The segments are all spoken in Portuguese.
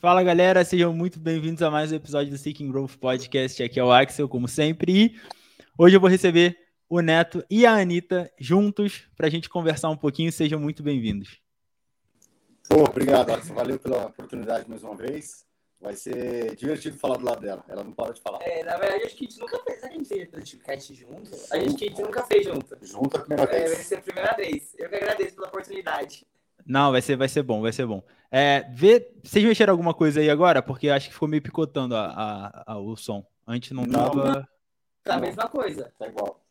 Fala galera, sejam muito bem-vindos a mais um episódio do Seeking Growth Podcast. Aqui é o Axel, como sempre, e hoje eu vou receber o Neto e a Anitta juntos para a gente conversar um pouquinho. Sejam muito bem-vindos. Pô, obrigado, Axel. Valeu pela oportunidade mais uma vez. Vai ser divertido falar do lado dela. Ela não para de falar. É, na verdade, acho que a gente nunca fez. A gente fez podcast junto. A gente, a gente nunca fez junto. Junto a primeira vez. É, vai ser a primeira vez. Eu que agradeço pela oportunidade. Não, vai ser, vai ser bom, vai ser bom. É, vê, vocês mexeram alguma coisa aí agora? Porque acho que ficou meio picotando a, a, a o som. Antes não, não tava. Tá a mesma coisa. Tá igual.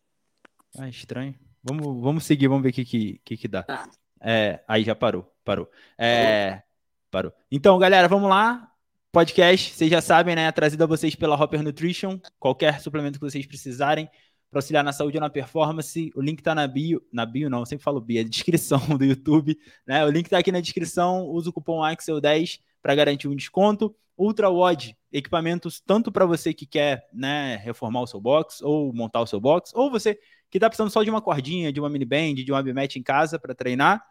Ah, estranho. Vamos, vamos seguir, vamos ver o que, que, que, que dá. Tá. É, aí já parou, parou. É, parou. Então, galera, vamos lá. Podcast, vocês já sabem, né? Trazido a vocês pela Hopper Nutrition. Qualquer suplemento que vocês precisarem para auxiliar na saúde ou na performance. O link está na bio, na bio não, sempre falo bio, é descrição do YouTube, né? O link está aqui na descrição, usa o cupom AXEL10 para garantir um desconto. Ultra Wod, equipamentos tanto para você que quer, né, reformar o seu box ou montar o seu box, ou você que está precisando só de uma cordinha, de uma mini band, de uma bimat em casa para treinar,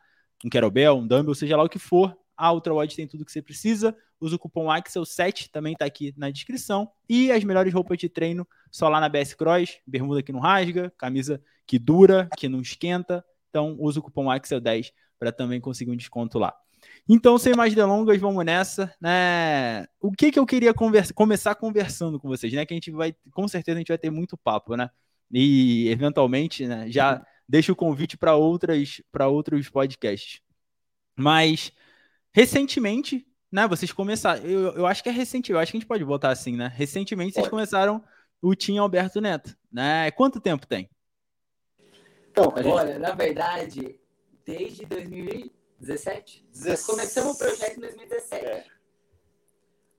um kettlebell, um dumbbell, seja lá o que for, a Ultra Wide tem tudo que você precisa. Usa o cupom AXEL7, também está aqui na descrição. E as melhores roupas de treino só lá na BS Cross. Bermuda que não rasga, camisa que dura, que não esquenta. Então usa o cupom AXEL10 para também conseguir um desconto lá. Então, sem mais delongas, vamos nessa, né? O que que eu queria conversa, começar conversando com vocês, né? Que a gente vai, com certeza, a gente vai ter muito papo, né? E eventualmente, né? Já deixo o convite para outras, para outros podcasts. Mas recentemente, né? Vocês começaram. Eu, eu acho que é recente, eu acho que a gente pode botar assim, né? Recentemente vocês começaram o Team Alberto Neto, né? Quanto tempo tem? Então, gente... Olha, na verdade, desde 2017. 17... Começamos o projeto em 2017. É.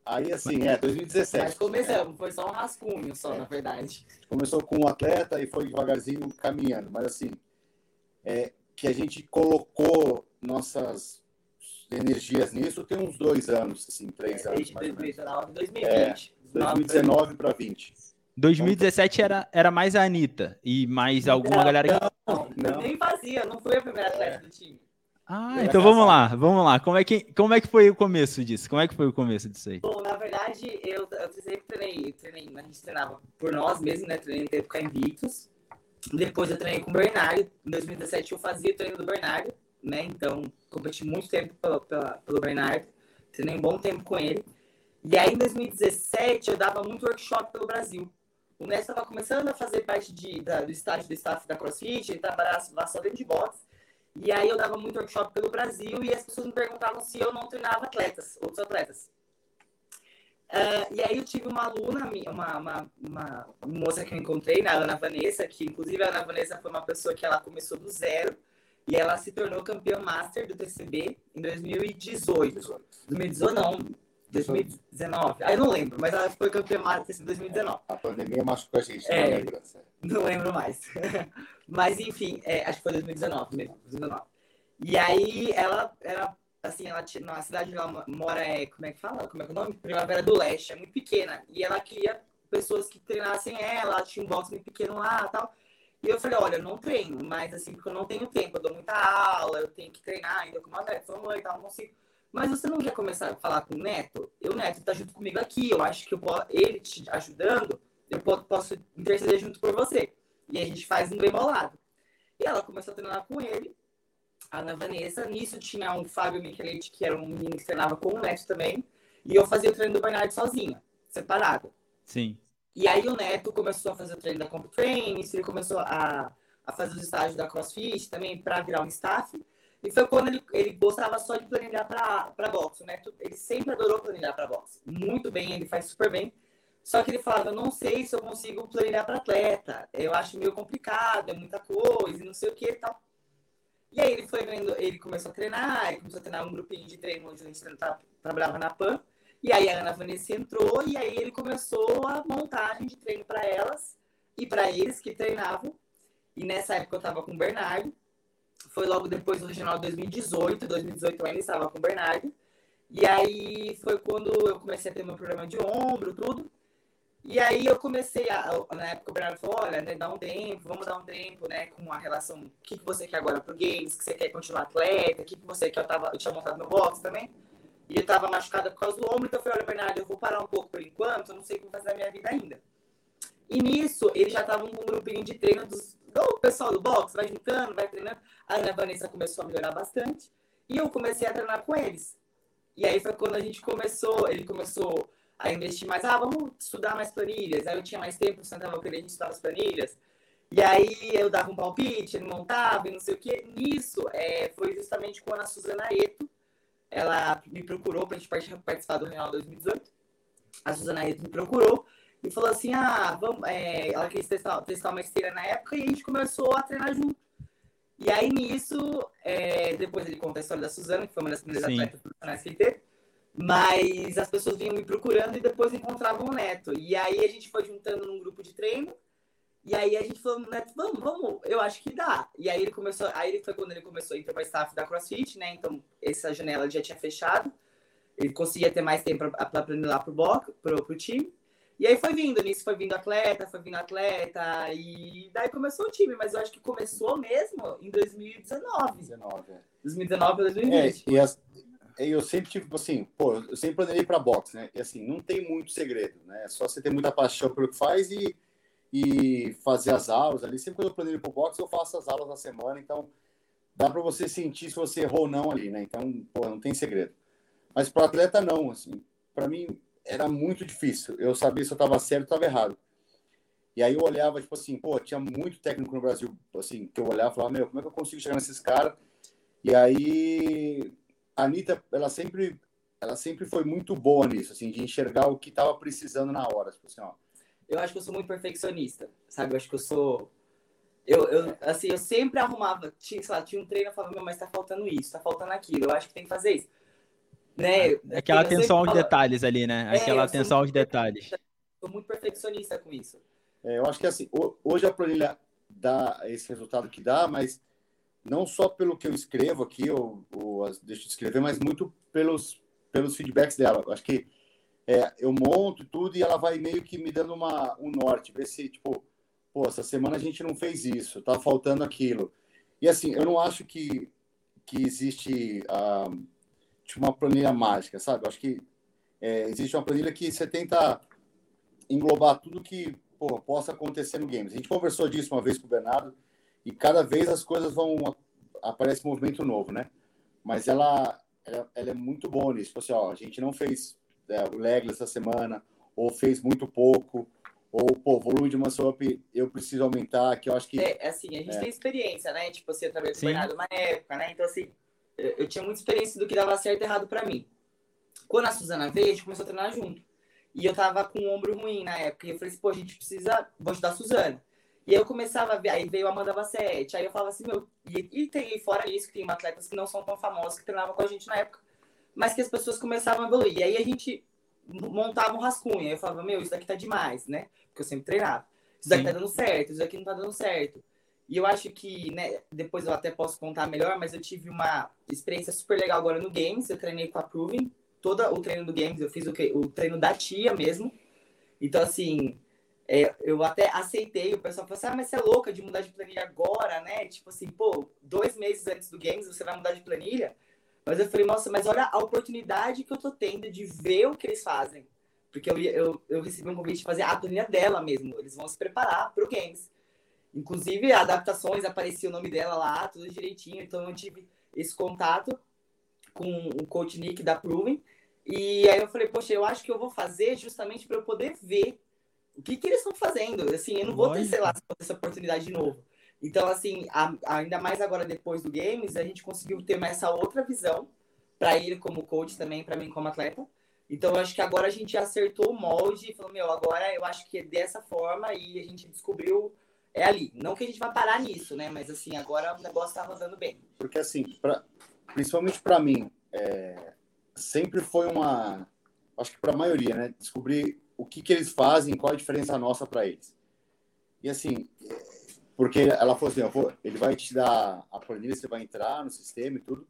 Aí, assim, é, 2017. Mas começamos, é. foi só um rascunho, só, é. na verdade. Começou com um atleta e foi devagarzinho caminhando. Mas, assim, é, que a gente colocou nossas energias nisso tem uns dois anos, assim, três é, anos. Desde 2019, 2020. É, 2019 para 20. 2017 era, era mais a Anitta e mais alguma não, galera que. Não, não, nem fazia, não fui a primeira atleta é. do time. Ah, então vamos lá, vamos lá. Como é, que, como é que foi o começo disso? Como é que foi o começo disso aí? Bom, na verdade, eu, eu sempre treinei, treinei, a gente treinava por nós mesmos, né? Treinei no tempo com a Invictus. Depois eu treinei com o Bernardo. Em 2017 eu fazia o treino do Bernardo né? Então, competi muito tempo pela, pela, pelo Bernardo, treinei um bom tempo com ele. E aí, em 2017, eu dava muito workshop pelo Brasil. O Neto estava começando a fazer parte de, da, do estágio do staff da CrossFit, ele trabalhava só dentro de boxe. E aí, eu dava muito workshop pelo Brasil e as pessoas me perguntavam se eu não treinava atletas, outros atletas. Uh, e aí eu tive uma aluna, uma, uma, uma, moça que eu encontrei, na Ana Vanessa, que inclusive a Ana Vanessa foi uma pessoa que ela começou do zero. E ela se tornou campeã master do TCB em 2018. 2018 não, 2019. Ah, eu não lembro, mas ela foi campeã master em 2019. A pandemia machucou a gente, é, não lembro. Não lembro mais. mas enfim, é, acho que foi 2019 mesmo, 2019. E aí ela era assim, ela tinha, na cidade onde ela mora é, como é que fala? Como é que é o nome? Primavera do Leste, é muito pequena. E ela queria pessoas que treinassem ela, ela tinha um box muito pequeno lá tal. E eu falei, olha, eu não treino, mas assim, porque eu não tenho tempo, eu dou muita aula, eu tenho que treinar ainda com uma sua mãe e tal, não consigo. Mas você não quer começar a falar com o Neto? E o Neto tá junto comigo aqui, eu acho que eu posso, ele te ajudando, eu posso interceder junto por você. E a gente faz um bem bolado. E ela começou a treinar com ele, a Ana Vanessa. Nisso tinha um Fábio Micheletti, que era um menino que treinava com o Neto também. E eu fazia o treino do Bernardo sozinha, separado. Sim. E aí o Neto começou a fazer o treino da Comp Training, ele começou a, a fazer os estágios da CrossFit também para virar um staff. E foi quando ele, ele gostava só de planilhar para boxe. O Neto, ele sempre adorou planilhar para boxe. Muito bem, ele faz super bem. Só que ele falava, não sei se eu consigo planilhar para atleta. Eu acho meio complicado, é muita coisa, não sei o que e tal. E aí ele foi vendo, ele começou a treinar, ele começou a treinar um grupinho de treino onde a gente trabalhava na PAN. E aí a Ana Vanessa entrou e aí ele começou a montagem de treino para elas e para eles que treinavam. E nessa época eu estava com o Bernardo. Foi logo depois do regional 2018. 2018 eu ainda estava com o Bernardo. E aí foi quando eu comecei a ter meu problema de ombro, tudo. E aí eu comecei a, na época o Bernardo falou, olha, né, dá um tempo, vamos dar um tempo, né, com a relação, o que, que você quer agora pro games, que você quer continuar atleta, o que, que você quer, eu, tava, eu tinha montado meu box também. E eu tava machucada por causa do ombro, então eu falei, olha, Bernardo, eu vou parar um pouco por enquanto, eu não sei o que fazer na minha vida ainda. E nisso, eles já estavam com um grupinho de treino dos, do pessoal do boxe, vai juntando, vai treinando. A Ana Vanessa começou a melhorar bastante. E eu comecei a treinar com eles. E aí foi quando a gente começou, ele começou a investir mais, ah, vamos estudar mais planilhas. Aí eu tinha mais tempo, sentava eu queria estudar as planilhas. E aí eu dava um palpite, ele montava e não sei o quê. Nisso, é, foi justamente quando a Suzana Eto, ela me procurou para a gente participar do Real 2018. A Suzana Eto me procurou e falou assim, ah, vamos, é, ela quis testar, testar uma esteira na época e a gente começou a treinar junto. E aí, nisso, é, depois ele conta a história da Suzana, que foi uma das primeiras Sim. atletas profissionais que ele teve. Mas as pessoas vinham me procurando e depois encontravam o Neto. E aí a gente foi juntando num grupo de treino. E aí a gente falou, Neto, vamos, vamos, eu acho que dá. E aí ele começou, aí ele foi quando ele começou a entrar para staff da CrossFit, né? Então essa janela já tinha fechado. Ele conseguia ter mais tempo para planejar pro bloco, pro, pro time. E aí foi vindo, nisso foi vindo atleta, foi vindo atleta, e daí começou o time, mas eu acho que começou mesmo em 2019. 19, é. 2019 ou 2020. É, e as, eu sempre tive, tipo assim, pô, eu sempre planejei para boxe, né? E assim, não tem muito segredo, né? É só você ter muita paixão pelo que faz e, e fazer as aulas ali. Sempre quando eu planejo para boxe, eu faço as aulas na semana, então dá para você sentir se você errou ou não ali, né? Então, pô, não tem segredo. Mas para atleta, não, assim, para mim era muito difícil. Eu sabia se eu estava certo ou estava errado. E aí eu olhava, tipo assim, pô, tinha muito técnico no Brasil, assim, que eu olhava e falava, meu, como é que eu consigo chegar nesses caras? E aí a Anitta, ela sempre, ela sempre foi muito boa nisso, assim, de enxergar o que estava precisando na hora. Tipo assim, ó. Eu acho que eu sou muito perfeccionista, sabe? Eu acho que eu sou... Eu, eu, assim, eu sempre arrumava, tinha, sei lá, tinha um treino, eu falava, meu, mas tá faltando isso, tá faltando aquilo, eu acho que tem que fazer isso. Né? É aquela atenção aos falo... detalhes ali, né? É, Aquela atenção aos detalhes. Sou muito perfeccionista com isso. É, eu acho que assim, hoje a planilha dá esse resultado que dá, mas não só pelo que eu escrevo aqui, ou, ou deixo de escrever, mas muito pelos, pelos feedbacks dela. Eu acho que é, eu monto tudo e ela vai meio que me dando uma, um norte, ver se, tipo, pô, essa semana a gente não fez isso, tá faltando aquilo. E assim, eu não acho que, que existe. Uh, tipo uma planilha mágica, sabe? Eu acho que é, existe uma planilha que você tenta englobar tudo que pô, possa acontecer no games. A gente conversou disso uma vez com o Bernardo e cada vez as coisas vão aparece um movimento novo, né? Mas ela, ela, ela é muito boa nisso. Tipo assim, ó, a gente não fez é, o leg essa semana ou fez muito pouco ou pô, volume de up eu preciso aumentar, que eu acho que é assim, a gente é. tem experiência, né? Tipo, você também foi numa época, né? Então assim, eu tinha muita experiência do que dava certo e errado para mim. Quando a Suzana veio, a gente começou a treinar junto. E eu tava com o ombro ruim na época. E eu falei assim, pô, a gente precisa. Vou ajudar a Suzana. E aí eu começava a ver, aí veio a Amanda Bassett. Aí eu falava assim, meu. E, e tem fora isso, que tem atletas que não são tão famosos que treinavam com a gente na época. Mas que as pessoas começavam a evoluir. E aí a gente montava um rascunho. Aí eu falava, meu, isso daqui tá demais, né? Porque eu sempre treinava. Isso daqui Sim. tá dando certo, isso daqui não tá dando certo. E eu acho que, né, depois eu até posso contar melhor, mas eu tive uma experiência super legal agora no Games. Eu treinei com a Proving, todo o treino do Games, eu fiz o, o treino da tia mesmo. Então, assim, é, eu até aceitei. O pessoal falou assim: ah, mas você é louca de mudar de planilha agora, né? Tipo assim, pô, dois meses antes do Games você vai mudar de planilha. Mas eu falei, nossa, mas olha a oportunidade que eu tô tendo de ver o que eles fazem. Porque eu, eu, eu recebi um convite de fazer a planilha dela mesmo. Eles vão se preparar para o Games. Inclusive, adaptações, aparecia o nome dela lá, tudo direitinho. Então, eu tive esse contato com o coach Nick da Proven. E aí eu falei, poxa, eu acho que eu vou fazer justamente para eu poder ver o que, que eles estão fazendo. Assim, eu não vou ter, sei lá, essa oportunidade de novo. Então, assim, a, ainda mais agora depois do Games, a gente conseguiu ter essa outra visão para ele como coach também, para mim como atleta. Então, eu acho que agora a gente acertou o molde e falou, meu, agora eu acho que é dessa forma e a gente descobriu é ali. Não que a gente vai parar nisso, né? Mas assim, agora o negócio tá rodando bem. Porque assim, pra, principalmente para mim, é, sempre foi uma. Acho que para a maioria, né? Descobrir o que, que eles fazem, qual a diferença nossa para eles. E assim, porque ela falou assim: vou, ele vai te dar a planilha, você vai entrar no sistema e tudo.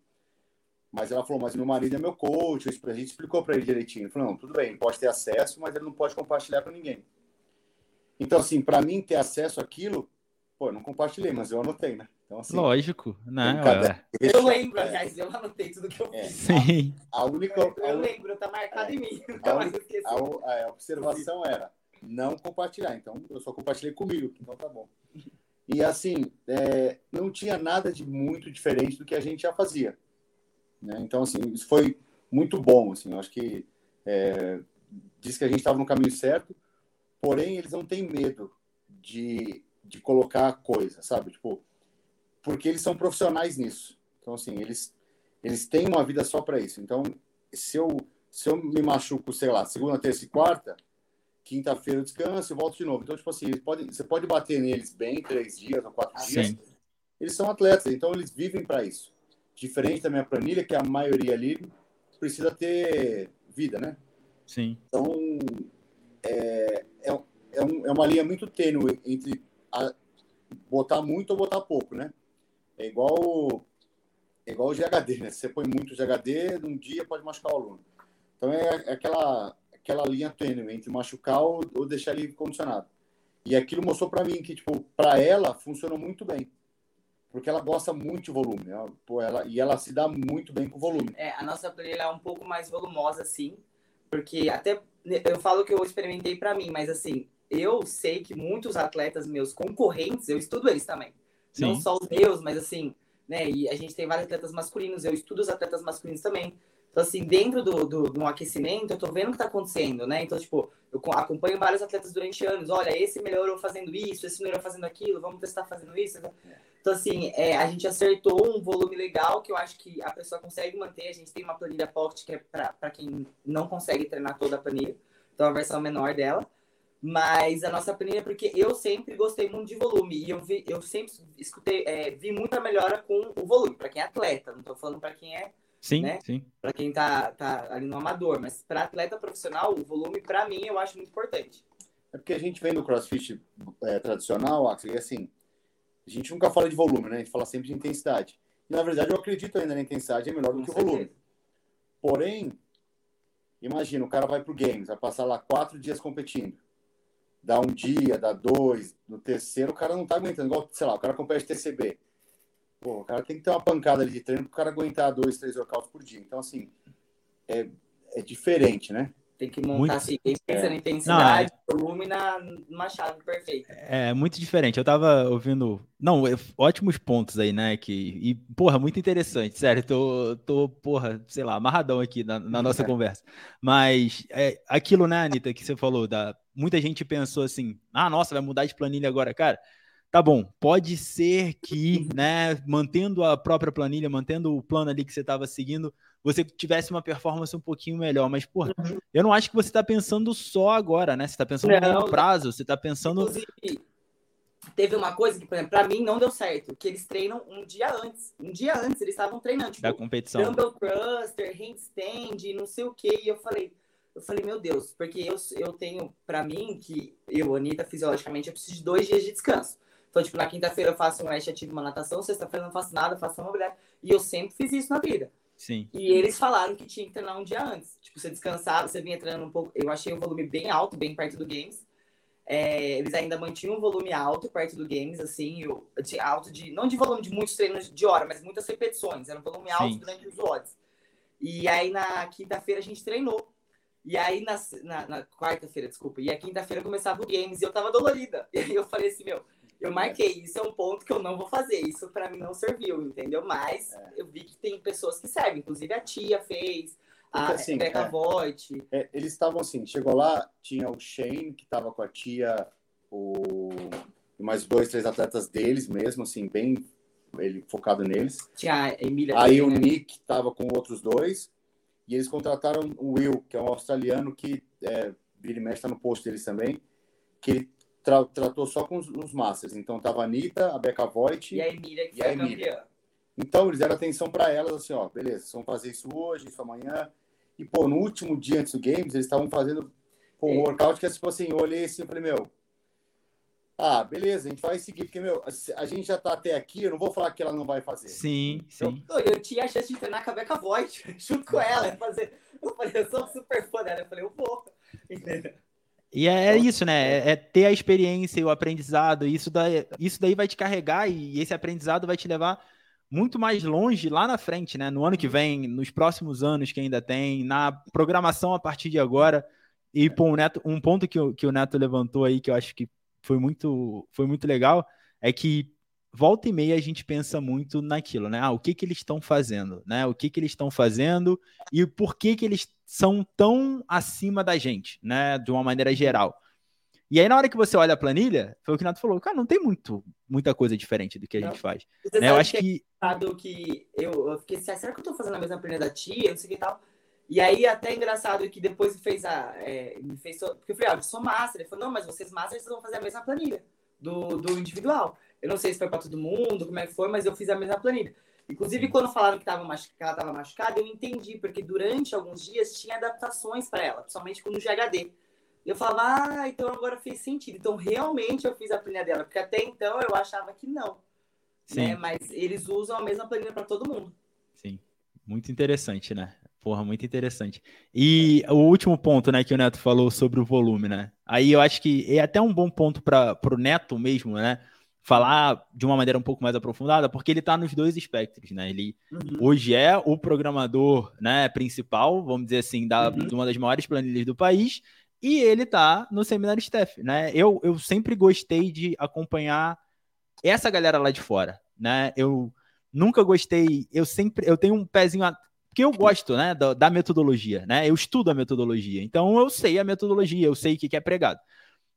Mas ela falou: Mas meu marido é meu coach. A gente explicou para ele direitinho. Ele falou: Não, tudo bem, ele pode ter acesso, mas ele não pode compartilhar com ninguém. Então, assim, para mim ter acesso àquilo pô, eu não compartilhei, mas eu anotei, né? Então, assim, Lógico, né? Eu lembro, aliás, eu anotei tudo que eu é. fiz. Sim. A única. Eu, eu lembro, tá marcado é, em mim. A, a, a, observação era não compartilhar. Então, eu só compartilhei comigo, então tá bom. E assim, é, não tinha nada de muito diferente do que a gente já fazia. Né? Então, assim, isso foi muito bom. Assim, eu acho que é, diz que a gente estava no caminho certo, porém, eles não têm medo de, de colocar coisa, sabe? Tipo, porque eles são profissionais nisso. Então, assim, eles, eles têm uma vida só para isso. Então, se eu, se eu me machuco, sei lá, segunda, terça e quarta, quinta-feira eu descanso e volto de novo. Então, tipo assim, eles podem, você pode bater neles bem três dias ou quatro Sim. dias. Eles são atletas, então eles vivem para isso. Diferente da minha planilha, que a maioria ali precisa ter vida, né? Sim. Então, é, é, é, um, é uma linha muito tênue entre a, botar muito ou botar pouco, né? É igual, é igual o GHD, né? Se você põe muito GHD, num dia pode machucar o aluno. Então, é, é aquela aquela linha tênue entre machucar ou, ou deixar ele condicionado. E aquilo mostrou para mim que, tipo, para ela funcionou muito bem. Porque ela gosta muito de volume. Ela, pô, ela, e ela se dá muito bem com o volume. É, a nossa planilha é um pouco mais volumosa, sim. Porque até eu falo que eu experimentei para mim, mas assim, eu sei que muitos atletas meus concorrentes, eu estudo eles também. Sim. Não só os meus, mas assim, né? E a gente tem vários atletas masculinos, eu estudo os atletas masculinos também. Então, assim, dentro do, do, do aquecimento, eu tô vendo o que tá acontecendo, né? Então, tipo, eu acompanho vários atletas durante anos. Olha, esse melhorou fazendo isso, esse melhorou fazendo aquilo, vamos testar fazendo isso. Então, assim, é, a gente acertou um volume legal que eu acho que a pessoa consegue manter. A gente tem uma planilha pocket que é para quem não consegue treinar toda a planilha. Então, a versão menor dela. Mas a nossa planilha, porque eu sempre gostei muito de volume. E eu, vi, eu sempre escutei, é, vi muita melhora com o volume, para quem é atleta. Não tô falando para quem é Sim, né? sim. Para quem tá, tá ali no amador, mas para atleta profissional, o volume para mim eu acho muito importante. É porque a gente vem do CrossFit é, tradicional, Axel, e assim, a gente nunca fala de volume, né? A gente fala sempre de intensidade. E, na verdade, eu acredito ainda na intensidade é melhor do que o volume. Porém, imagina, o cara vai pro Games, vai passar lá quatro dias competindo. Dá um dia, dá dois, no terceiro o cara não tá aguentando. Igual, sei lá, o cara compete TCB Pô, o cara tem que ter uma pancada ali de treino para o cara aguentar dois, três workouts por dia. Então, assim, é, é diferente, né? Tem que montar muito... assim, é. na intensidade, Não, é... volume na, numa chave perfeita. É muito diferente. Eu tava ouvindo. Não, ótimos pontos aí, né? Que... E, porra, muito interessante. Sério, tô, tô porra, sei lá, amarradão aqui na, na nossa é. conversa. Mas é, aquilo, né, Anitta, que você falou, da... muita gente pensou assim: ah, nossa, vai mudar de planilha agora, cara tá bom, pode ser que, né, mantendo a própria planilha, mantendo o plano ali que você estava seguindo, você tivesse uma performance um pouquinho melhor. Mas, pô, uhum. eu não acho que você está pensando só agora, né? Você está pensando no longo prazo, você está pensando. Inclusive, teve uma coisa que, por exemplo, para mim não deu certo, que eles treinam um dia antes. Um dia antes eles estavam treinando. Tipo, da competição. Dumbbell thruster, handstand, não sei o quê. E eu falei, eu falei, meu Deus, porque eu, eu tenho, para mim, que eu, Anitta, fisiologicamente, eu preciso de dois dias de descanso. Então, tipo, na quinta-feira eu faço um hash ativo, uma natação, sexta-feira eu não faço nada, faço uma mulher. E eu sempre fiz isso na vida. Sim. E eles falaram que tinha que treinar um dia antes. Tipo, você descansava, você vinha treinando um pouco. Eu achei o volume bem alto, bem perto do Games. É, eles ainda mantinham um volume alto perto do Games, assim, eu, de, alto de. Não de volume de muitos treinos de hora, mas muitas repetições. Era um volume alto Sim. durante os odds. E aí na quinta-feira a gente treinou. E aí na, na, na quarta-feira, desculpa, e a quinta-feira começava o Games e eu tava dolorida. E aí eu falei assim, meu, eu marquei, isso é um ponto que eu não vou fazer, isso para mim não serviu, entendeu? Mas é. eu vi que tem pessoas que servem, inclusive a tia fez, a assim, Rebecca é, Voigt. É, eles estavam assim, chegou lá, tinha o Shane, que estava com a tia, o mais dois, três atletas deles mesmo, assim, bem ele focado neles. Tinha a Emília. Aí o Nick estava com outros dois, e eles contrataram o Will, que é um australiano que é, vira e mexe, tá no posto deles também, que ele tra tratou só com os, os Masters. Então tava a Anitta, a Becca Voigt e a Emília, que e foi a Emília. campeã. Então eles deram atenção para elas, assim, ó, beleza, vamos fazer isso hoje, isso amanhã. E, pô, no último dia antes do Games, eles estavam fazendo pô, um é. workout que é tipo assim, eu olhei assim e falei, meu, ah, beleza, a gente vai seguir, porque, meu, a gente já tá até aqui, eu não vou falar que ela não vai fazer. Sim, sim. Eu, eu tinha a chance de treinar com a Becca Voigt, junto com ela, fazer. Eu falei, eu sou super fã dela, eu falei, eu vou. E é, é isso, né? É, é, ter a experiência e o aprendizado. E isso, daí, isso daí vai te carregar e esse aprendizado vai te levar muito mais longe lá na frente, né? No ano que vem, nos próximos anos que ainda tem, na programação a partir de agora. E pô, Neto, um ponto que, o, que o Neto levantou aí, que eu acho que foi muito, foi muito legal, é que volta e meia a gente pensa muito naquilo, né? Ah, o que que eles estão fazendo, né? O que que eles estão fazendo e por que que eles são tão acima da gente, né? De uma maneira geral. E aí, na hora que você olha a planilha, foi o que o Nato falou, cara, não tem muito, muita coisa diferente do que a não. gente faz. Né? Eu acho que. que eu, eu fiquei assim, ah, será que eu tô fazendo a mesma planilha da tia? Não sei o que e tal. E aí, até engraçado que depois fez a. É, me fez, porque eu falei, ah, eu sou master. Ele falou, não, mas vocês master, vocês vão fazer a mesma planilha do, do individual. Eu não sei se foi para todo mundo, como é que foi, mas eu fiz a mesma planilha. Inclusive, quando falaram que, tava que ela estava machucada, eu entendi, porque durante alguns dias tinha adaptações para ela, principalmente com o GHD. E eu falava, ah, então agora fez sentido. Então, realmente eu fiz a planilha dela, porque até então eu achava que não. Sim. Né? Mas eles usam a mesma planilha para todo mundo. Sim, muito interessante, né? Porra, muito interessante. E o último ponto, né, que o Neto falou sobre o volume, né? Aí eu acho que é até um bom ponto para o Neto mesmo, né? Falar de uma maneira um pouco mais aprofundada, porque ele está nos dois espectros, né? Ele uhum. hoje é o programador, né, principal, vamos dizer assim, da, uhum. de uma das maiores planilhas do país, e ele está no seminário staff, né? Eu, eu sempre gostei de acompanhar essa galera lá de fora, né? Eu nunca gostei, eu sempre, eu tenho um pezinho porque eu gosto, né, da, da, metodologia, né? Eu estudo a metodologia, então eu sei a metodologia, eu sei o que, que é pregado.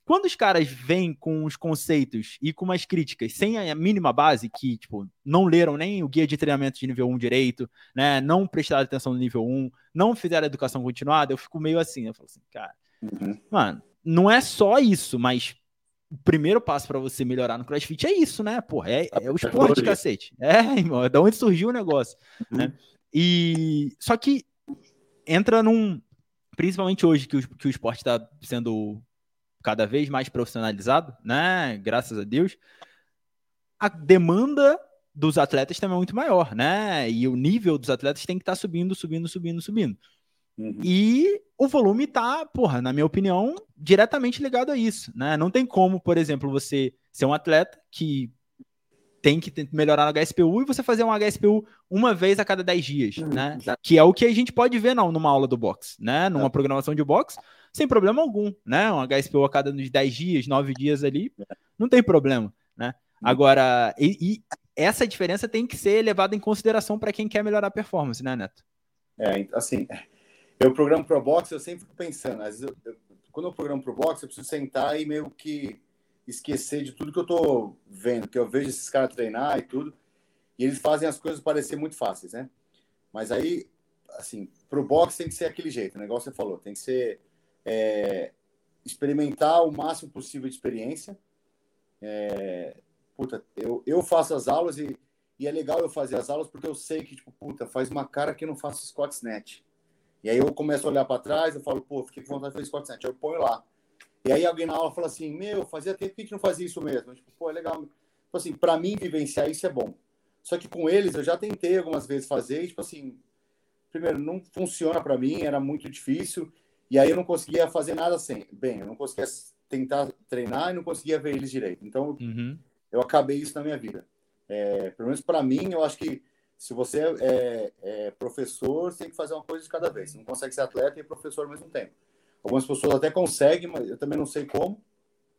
Quando os caras vêm com os conceitos e com umas críticas sem a mínima base, que, tipo, não leram nem o guia de treinamento de nível 1 direito, né? Não prestaram atenção no nível 1, não fizeram educação continuada, eu fico meio assim, eu falo assim, cara, uhum. mano, não é só isso, mas o primeiro passo para você melhorar no CrossFit é isso, né? Porra, é, é o esporte, cacete. É, irmão, é da onde surgiu o negócio, uhum. né? E só que entra num principalmente hoje que o, que o esporte está sendo cada vez mais profissionalizado, né? Graças a Deus, a demanda dos atletas também é muito maior, né? E o nível dos atletas tem que estar tá subindo, subindo, subindo, subindo. Uhum. E o volume tá, porra, na minha opinião, diretamente ligado a isso, né? Não tem como, por exemplo, você ser um atleta que tem que melhorar no HSPU e você fazer um HSPU uma vez a cada 10 dias, uhum. né? Que é o que a gente pode ver não, numa aula do box, né? Numa é. programação de box, sem problema algum, né? Um HSPU a cada 10 dias, 9 dias ali, não tem problema, né? Agora, e, e essa diferença tem que ser levada em consideração para quem quer melhorar a performance, né, Neto? É, assim, eu programo pro box, eu sempre fico pensando, às vezes eu, eu, quando eu programo pro box, eu preciso sentar e meio que esquecer de tudo que eu tô vendo, que eu vejo esses caras treinar e tudo, e eles fazem as coisas parecer muito fáceis, né? Mas aí, assim, pro boxe tem que ser aquele jeito, o negócio você falou, tem que ser é, experimentar o máximo possível de experiência. É, puta, eu, eu faço as aulas e, e é legal eu fazer as aulas porque eu sei que, tipo, puta, faz uma cara que eu não faço Scott Snatch. E aí eu começo a olhar para trás, eu falo, pô, fiquei com vontade de fazer Scott Snatch. Eu ponho lá. E aí alguém na aula fala assim, meu, fazia tempo que a gente não fazia isso mesmo. Tipo, pô, é legal. Tipo assim, para mim vivenciar isso é bom. Só que com eles eu já tentei algumas vezes fazer e, tipo assim, primeiro, não funciona para mim, era muito difícil. E aí eu não conseguia fazer nada sem. Bem, eu não conseguia tentar treinar e não conseguia ver eles direito. Então, uhum. eu acabei isso na minha vida. É, pelo menos para mim, eu acho que se você é, é, professor, você tem que fazer uma coisa de cada vez. Você não consegue ser atleta e professor ao mesmo tempo. Algumas pessoas até conseguem, mas eu também não sei como.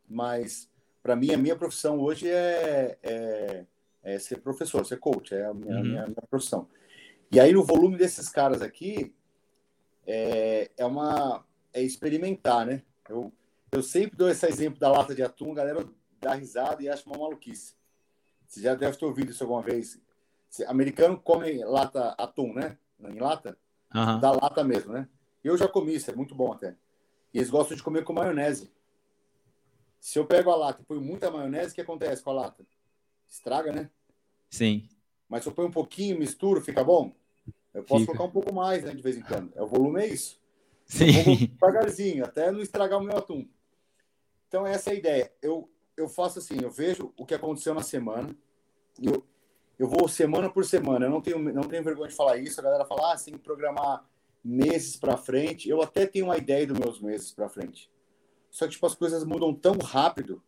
Mas para mim, a minha profissão hoje é, é, é, ser professor, ser coach, é a minha, uhum. minha, minha, profissão. E aí, no volume desses caras aqui, é, é uma é experimentar, né? Eu, eu sempre dou esse exemplo da lata de atum, a galera dá risada e acha uma maluquice. Você já deve ter ouvido isso alguma vez. Americano come lata atum, né? Em lata? Uhum. Da lata mesmo, né? Eu já comi, isso é muito bom até. E eles gostam de comer com maionese. Se eu pego a lata e ponho muita maionese, o que acontece com a lata? Estraga, né? Sim. Mas se eu ponho um pouquinho, misturo, fica bom? Eu posso fica. colocar um pouco mais, né, de vez em quando. É, o volume é isso. Sim. devagarzinho, até não estragar o meu atum. Então, essa é a ideia. Eu, eu faço assim, eu vejo o que aconteceu na semana, eu, eu vou semana por semana. Eu não tenho, não tenho vergonha de falar isso. A galera fala, ah, você tem que programar meses para frente. Eu até tenho uma ideia dos meus meses para frente. Só que tipo, as coisas mudam tão rápido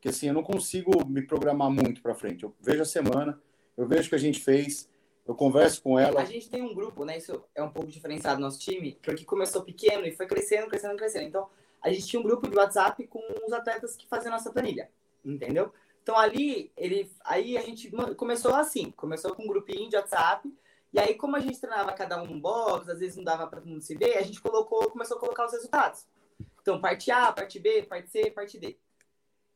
que assim, eu não consigo me programar muito para frente. Eu vejo a semana, eu vejo o que a gente fez, eu converso com ela. A gente tem um grupo, né? Isso é um pouco diferenciado do nosso time, porque começou pequeno e foi crescendo, crescendo, crescendo. Então, a gente tinha um grupo de WhatsApp com os atletas que faziam nossa planilha, entendeu? Então ali, ele, aí a gente começou assim, começou com um grupinho de WhatsApp, e aí como a gente treinava cada um box, às vezes não dava para todo mundo se ver, a gente colocou, começou a colocar os resultados. Então, parte A, parte B, parte C, parte D.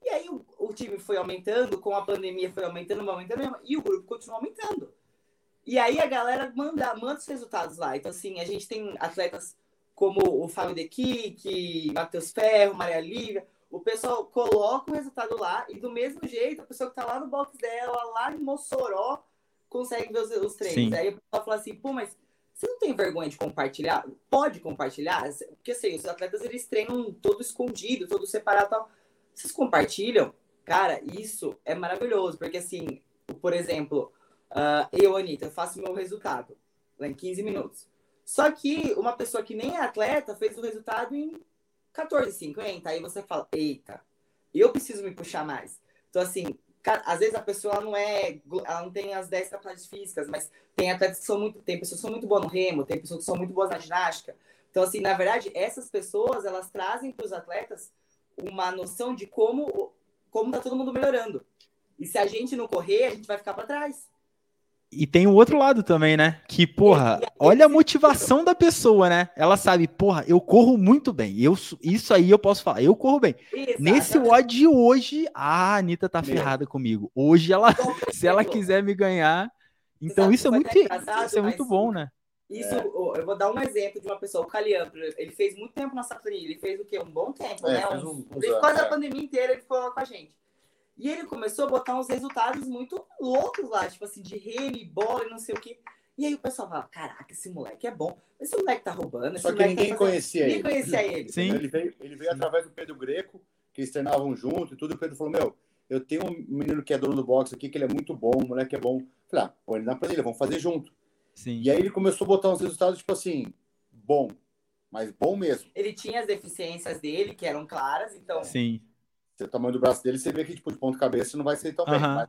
E aí o, o time foi aumentando, com a pandemia foi aumentando, aumentando, e o grupo continuou aumentando. E aí a galera manda, manda os resultados lá. Então, assim, a gente tem atletas como o Fábio De Kik, Matheus Ferro, Maria Lívia. O pessoal coloca o resultado lá e do mesmo jeito, a pessoa que tá lá no box dela, lá em Mossoró, consegue ver os, os treinos. Sim. Aí o pessoal fala assim, pô, mas você não tem vergonha de compartilhar? Pode compartilhar? Porque assim, os atletas eles treinam todo escondido, todo separado e tal. Vocês compartilham? Cara, isso é maravilhoso, porque assim, por exemplo, uh, eu, Anitta, faço meu resultado lá em 15 minutos. Só que uma pessoa que nem é atleta fez o resultado em 14,50. Aí você fala, eita, eu preciso me puxar mais. Então, assim, às vezes a pessoa não é, ela não tem as 10 capacidades físicas, mas tem atletas que são muito, tem pessoas que são muito boas no remo, tem pessoas que são muito boas na ginástica. Então, assim, na verdade, essas pessoas, elas trazem para os atletas uma noção de como como tá todo mundo melhorando. E se a gente não correr, a gente vai ficar para trás. E tem o outro lado também, né? Que, porra, olha a motivação da pessoa, né? Ela sabe, porra, eu corro muito bem. Eu, isso aí eu posso falar, eu corro bem. Exatamente. Nesse WOD de hoje, a Anitta tá Meu. ferrada comigo. Hoje, ela, se ela quiser me ganhar. Então, Exato, isso é muito, isso é muito bom, né? Isso, é. eu vou dar um exemplo de uma pessoa, o Calian, ele fez muito tempo nossa planilha, ele fez o quê? Um bom tempo, é, né? Um, um, quase a é. pandemia inteira ele ficou lá com a gente. E ele começou a botar uns resultados muito loucos lá, tipo assim, de reme, bola e não sei o quê. E aí o pessoal fala, caraca, esse moleque é bom. Esse moleque tá roubando. Só que ninguém tá conhecia ele. Ninguém conhecia ele. Sim. Ele veio, ele veio através do Pedro Greco, que eles treinavam junto e tudo. E o Pedro falou, meu, eu tenho um menino que é dono do boxe aqui, que ele é muito bom, o moleque é bom. Falei, ah, põe ele na planilha, vamos fazer junto. Sim. E aí ele começou a botar uns resultados, tipo assim, bom, mas bom mesmo. Ele tinha as deficiências dele, que eram claras, então... Sim o tamanho do braço dele, você vê que tipo, de ponto cabeça não vai ser tão bem. Mas...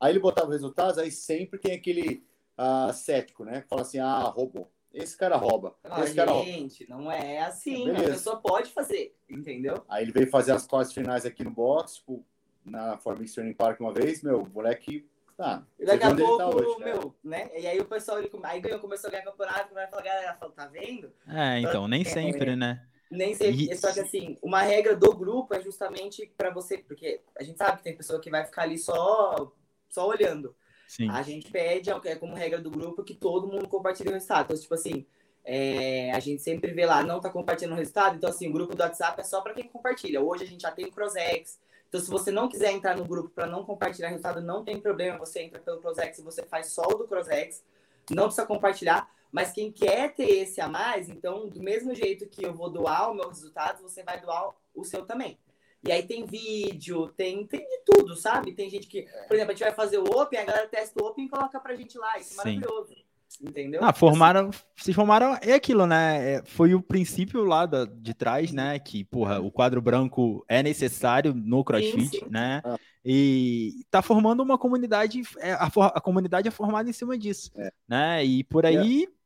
Aí ele botava resultados, aí sempre tem aquele uh, cético, né? Que fala assim, ah, roubou. Esse cara rouba. Ah, esse cara gente, rouba. não é assim. Beleza. A pessoa pode fazer, entendeu? Aí ele veio fazer as quartas finais aqui no box, tipo, na Forbix Training Park uma vez, meu, o moleque Tá. E daqui a tá pouco, tá hoje, meu, né? E aí o pessoal, ele, aí ganhou, começou a ganhar campeonato, vai falar, galera, falou, tá vendo? É, então, nem é, sempre, é, né? Nem sempre. E... Só que assim, uma regra do grupo é justamente para você, porque a gente sabe que tem pessoa que vai ficar ali só, só olhando. Sim. A gente pede, é como regra do grupo, que todo mundo compartilhe o resultado. Então, tipo assim, é, a gente sempre vê lá, não tá compartilhando o resultado, então assim, o grupo do WhatsApp é só para quem compartilha. Hoje a gente já tem o Crosex. Então, se você não quiser entrar no grupo para não compartilhar o resultado, não tem problema, você entra pelo Crosex e você faz só o do Crosex. Não precisa compartilhar. Mas quem quer ter esse a mais, então, do mesmo jeito que eu vou doar o meu resultado, você vai doar o seu também. E aí tem vídeo, tem, tem de tudo, sabe? Tem gente que, por exemplo, a gente vai fazer o Open, a galera testa o Open e coloca pra gente lá. Isso é maravilhoso. Entendeu? Ah, formaram, vocês formaram, é aquilo, né? É, foi o princípio lá da, de trás, né? Que, porra, o quadro branco é necessário no CrossFit, sim, sim. né? Ah. E tá formando uma comunidade, é, a, a, comunidade é formada em cima disso, é. né? E por aí, é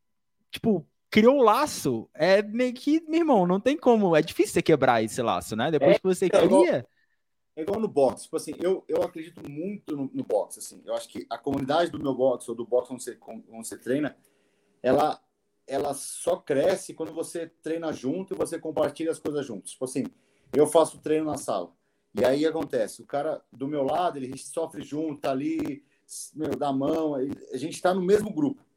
tipo, criou o laço, é meio que, meu irmão, não tem como, é difícil você quebrar esse laço, né? Depois é, que você é cria. Igual, é igual no boxe, tipo assim, eu, eu acredito muito no, no boxe, assim, eu acho que a comunidade do meu boxe ou do boxe onde você, onde você treina, ela, ela só cresce quando você treina junto e você compartilha as coisas juntos. Tipo assim, eu faço treino na sala, e aí acontece, o cara do meu lado, ele sofre junto, tá ali, meu, dá mão, a gente está no mesmo grupo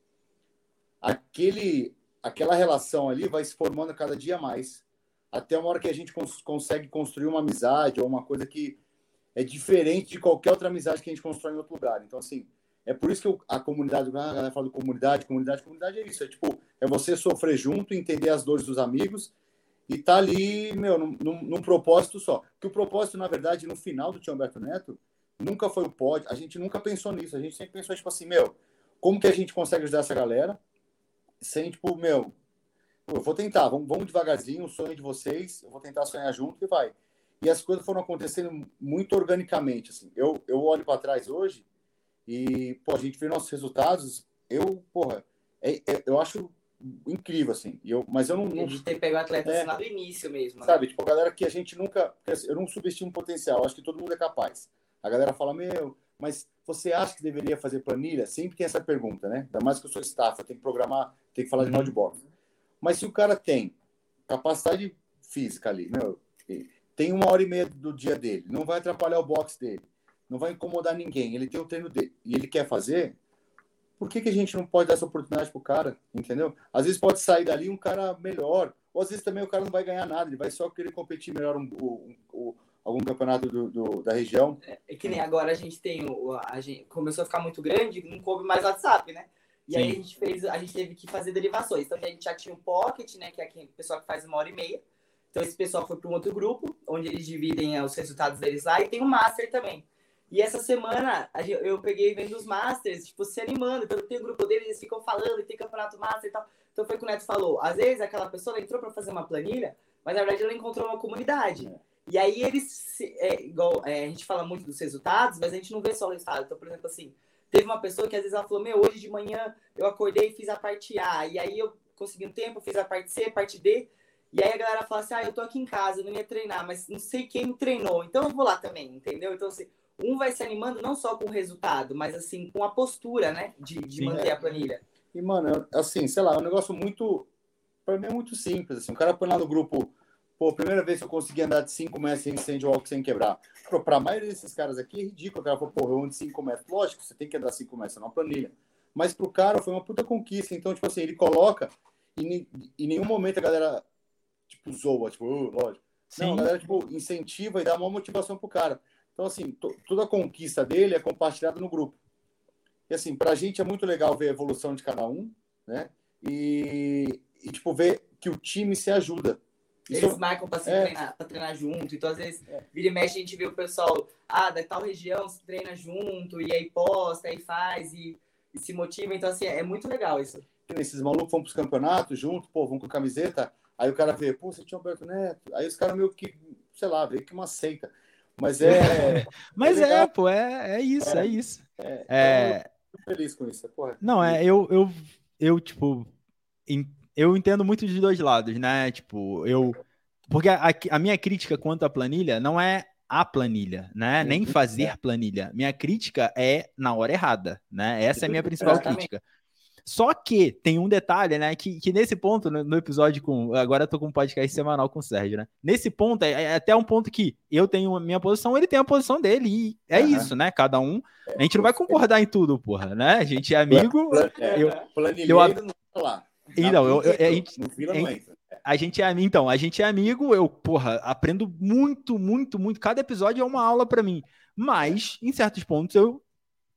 aquele, aquela relação ali vai se formando cada dia mais, até uma hora que a gente cons consegue construir uma amizade ou uma coisa que é diferente de qualquer outra amizade que a gente constrói em outro lugar. Então, assim, é por isso que eu, a comunidade, a galera fala de comunidade, comunidade, comunidade é isso. É tipo, é você sofrer junto, entender as dores dos amigos e tá ali, meu, num, num, num propósito só. Que o propósito, na verdade, no final do Tio Humberto Neto, nunca foi o pódio, a gente nunca pensou nisso. A gente sempre pensou, tipo assim, meu, como que a gente consegue ajudar essa galera? Sem, tipo, meu, eu vou tentar, vamos, vamos devagarzinho, o sonho de vocês, eu vou tentar sonhar junto e vai. E as coisas foram acontecendo muito organicamente, assim. Eu, eu olho para trás hoje e, pô, a gente vê nossos resultados, eu, porra, é, é, eu acho incrível, assim. E eu, mas eu não. não a gente tem que pegar atletas é, lá do início mesmo. Né? Sabe, né? tipo, a galera que a gente nunca. Eu não subestimo o potencial, acho que todo mundo é capaz. A galera fala, meu, mas você acha que deveria fazer planilha? Sempre tem essa pergunta, né? Ainda mais que eu sou staff, eu tenho que programar, tenho que falar de de box. Mas se o cara tem capacidade física ali, meu, tem uma hora e meia do dia dele, não vai atrapalhar o box dele, não vai incomodar ninguém, ele tem o treino dele e ele quer fazer, por que, que a gente não pode dar essa oportunidade pro cara, entendeu? Às vezes pode sair dali um cara melhor, ou às vezes também o cara não vai ganhar nada, ele vai só querer competir melhor um, um, um, algum campeonato do, do, da região. É, é, que nem agora a gente tem, a gente começou a ficar muito grande, não coube mais WhatsApp, né? E Sim. aí a gente fez, a gente teve que fazer derivações. Então a gente já tinha um pocket, né? Que é o pessoal que faz uma hora e meia. Então esse pessoal foi para um outro grupo, onde eles dividem é, os resultados deles lá, e tem um master também. E essa semana eu peguei vendo os masters, tipo, se animando. Então tem o grupo deles, eles ficam falando, e tem campeonato master e tal. Então foi o que o Neto falou. Às vezes aquela pessoa entrou para fazer uma planilha, mas na verdade ela encontrou uma comunidade. E aí eles, é, igual, é, a gente fala muito dos resultados, mas a gente não vê só o resultado. Então, por exemplo, assim, teve uma pessoa que às vezes ela falou, meu, hoje de manhã eu acordei e fiz a parte A, e aí eu consegui um tempo, fiz a parte C, a parte D, e aí a galera fala assim, ah, eu tô aqui em casa, eu não ia treinar, mas não sei quem treinou, então eu vou lá também, entendeu? Então, assim, um vai se animando não só com o resultado, mas assim, com a postura, né, de, de Sim, manter é. a planilha. E, mano, assim, sei lá, é um negócio muito, para mim é muito simples, assim, o cara põe lá no grupo, pô, primeira vez que eu consegui andar de 5 metros sem sandwalk sem quebrar. Para a maioria desses caras aqui é ridículo, o cara falou, pô, eu ando de 5 metros. Lógico, você tem que andar 5 metros, é uma planilha. Mas pro cara foi uma puta conquista, então, tipo assim, ele coloca e em nenhum momento a galera tipo, zoa, tipo, lógico. Sim. Não, a galera, tipo, incentiva e dá uma motivação pro cara. Então, assim, toda a conquista dele é compartilhada no grupo. E, assim, pra gente é muito legal ver a evolução de cada um, né? E, e tipo, ver que o time se ajuda. Isso, Eles marcam pra, é. treinar, pra treinar junto. Então, às vezes, é. vira e mexe, a gente vê o pessoal, ah, da tal região se treina junto, e aí posta, aí faz, e, e se motiva. Então, assim, é muito legal isso. Esses malucos vão pros campeonatos junto, pô, vão com camiseta. Aí o cara vê, pô, você tinha o Alberto Neto. Aí os caras meio que, sei lá, vê que uma seita. Mas é. Mas é, é, pô, é, é isso, é, é isso. É. é... feliz com isso, porra. Não, é, eu, eu, eu tipo, eu entendo muito de dois lados, né? Tipo, eu. Porque a, a minha crítica quanto à planilha não é a planilha, né? Nem fazer planilha. Minha crítica é na hora errada, né? Essa é a minha principal crítica. Só que tem um detalhe, né? Que, que nesse ponto, no, no, episódio com. Agora eu tô com um podcast semanal com o Sérgio, né? Nesse ponto, é, é até um ponto que eu tenho a minha posição, ele tem a posição dele. E é uhum. isso, né? Cada um. A gente não vai concordar em tudo, porra, né? A gente é amigo. É, eu, eu, não lá. Então, eu, eu, a gente, a gente é então, a gente é amigo, eu, porra, aprendo muito, muito, muito. Cada episódio é uma aula para mim. Mas, em certos pontos, eu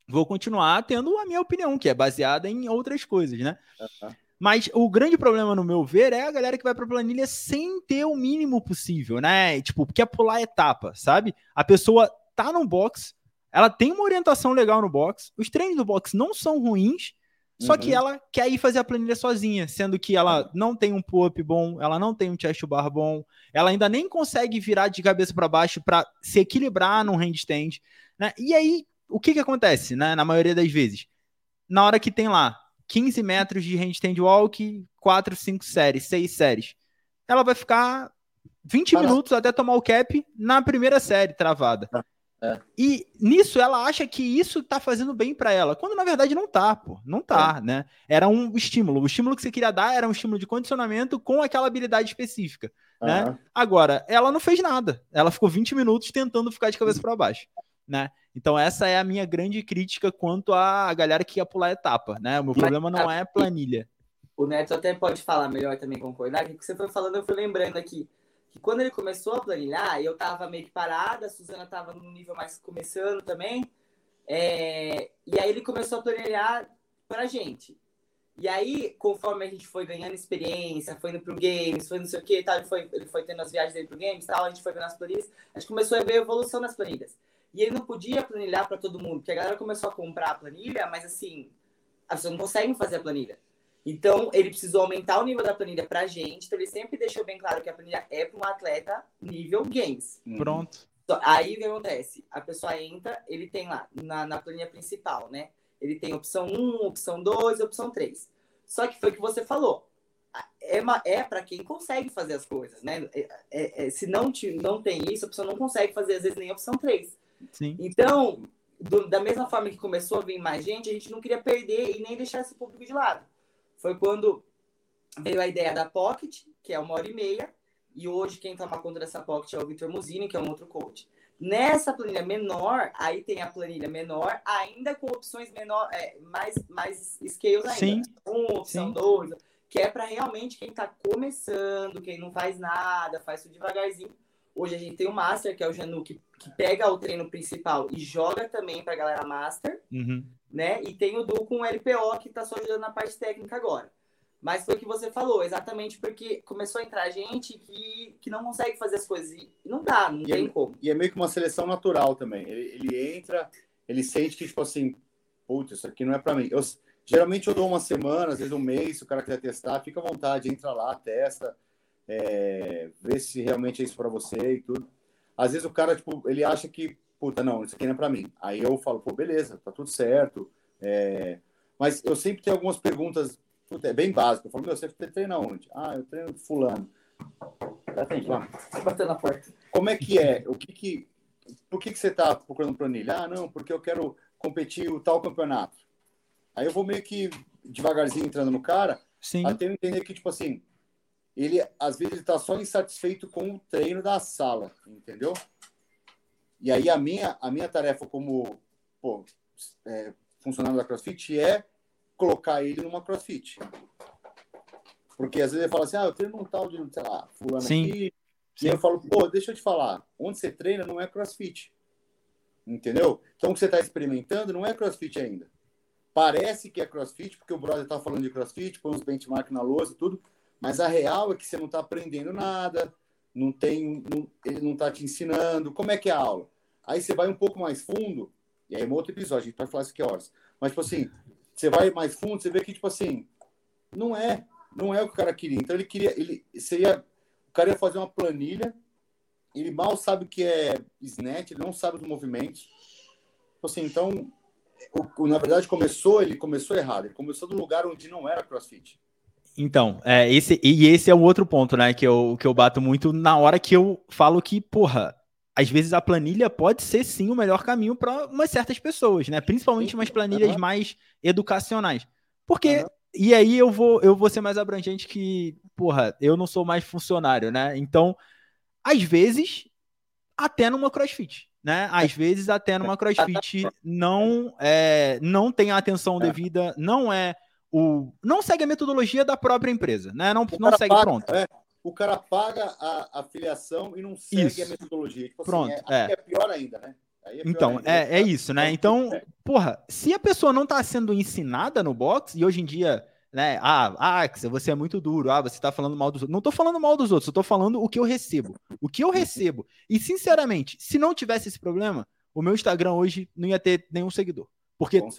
vou continuar tendo a minha opinião, que é baseada em outras coisas, né? Uhum. Mas o grande problema, no meu ver, é a galera que vai para planilha sem ter o mínimo possível, né? Tipo, quer pular etapa, sabe? A pessoa tá no box, ela tem uma orientação legal no box, os treinos do box não são ruins, só uhum. que ela quer ir fazer a planilha sozinha, sendo que ela não tem um pull-up bom, ela não tem um chest bar bom, ela ainda nem consegue virar de cabeça para baixo para se equilibrar num handstand, né? E aí o que que acontece, né, na maioria das vezes? Na hora que tem lá 15 metros de handstand walk, 4, 5 séries, 6 séries, ela vai ficar 20 minutos até tomar o cap na primeira série travada. É. é. E nisso ela acha que isso tá fazendo bem para ela, quando na verdade não tá, pô, não tá, é. né? Era um estímulo. O estímulo que você queria dar era um estímulo de condicionamento com aquela habilidade específica, uhum. né? Agora, ela não fez nada. Ela ficou 20 minutos tentando ficar de cabeça para baixo né? Então essa é a minha grande crítica quanto à galera que ia pular etapa, né? O meu problema não é planilha. O Neto até pode falar melhor também concordar, que você foi falando, eu fui lembrando aqui que quando ele começou a planilhar, eu tava meio que parada, a Suzana tava no nível mais começando também, é... e aí ele começou a planilhar pra gente. E aí, conforme a gente foi ganhando experiência, foi indo pro games, foi não sei o que, tal, ele foi, ele foi tendo as viagens dele pro games, tal, a gente foi vendo as planilhas, a gente começou a ver a evolução das planilhas. E ele não podia planilhar para todo mundo, porque a galera começou a comprar a planilha, mas assim, a pessoa não consegue fazer a planilha. Então, ele precisou aumentar o nível da planilha pra gente. Então, ele sempre deixou bem claro que a planilha é para um atleta nível games. Uhum. Pronto. Aí o que acontece? A pessoa entra, ele tem lá na, na planilha principal, né? Ele tem opção 1, opção 2, opção 3. Só que foi o que você falou. É, é para quem consegue fazer as coisas, né? É, é, é, se não, te, não tem isso, a pessoa não consegue fazer, às vezes, nem a opção 3. Sim. Então, do, da mesma forma que começou a vir mais gente, a gente não queria perder e nem deixar esse público de lado. Foi quando veio a ideia da Pocket, que é uma hora e meia, e hoje quem toma conta dessa Pocket é o Vitor Musini, que é um outro coach. Nessa planilha menor, aí tem a planilha menor, ainda com opções menor, é, mais, mais scales ainda. Sim. Um, opção 2, que é para realmente quem está começando, quem não faz nada, faz tudo devagarzinho. Hoje a gente tem o Master, que é o Janu, que, que pega o treino principal e joga também para a galera Master, uhum. né? E tem o Du com o LPO, que está só ajudando na parte técnica agora. Mas foi o que você falou, exatamente porque começou a entrar gente que, que não consegue fazer as coisas. E não dá, não e tem é, como. E é meio que uma seleção natural também. Ele, ele entra, ele sente que, tipo assim, putz, isso aqui não é para mim. Eu, geralmente eu dou uma semana, às vezes um mês, se o cara quiser testar, fica à vontade, entra lá, testa é, ver se realmente é isso para você e tudo. Às vezes o cara, tipo, ele acha que, puta, não, isso aqui não é para mim. Aí eu falo, pô, beleza, tá tudo certo. É... Mas eu sempre tenho algumas perguntas, puta, é bem básico. Eu falo, meu, você treina onde? Ah, eu treino fulano. Atende, lá. Batendo na porta. Como é que é? O que que... Por que, que você tá procurando planilha? Ah, não, porque eu quero competir o tal campeonato. Aí eu vou meio que devagarzinho entrando no cara, Sim. até eu entender que, tipo assim, ele às vezes está só insatisfeito com o treino da sala, entendeu? E aí a minha a minha tarefa como pô, é, funcionário da CrossFit é colocar ele numa CrossFit. Porque às vezes ele fala assim, ah, eu treino um tal de, sei lá, fulano Sim. aqui. Sim. E eu falo, pô, deixa eu te falar, onde você treina não é CrossFit. Entendeu? Então o que você está experimentando não é CrossFit ainda. Parece que é CrossFit, porque o brother está falando de CrossFit, põe uns benchmark na lousa e tudo, mas a real é que você não está aprendendo nada, não tem, não, ele não está te ensinando. Como é que é a aula? Aí você vai um pouco mais fundo, e aí é um outro episódio, a gente vai falar isso que horas. Mas, tipo assim, você vai mais fundo, você vê que, tipo assim, não é, não é o que o cara queria. Então ele queria, ele seria, o cara ia fazer uma planilha, ele mal sabe o que é snatch, ele não sabe os movimentos. Tipo assim, então, o, na verdade começou, ele começou errado. Ele começou do lugar onde não era CrossFit. Então, é, esse, e esse é o outro ponto, né, que eu, que eu bato muito na hora que eu falo que, porra, às vezes a planilha pode ser sim o melhor caminho para umas certas pessoas, né? Principalmente umas planilhas uhum. mais educacionais. Porque, uhum. e aí eu vou, eu vou ser mais abrangente que, porra, eu não sou mais funcionário, né? Então, às vezes, até numa crossfit. Né? Às vezes, até numa crossfit não, é, não tem a atenção é. devida, não é o não segue a metodologia da própria empresa, né? Não, não segue paga, pronto. É, o cara paga a, afiliação e não segue isso. a metodologia. Tipo assim, pronto, assim, é, é. pior ainda, né? É então, ainda. É, é isso, né? Então, porra, se a pessoa não está sendo ensinada no box, e hoje em dia, né? Ah, Axel, você é muito duro, ah, você está falando mal dos outros. Não estou falando mal dos outros, eu tô falando o que eu recebo. O que eu recebo. E, sinceramente, se não tivesse esse problema, o meu Instagram hoje não ia ter nenhum seguidor. Porque uhum.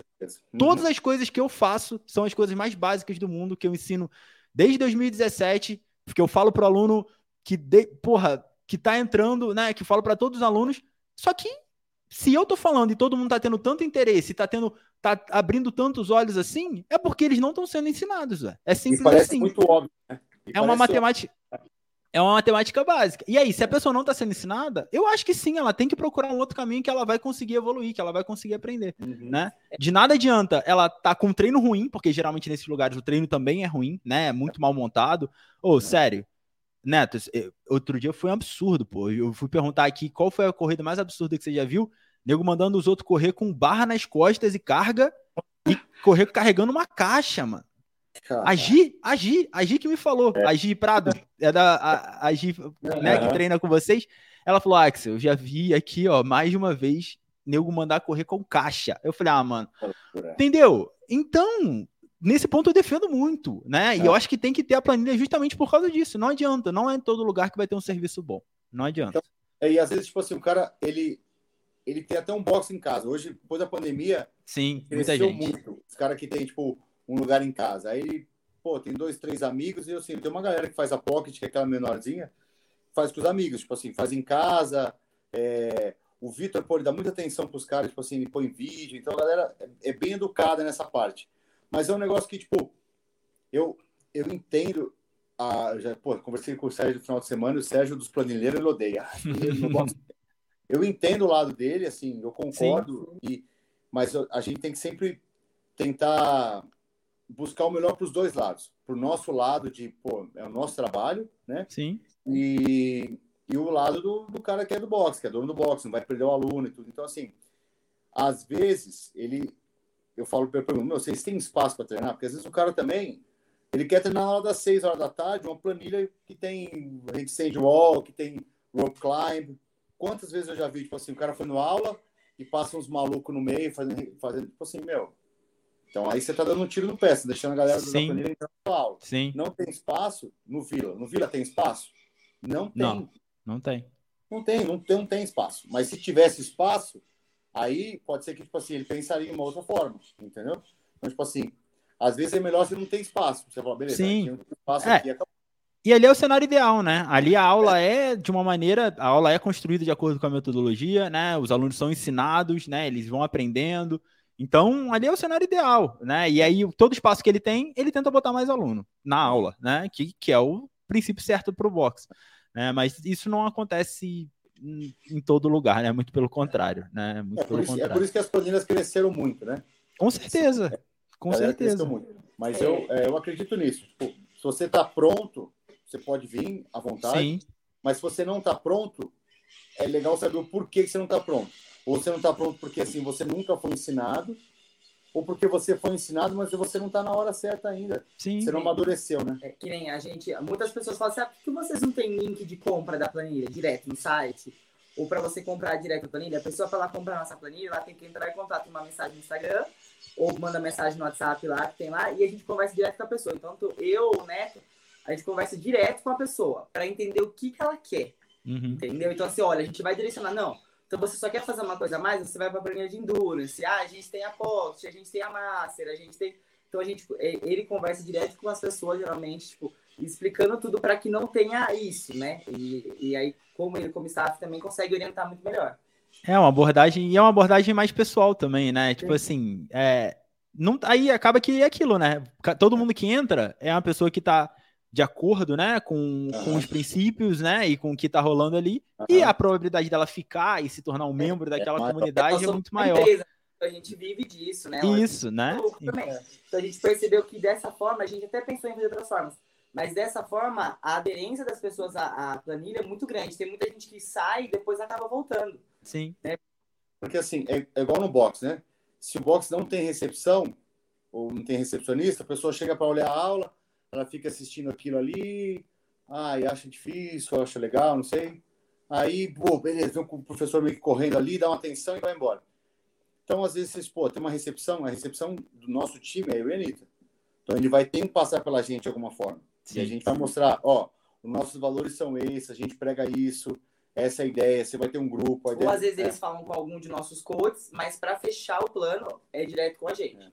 todas as coisas que eu faço são as coisas mais básicas do mundo que eu ensino desde 2017, porque eu falo para o aluno que, de, porra, que tá entrando, né, que eu falo para todos os alunos, só que se eu tô falando e todo mundo tá tendo tanto interesse, tá tendo tá abrindo tantos olhos assim, é porque eles não estão sendo ensinados, véio. É simples assim. muito óbvio, né? É uma matemática é uma matemática básica. E aí, se a pessoa não está sendo ensinada, eu acho que sim, ela tem que procurar um outro caminho que ela vai conseguir evoluir, que ela vai conseguir aprender, uhum. né? De nada adianta ela tá com um treino ruim, porque geralmente nesses lugares o treino também é ruim, né? É muito mal montado. Ô, oh, sério, Neto, outro dia foi um absurdo, pô. Eu fui perguntar aqui qual foi a corrida mais absurda que você já viu. Nego mandando os outros correr com barra nas costas e carga e correr carregando uma caixa, mano. Agi, Agi, Agi que me falou. É. Agi Prado, é da a, Agi, né, que treina com vocês. Ela falou: Axel, eu já vi aqui, ó, mais de uma vez, nego mandar correr com caixa. Eu falei: ah, mano, entendeu? Então, nesse ponto eu defendo muito, né? E é. eu acho que tem que ter a planilha justamente por causa disso. Não adianta, não é em todo lugar que vai ter um serviço bom. Não adianta. Então, e às vezes, tipo assim, o cara, ele, ele tem até um box em casa. Hoje, depois da pandemia, Sim, muita gente. muito. Os caras que tem, tipo, um lugar em casa. Aí pô, tem dois, três amigos, e eu, assim, tem uma galera que faz a pocket, que é aquela menorzinha, faz com os amigos, tipo assim, faz em casa. É... O Vitor, pô, ele dá muita atenção pros caras, tipo assim, ele põe vídeo, então a galera é bem educada nessa parte. Mas é um negócio que, tipo, eu, eu entendo. A, já, pô, conversei com o Sérgio no final de semana, e o Sérgio dos planilheiros ele odeia. eu entendo o lado dele, assim, eu concordo, e, mas a gente tem que sempre tentar buscar o melhor para os dois lados. Para o nosso lado de, pô, é o nosso trabalho, né? Sim. E, e o lado do, do cara que é do boxe, que é dono do boxe, não vai perder o aluno e tudo. Então, assim, às vezes, ele, eu falo para ele, meu, vocês têm espaço para treinar? Porque às vezes o cara também, ele quer treinar na hora das 6 horas da tarde, uma planilha que tem handstand wall, que tem rope climb. Quantas vezes eu já vi, tipo assim, o cara foi no aula e passa uns malucos no meio, fazendo, fazendo tipo assim, meu, então aí você está dando um tiro no pé, você tá deixando a galera do planilha entrar no aula. Sim. Não tem espaço no Vila. No Vila tem espaço? Não tem. Não, não tem. Não tem, não tem, não tem espaço. Mas se tivesse espaço, aí pode ser que, tipo assim, ele pensaria em uma outra forma, entendeu? Então, tipo assim, às vezes é melhor se não tem espaço. Você fala, beleza, Sim. espaço é. aqui, acabou. E ali é o cenário ideal, né? Ali a aula é de uma maneira, a aula é construída de acordo com a metodologia, né? Os alunos são ensinados, né? Eles vão aprendendo. Então, ali é o cenário ideal, né? E aí, todo espaço que ele tem, ele tenta botar mais aluno na aula, né? Que, que é o princípio certo para o box. Né? Mas isso não acontece em, todo lugar, né? Muito pelo contrário, né? Muito é, por isso, contrário. é por isso que as planilhas cresceram muito, né? Com certeza, com certeza. Mas eu, é, eu acredito nisso. Tipo, se você está pronto, você pode vir à vontade. Sim. Mas se você não está pronto, é legal saber o porquê que você não está pronto. Ou você não está pronto porque assim você nunca foi ensinado, ou porque você foi ensinado, mas você não está na hora certa ainda. Sim. Você não amadureceu, né? É que nem a gente. Muitas pessoas falam assim: ah, por que vocês não têm link de compra da planilha direto no site? Ou para você comprar direto a planilha? A pessoa, para ela comprar nossa planilha, ela tem que entrar em contato com uma mensagem no Instagram, ou manda mensagem no WhatsApp lá, que tem lá, e a gente conversa direto com a pessoa. Então, eu, o Neto, a gente conversa direto com a pessoa, para entender o que, que ela quer. Uhum. Entendeu? Então, assim, olha, a gente vai direcionar. Não, então você só quer fazer uma coisa a mais, você vai para a planilha de endurance. Ah, a gente tem a post, a gente tem a master, a gente tem. Então a gente, ele conversa direto com as pessoas, geralmente, tipo, explicando tudo para que não tenha isso, né? E, e aí, como ele, como staff, também consegue orientar muito melhor. É uma abordagem, e é uma abordagem mais pessoal também, né? Tipo assim, é, não, aí acaba que é aquilo, né? Todo mundo que entra é uma pessoa que está de acordo, né, com, com os princípios, né, e com o que está rolando ali, uhum. e a probabilidade dela ficar e se tornar um membro daquela é, comunidade é muito maior. Empresa. A gente vive disso, né? Isso, né? Então a gente percebeu que dessa forma, a gente até pensou em fazer outras formas, mas dessa forma, a aderência das pessoas à, à planilha é muito grande. Tem muita gente que sai e depois acaba voltando. Sim. Né? Porque assim, é, é igual no box, né? Se o box não tem recepção, ou não tem recepcionista, a pessoa chega para olhar a aula, ela fica assistindo aquilo ali, ah, e acha difícil, acha legal, não sei. Aí, pô, beleza, vem o professor meio que correndo ali, dá uma atenção e vai embora. Então, às vezes, pô, tem uma recepção, a recepção do nosso time é eu e a Anitta. Então, ele vai ter que passar pela gente de alguma forma. Sim, e a gente vai mostrar, ó, os nossos valores são esses, a gente prega isso, essa é a ideia, você vai ter um grupo. Ou às vezes é. eles falam com algum de nossos coaches, mas para fechar o plano é direto com a gente. É.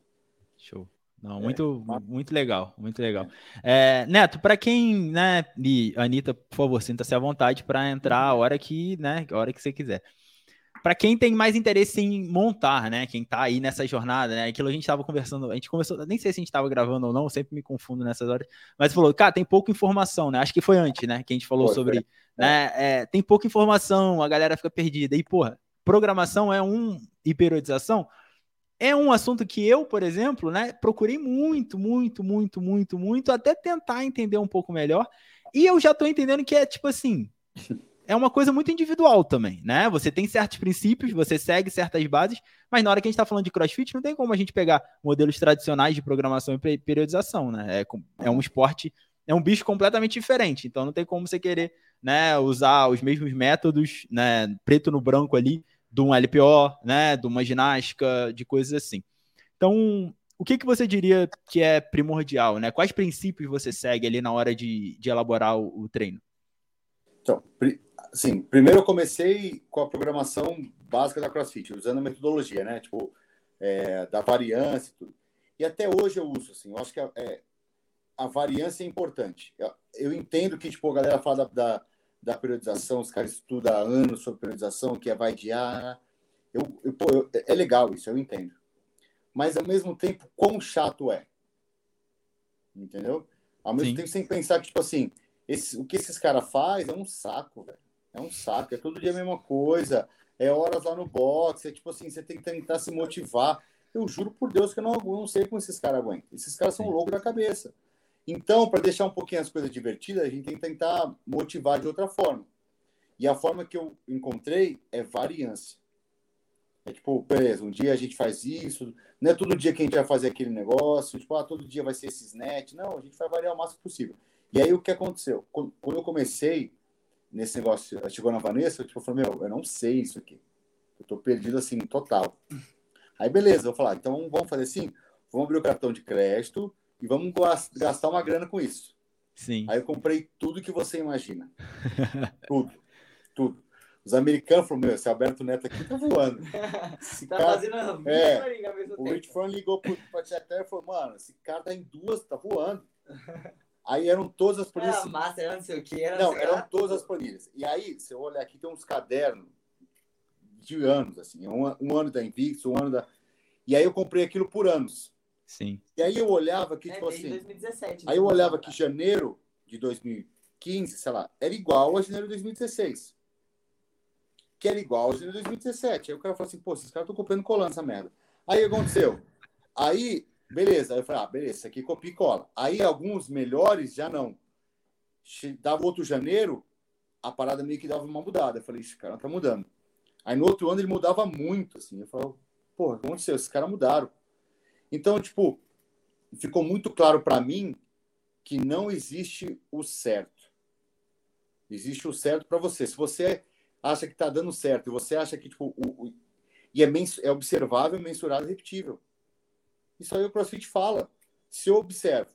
Show. Não, muito, é. muito legal, muito legal. É, Neto, para quem, né, e Anitta, por favor, sinta-se à vontade para entrar a hora que, né, a hora que você quiser. Para quem tem mais interesse em montar, né, quem tá aí nessa jornada, né, aquilo a gente estava conversando, a gente começou, nem sei se a gente estava gravando ou não, sempre me confundo nessas horas, mas falou, cara, tem pouca informação, né, acho que foi antes, né, que a gente falou foi, sobre, né, é, tem pouca informação, a galera fica perdida, e porra, programação é um, e periodização é um assunto que eu, por exemplo, né, procurei muito, muito, muito, muito, muito, até tentar entender um pouco melhor. E eu já estou entendendo que é tipo assim, é uma coisa muito individual também, né? Você tem certos princípios, você segue certas bases, mas na hora que a gente está falando de CrossFit, não tem como a gente pegar modelos tradicionais de programação e periodização, né? É, é um esporte, é um bicho completamente diferente. Então não tem como você querer, né, usar os mesmos métodos, né, preto no branco ali de um LPO, né, de uma ginástica, de coisas assim. Então, o que, que você diria que é primordial, né? Quais princípios você segue ali na hora de, de elaborar o, o treino? Então, sim, primeiro eu comecei com a programação básica da CrossFit, usando a metodologia, né? Tipo, é, da variância e tudo. E até hoje eu uso, assim, eu acho que é, é a variância é importante. Eu, eu, entendo que tipo, a galera fala da, da, da, periodização, os caras estudam há anos sobre periodização, que é vai de ar. Eu, eu, pô, eu, é legal isso, eu entendo. Mas, ao mesmo tempo, quão chato é? Entendeu? Ao mesmo Sim. tempo, sem pensar que, tipo assim, esse, o que esses caras fazem é um saco, velho. É um saco. É todo dia a mesma coisa. É horas lá no box. É tipo assim, você tem que tentar se motivar. Eu juro por Deus que eu não, eu não sei como esses caras aguentam. Esses caras são loucos da cabeça. Então, para deixar um pouquinho as coisas divertidas, a gente tem que tentar motivar de outra forma. E a forma que eu encontrei é variância. É tipo, beleza, um dia a gente faz isso, não é todo dia que a gente vai fazer aquele negócio, tipo, ah, todo dia vai ser esses net. Não, a gente vai variar o máximo possível. E aí o que aconteceu? Quando eu comecei nesse negócio, chegou na Vanessa, eu tipo, falei, meu, eu não sei isso aqui. Eu tô perdido assim, total. Aí beleza, eu vou falar, então vamos fazer assim, vamos abrir o cartão de crédito e vamos gastar uma grana com isso. Sim. Aí eu comprei tudo que você imagina. tudo. Tudo. Os americanos falaram, meu, esse Alberto Neto aqui tá voando. Esse tá cara, fazendo é, O Rich Fran ligou pro Tcheté e falou, mano, esse cara tá em duas, tá voando. Aí eram todas as planilhas. Era massa, era não sei o que. Era não, eram todas as planilhas. E aí, se eu olhar aqui, tem uns cadernos de anos, assim. Um, um ano da Invictus, um ano da. E aí eu comprei aquilo por anos. Sim. E aí eu olhava aqui, é, tipo assim. 2017, aí eu olhava que janeiro de 2015, sei lá, era igual a janeiro de 2016 que era igual ao de 2017. Aí o cara falou assim, pô, esses caras estão copiando colando essa merda. Aí o que aconteceu? Aí, beleza. Aí eu falei, ah, beleza, isso aqui copia e cola. Aí alguns melhores já não. Dava outro janeiro, a parada meio que dava uma mudada. Eu falei, esse cara tá mudando. Aí no outro ano ele mudava muito, assim. Eu falei, pô, o que aconteceu? Esses caras mudaram. Então, tipo, ficou muito claro para mim que não existe o certo. Existe o certo para você. Se você acha que está dando certo, e você acha que, tipo, o, o e é, é observável, mensurado e repetível. Isso aí o CrossFit fala. Se eu observo,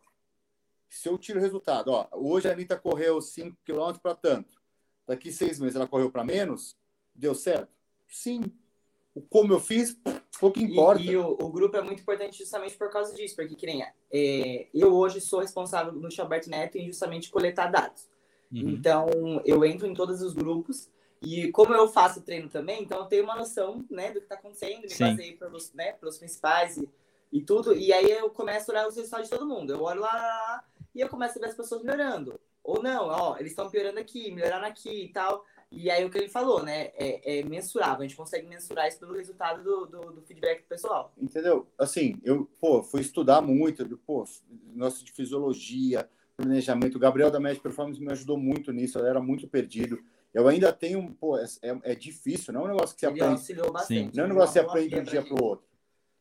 se eu tiro o resultado, ó, hoje a Anitta correu 5 km para tanto, daqui seis meses ela correu para menos, deu certo? Sim. O como eu fiz, pouco importa. E, e o, o, grupo é muito importante justamente por causa disso, porque que nem é, eu hoje sou responsável no Chalbert Neto em justamente coletar dados. Uhum. Então, eu entro em todos os grupos e como eu faço treino também, então eu tenho uma noção, né, do que está acontecendo, me Sim. baseio pelos, né, pelos principais e, e tudo. E aí eu começo a olhar os resultados de todo mundo. Eu olho lá e eu começo a ver as pessoas melhorando. Ou não, ó, eles estão piorando aqui, melhorando aqui e tal. E aí o que ele falou, né, é, é mensurável. A gente consegue mensurar isso pelo resultado do, do, do, feedback do pessoal. Entendeu? Assim, eu, pô, fui estudar muito, pô, nossa de fisiologia, planejamento. O Gabriel da Média Performance me ajudou muito nisso, eu era muito perdido. Eu ainda tenho, pô, é, é, é difícil, não é um negócio que você Ele aprende. Bastante, não é um negócio que você aprende de um dia para o outro,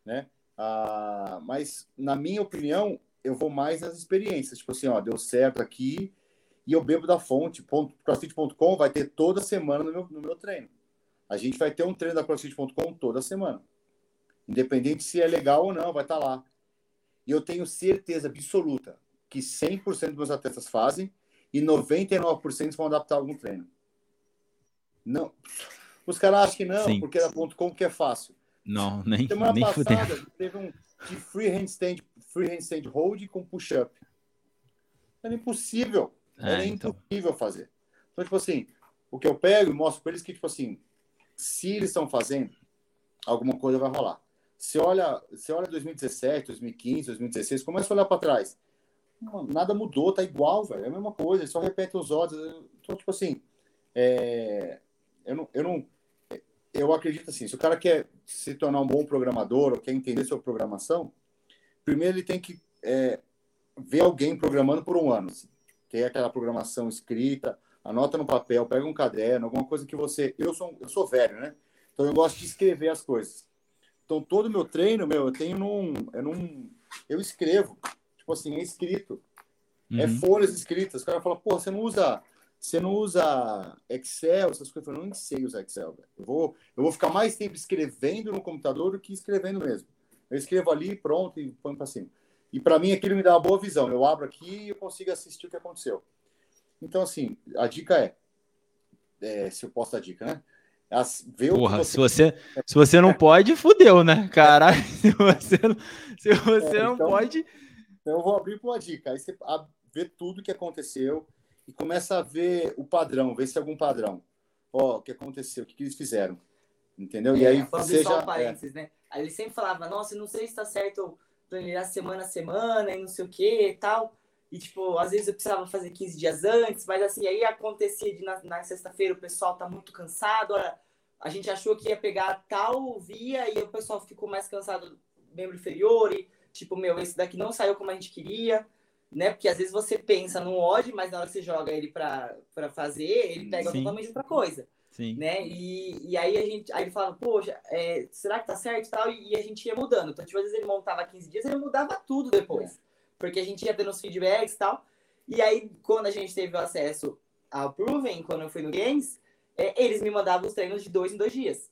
né? Ah, mas, na minha opinião, eu vou mais nas experiências. Tipo assim, ó, deu certo aqui e eu bebo da fonte. CrossFit.com vai ter toda semana no meu, no meu treino. A gente vai ter um treino da CrossFit.com toda semana. Independente se é legal ou não, vai estar tá lá. E eu tenho certeza absoluta que 100% dos meus atletas fazem e 99% vão adaptar algum treino. Não. Os caras acham que não, Sim. porque ponto com que é fácil. Não, nem Semana nem passada fudeu. teve um de free handstand, free handstand hold com push-up. Era impossível. É, era então. impossível fazer. Então, tipo assim, o que eu pego e mostro para eles que, tipo assim, se eles estão fazendo, alguma coisa vai rolar. Você olha, você olha 2017, 2015, 2016, começa a olhar para trás. nada mudou, tá igual, velho. É a mesma coisa, só repete os odds. Então, tipo assim, é, eu não, eu não. Eu acredito assim, se o cara quer se tornar um bom programador ou quer entender sobre programação, primeiro ele tem que é, ver alguém programando por um ano. Assim, ter aquela programação escrita, anota no papel, pega um caderno, alguma coisa que você. Eu sou, eu sou velho, né? Então eu gosto de escrever as coisas. Então todo o meu treino, meu, eu tenho num. É num eu escrevo. Tipo assim, é escrito. É uhum. É folhas escritas. O cara fala, pô, você não usa você não usa Excel, essas coisas. Eu não sei usar Excel. Eu vou, eu vou ficar mais tempo escrevendo no computador do que escrevendo mesmo. Eu escrevo ali, pronto, e põe para cima. E para mim aquilo me dá uma boa visão. Eu abro aqui e eu consigo assistir o que aconteceu. Então, assim, a dica é, é se eu posso dar dica, né? As, ver Porra, você... se você se você não pode, fudeu, né? Caralho, se você, se você é, não então... pode Então eu vou abrir para uma dica. Aí você vê tudo que aconteceu e começa a ver o padrão, ver se é algum padrão. Ó, o que aconteceu, o que, que eles fizeram. Entendeu? É, e aí seja... Só um é. parênteses, é. né? Aí ele sempre falava, nossa, não sei se está certo planilhar semana a semana e não sei o que e tal. E, tipo, às vezes eu precisava fazer 15 dias antes, mas assim, aí acontecia de na, na sexta-feira o pessoal tá muito cansado, olha, a gente achou que ia pegar tal via e o pessoal ficou mais cansado, membro inferior, e tipo, meu, esse daqui não saiu como a gente queria, né? Porque às vezes você pensa no odd, mas na hora que você joga ele para fazer, ele pega Sim. totalmente outra coisa. Sim. Né? E, e aí a gente aí ele falava, poxa, é, será que tá certo e tal? E, e, a gente ia mudando. Então, tipo, às vezes ele montava 15 dias, ele mudava tudo depois. É. Porque a gente ia dando os feedbacks e tal. E aí, quando a gente teve o acesso ao Proven, quando eu fui no Games, é, eles me mandavam os treinos de dois em dois dias.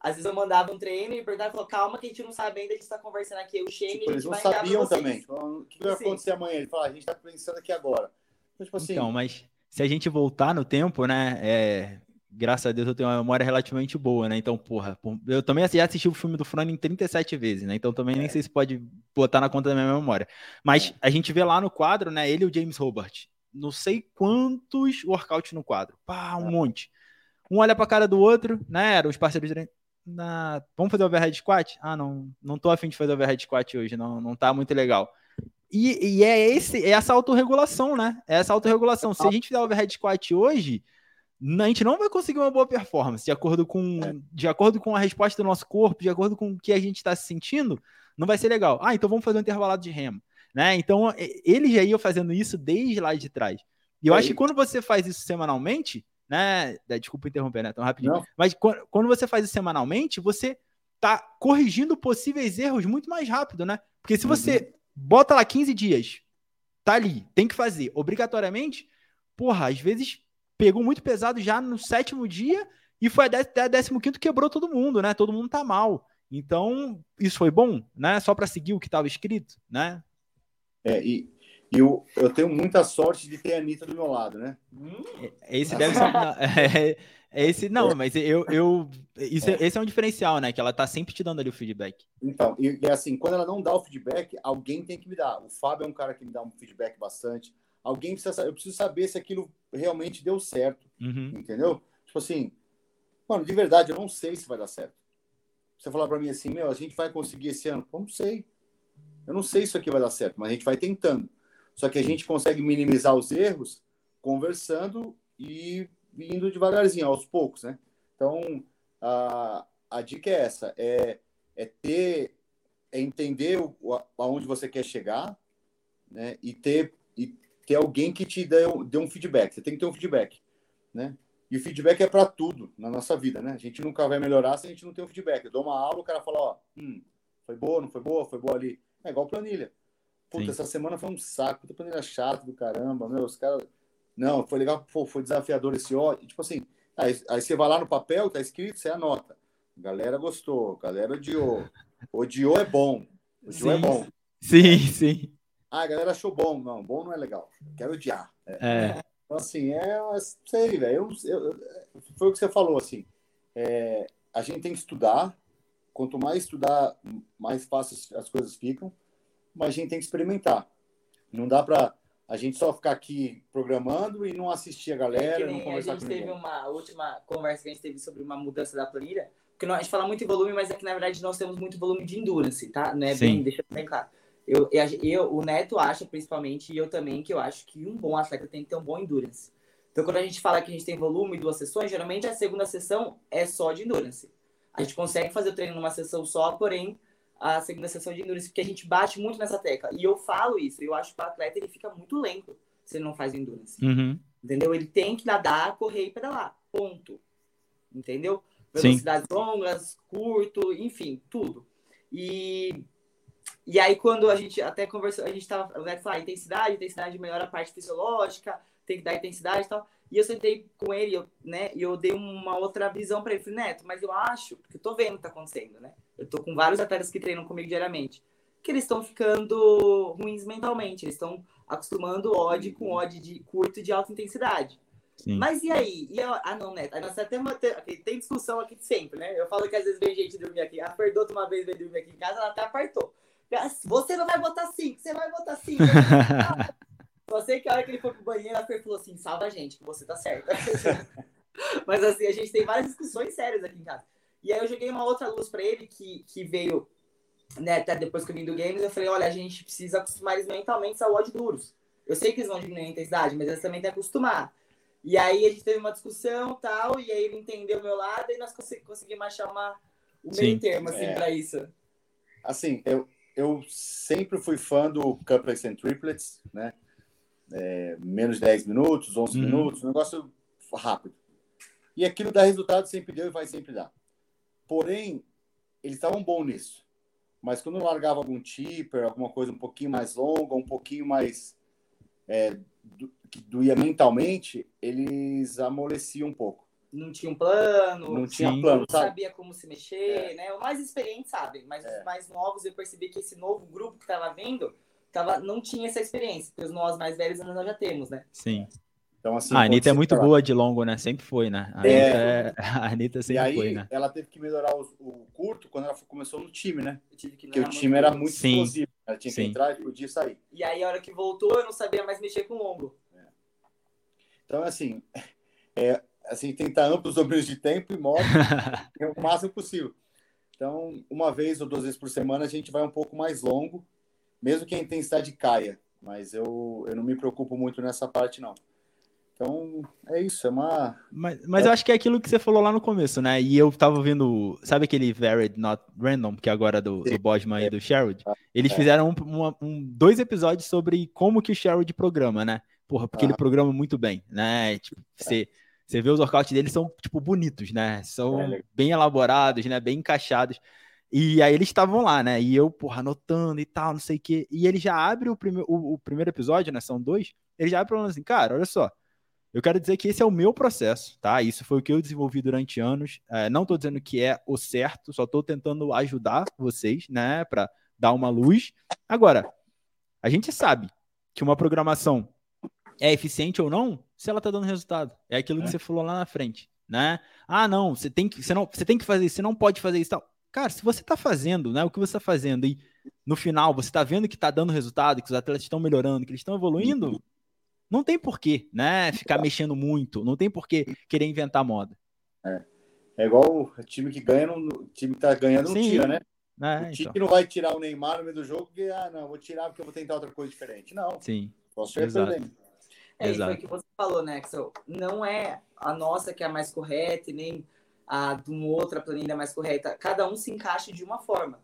Às vezes eu mandava um treino e perguntava, falou, calma que a gente não sabe ainda, a gente tá conversando aqui, o Shane, tipo, eles não sabiam também. O que vai acontecer amanhã? Ele falou, a gente tá pensando aqui agora. Então, tipo assim... então, mas se a gente voltar no tempo, né, é... graças a Deus eu tenho uma memória relativamente boa, né, então, porra, eu também já assisti o filme do Fronin 37 vezes, né, então também é. nem sei se pode botar na conta da minha memória. Mas é. a gente vê lá no quadro, né, ele e o James Robert, não sei quantos workouts no quadro, pá, um é. monte. Um olha pra cara do outro, né, eram os parceiros de na... vamos fazer overhead squat? Ah, não, não tô afim de fazer overhead squat hoje, não, não tá muito legal. E, e é, esse, é essa autorregulação, né? É essa autorregulação. Se a gente fizer overhead squat hoje, a gente não vai conseguir uma boa performance de acordo com, é. de acordo com a resposta do nosso corpo, de acordo com o que a gente está se sentindo, não vai ser legal. Ah, então vamos fazer um intervalado de remo. Né? Então, eles já iam fazendo isso desde lá de trás. E eu é acho que quando você faz isso semanalmente, né? É, desculpa interromper, né? Tão rapidinho. Não. Mas quando você faz isso semanalmente, você tá corrigindo possíveis erros muito mais rápido, né? Porque se você uhum. bota lá 15 dias, tá ali, tem que fazer obrigatoriamente, porra, às vezes pegou muito pesado já no sétimo dia e foi até décimo quinto quebrou todo mundo, né? Todo mundo tá mal. Então, isso foi bom, né? Só para seguir o que estava escrito, né? É, e, e eu, eu tenho muita sorte de ter a Anitta do meu lado, né? Hum? Esse deve ser. É, é, esse não, mas eu. eu isso, é. Esse é um diferencial, né? Que ela tá sempre te dando ali o feedback. Então, e, e assim, quando ela não dá o feedback, alguém tem que me dar. O Fábio é um cara que me dá um feedback bastante. Alguém precisa Eu preciso saber se aquilo realmente deu certo. Uhum. Entendeu? Tipo assim, mano, de verdade, eu não sei se vai dar certo. Você falar para mim assim, meu, a gente vai conseguir esse ano? Eu não sei. Eu não sei se isso aqui vai dar certo, mas a gente vai tentando. Só que a gente consegue minimizar os erros conversando e indo devagarzinho, aos poucos, né? Então, a, a dica é essa, é, é ter, é entender o, aonde você quer chegar, né? E ter, e ter alguém que te dê, dê um feedback. Você tem que ter um feedback, né? E o feedback é para tudo na nossa vida, né? A gente nunca vai melhorar se a gente não tem um feedback. Eu dou uma aula, o cara fala, ó, hum, foi boa, não foi boa, foi boa ali. É igual planilha. Puta, Sim. essa semana foi um saco, puta planilha chata do caramba, meu, os caras. Não, foi legal, pô, foi desafiador esse ódio. Tipo assim, aí, aí, você vai lá no papel, tá escrito, você anota. Galera gostou, galera odiou. Odiou é bom. Odiou é sim. é bom. Sim, sim. Ah, a galera achou bom. Não, bom não é legal. Quero odiar. É. é. Então, assim, é. Sei, velho. Foi o que você falou, assim. É, a gente tem que estudar. Quanto mais estudar, mais fácil as coisas ficam mas a gente tem que experimentar. Não dá para a gente só ficar aqui programando e não assistir a galera, é não conversar A gente teve ninguém. uma última conversa que a gente teve sobre uma mudança da planilha, porque a gente fala muito em volume, mas é que na verdade nós temos muito volume de endurance, tá? Não é bem, deixa bem claro. Eu, eu, o Neto acha, principalmente, e eu também, que eu acho que um bom atleta tem que ter um bom endurance. Então, quando a gente fala que a gente tem volume duas sessões, geralmente a segunda sessão é só de endurance. A gente consegue fazer o treino numa sessão só, porém, a segunda sessão de endurance, porque a gente bate muito nessa tecla. E eu falo isso, eu acho que o atleta ele fica muito lento se ele não faz endurance. Uhum. Entendeu? Ele tem que nadar, correr e pedalar. Ponto. Entendeu? Velocidades Sim. longas, curto, enfim, tudo. E, e aí, quando a gente até conversou, a gente tava. O Neto falou, ah, intensidade, intensidade melhora a parte fisiológica, tem que dar intensidade e tal. E eu sentei com ele, eu, né? E eu dei uma outra visão para ele. Falei, Neto, mas eu acho, porque eu tô vendo o que tá acontecendo, né? Eu tô com vários atletas que treinam comigo diariamente, que eles estão ficando ruins mentalmente. Eles estão acostumando odd com odd de curto e de alta intensidade. Sim. Mas e aí? E eu, ah, não, Neto. Nós tem, uma, tem discussão aqui sempre, né? Eu falo que às vezes vem gente dormir aqui. A Perdoto uma vez veio dormir aqui em casa, ela até apartou. Você não vai botar cinco, você vai botar cinco. Só sei que a hora que ele foi pro banheiro, a Fer falou assim: salva a gente, que você tá certa. Mas assim, a gente tem várias discussões sérias aqui em casa. E aí eu joguei uma outra luz para ele que, que veio, né, até depois que eu vim do Games, eu falei, olha, a gente precisa acostumar eles mentalmente a WOD duros. Eu sei que eles vão diminuir a intensidade, mas eles também têm que acostumar. E aí a gente teve uma discussão tal, e aí ele entendeu o meu lado e nós conseguimos achar uma, um meio termo, assim, é. para isso. Assim, eu, eu sempre fui fã do Couplets and Triplets, né? É, menos de 10 minutos, 11 uhum. minutos, um negócio rápido. E aquilo dá resultado, sempre deu e vai sempre dar. Porém, eles estavam bons nisso. Mas quando largava algum tipper, alguma coisa um pouquinho mais longa, um pouquinho mais é, que doía mentalmente, eles amoleciam um pouco. Não tinha um plano, não tinha sim. plano, não sabia como se mexer, é. né? Os mais experientes sabem, mas é. os mais novos eu percebi que esse novo grupo que estava vindo tava, não tinha essa experiência, porque nós mais velhos nós já temos, né? Sim. Então, assim, a Anitta é muito boa de longo, né? Sempre foi, né? A é. Anitta, é... a Anitta sempre aí, foi, né? Ela teve que melhorar o, o curto quando ela começou no time, né? Porque o time era muito Sim. explosivo. Ela tinha que Sim. entrar e podia sair. E aí, a hora que voltou, eu não sabia mais mexer com longo. É. Então, assim, é, assim, tentar amplos domínios de tempo e modo é o máximo possível. Então, uma vez ou duas vezes por semana, a gente vai um pouco mais longo, mesmo que a intensidade caia. Mas eu, eu não me preocupo muito nessa parte, não. Então, é isso, é uma. Mas, mas é... eu acho que é aquilo que você falou lá no começo, né? E eu tava vendo, sabe aquele Varied Not Random, que é agora do, do Bosman é. e do Sherwood? Ah, Eles é. fizeram um, um, dois episódios sobre como que o Sherwood programa, né? Porra, porque ah. ele programa muito bem, né? Tipo, você, você vê os workouts dele, são, tipo, bonitos, né? São é, bem elaborados, né? Bem encaixados. E aí eles estavam lá, né? E eu, porra, anotando e tal, não sei o quê. E ele já abre o, prime o, o primeiro episódio, né? São dois. Ele já abre falando assim, cara, olha só eu quero dizer que esse é o meu processo, tá? Isso foi o que eu desenvolvi durante anos. É, não estou dizendo que é o certo, só estou tentando ajudar vocês, né, para dar uma luz. Agora, a gente sabe que uma programação é eficiente ou não se ela está dando resultado. É aquilo é. que você falou lá na frente, né? Ah, não, você tem que, você não, você tem que fazer isso, você não pode fazer isso, tal. Cara, se você está fazendo, né, o que você está fazendo e no final você está vendo que está dando resultado, que os atletas estão melhorando, que eles estão evoluindo, não tem porquê, né? Ficar mexendo muito, não tem porquê querer inventar moda. É, é igual o time que ganha, o time que tá ganhando não Sim. tira, né? É, o time então. não vai tirar o Neymar no meio do jogo porque, ah, não, vou tirar porque eu vou tentar outra coisa diferente. Não. Sim. Posso Exato. É, isso foi o que você falou, né, Axel? Não é a nossa que é a mais correta e nem a de uma outra planilha mais correta. Cada um se encaixa de uma forma.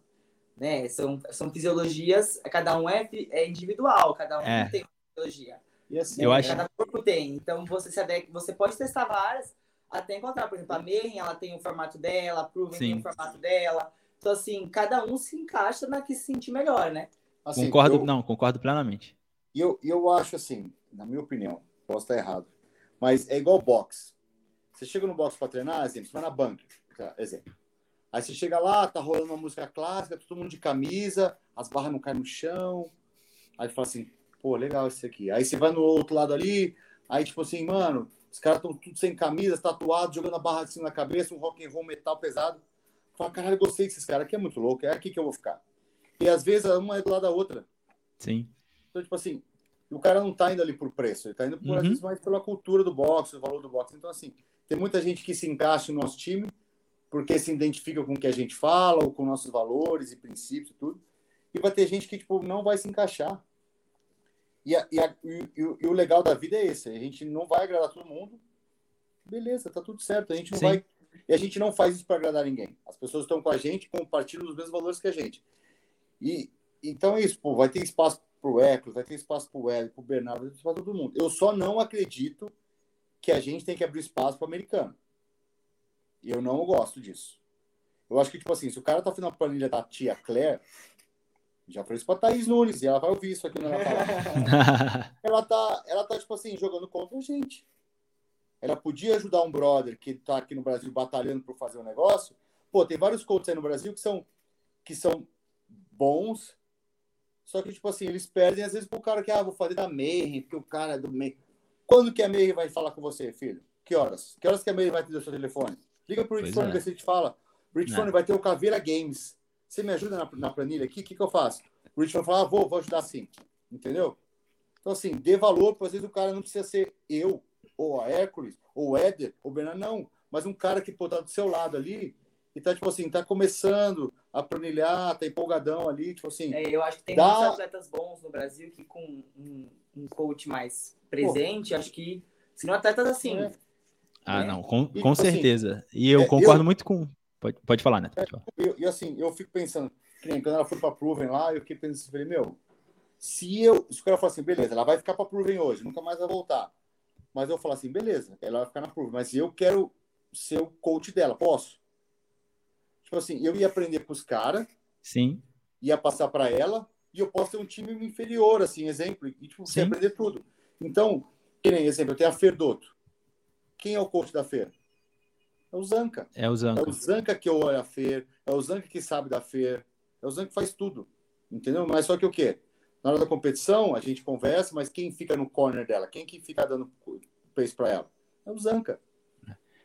Né? São, são fisiologias, cada um é, é individual, cada um é. tem uma fisiologia. E assim, eu acho... cada corpo tem. Então você se adequa, você pode testar várias até encontrar. Por exemplo, a Mayhem, ela tem o formato dela, a Proven Sim. tem o formato dela. Então, assim, cada um se encaixa na que se sentir melhor, né? Assim, concordo, eu... não, concordo plenamente. E eu, eu acho assim, na minha opinião, posso estar errado, mas é igual boxe. Você chega no boxe para treinar, exemplo, você vai na banca, tá, exemplo. Aí você chega lá, tá rolando uma música clássica, todo mundo de camisa, as barras não caem no chão. Aí fala assim, pô, legal esse aqui. Aí você vai no outro lado ali, aí tipo assim, mano, os caras estão tudo sem camisa, tatuados, jogando a barra assim na cabeça, um rock and roll metal pesado. Fala, caralho, gostei desses caras aqui, é muito louco, é aqui que eu vou ficar. E às vezes uma é do lado da outra. Sim. Então, tipo assim, o cara não tá indo ali por preço, ele tá indo por, uhum. vezes, mais pela cultura do boxe, o valor do boxe. Então, assim, tem muita gente que se encaixa no nosso time porque se identifica com o que a gente fala, ou com nossos valores e princípios e tudo. E vai ter gente que, tipo, não vai se encaixar. E, a, e, a, e, e, o legal da vida é esse: a gente não vai agradar todo mundo. Beleza, tá tudo certo. A gente não Sim. vai. E a gente não faz isso para agradar ninguém. As pessoas estão com a gente, compartilham os mesmos valores que a gente. E então é isso, pô, vai ter espaço para o Ecos, vai ter espaço para o Hélio, para o Bernardo, vai ter espaço para todo mundo. Eu só não acredito que a gente tem que abrir espaço para o americano. E eu não gosto disso. Eu acho que, tipo assim, se o cara tá fazendo a planilha da tia Claire, já falei isso pra Thaís Nunes, e ela vai ouvir isso aqui na ela tá, ela tá, tipo assim, jogando contra a gente. Ela podia ajudar um brother que tá aqui no Brasil batalhando por fazer um negócio. Pô, tem vários coaches aí no Brasil que são, que são bons, só que, tipo assim, eles perdem às vezes pro cara que, ah, vou fazer da Mayhem, porque o cara é do Mayhem. Quando que a Mayhem vai falar com você, filho? Que horas? Que horas que a Mayhem vai ter o seu telefone? Liga pro Richfone, é. ver se ele te fala. O Richfone vai ter o Caveira Games. Você me ajuda na, na planilha aqui? O que, que eu faço? O Rich vai falar, ah, vou, vou ajudar sim. Entendeu? Então, assim, dê valor, porque às vezes o cara não precisa ser eu, ou a Hércules, ou o Éder, ou o Bernardo, não. Mas um cara que pô, tá do seu lado ali e tá, tipo assim, tá começando a planilhar, tá empolgadão ali, tipo assim. É, eu acho que tem dá... muitos atletas bons no Brasil que com um, um coach mais presente, pô. acho que. Se não atletas assim. É. Ah, né? não, com, com e, tipo assim, certeza. E eu é, concordo eu, muito com. Pode, pode falar, né? E assim, eu fico pensando, quando ela foi pra Proven lá, eu fiquei pensando, falei, meu, se eu. Se o cara falar assim, beleza, ela vai ficar pra Proven hoje, nunca mais vai voltar. Mas eu falo assim, beleza, ela vai ficar na Proven, mas eu quero ser o coach dela, posso? Tipo assim, eu ia aprender com os caras. Sim. Ia passar para ela, e eu posso ter um time inferior, assim, exemplo, e tipo, você aprender tudo. Então, que nem exemplo, eu tenho a Ferdoto. Quem é o coach da Fer? É o Zanca. É o Zanca. É o Zanca que olha a Fer, é o Zanca que sabe da Fer, é o Zanca que faz tudo. Entendeu? Mas só que o quê? Na hora da competição, a gente conversa, mas quem fica no corner dela? Quem que fica dando pace para ela? É o Zanca.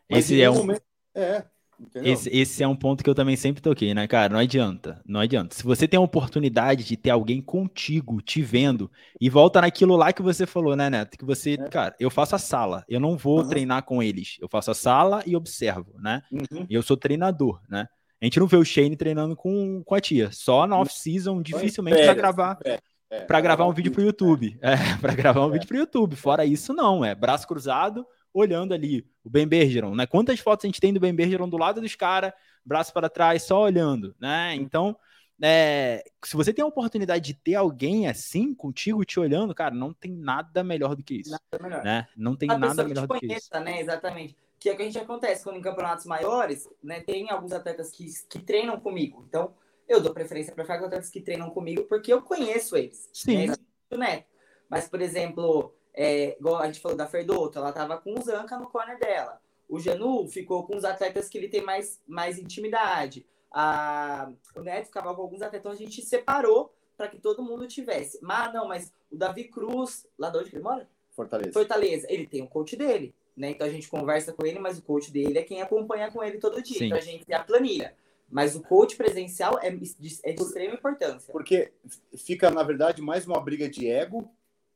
Mas Esse é um. Momento... É, esse, esse, é um ponto que eu também sempre toquei, né, cara? Não adianta, não adianta. Se você tem a oportunidade de ter alguém contigo, te vendo, e volta naquilo lá que você falou, né, Neto? Que você, é. cara, eu faço a sala, eu não vou uhum. treinar com eles. Eu faço a sala e observo, né? Uhum. Eu sou treinador, né? A gente não vê o Shane treinando com, com a tia, só na off-season, dificilmente para gravar. É. É, para gravar um vídeo para o YouTube. É, para gravar um vídeo para o YouTube. Fora isso, não. É braço cruzado, olhando ali o Ben Bergeron, né? Quantas fotos a gente tem do Ben Bergeron do lado dos caras, braço para trás, só olhando, né? Então, é, se você tem a oportunidade de ter alguém assim contigo te olhando, cara, não tem nada melhor do que isso. Nada melhor. Né? Não tem a nada melhor do conheça, que isso. Né? Exatamente. Que é o que a gente acontece quando em campeonatos maiores, né? Tem alguns atletas que, que treinam comigo. Então, eu dou preferência para ficar com atletas que treinam comigo porque eu conheço eles. Sim. Né? Mas, por exemplo, é, igual a gente falou da Ferdoto, ela tava com o Zanca no corner dela. O Janu ficou com os atletas que ele tem mais, mais intimidade. A, o Neto ficava com alguns atletas, então a gente separou para que todo mundo tivesse. Mas não, mas o Davi Cruz, lá de onde ele mora? Fortaleza. Fortaleza, ele tem um coach dele, né? Então a gente conversa com ele, mas o coach dele é quem acompanha com ele todo dia. Sim. Então a gente tem a planilha. Mas o coach presencial é de, é de extrema importância. Porque fica, na verdade, mais uma briga de ego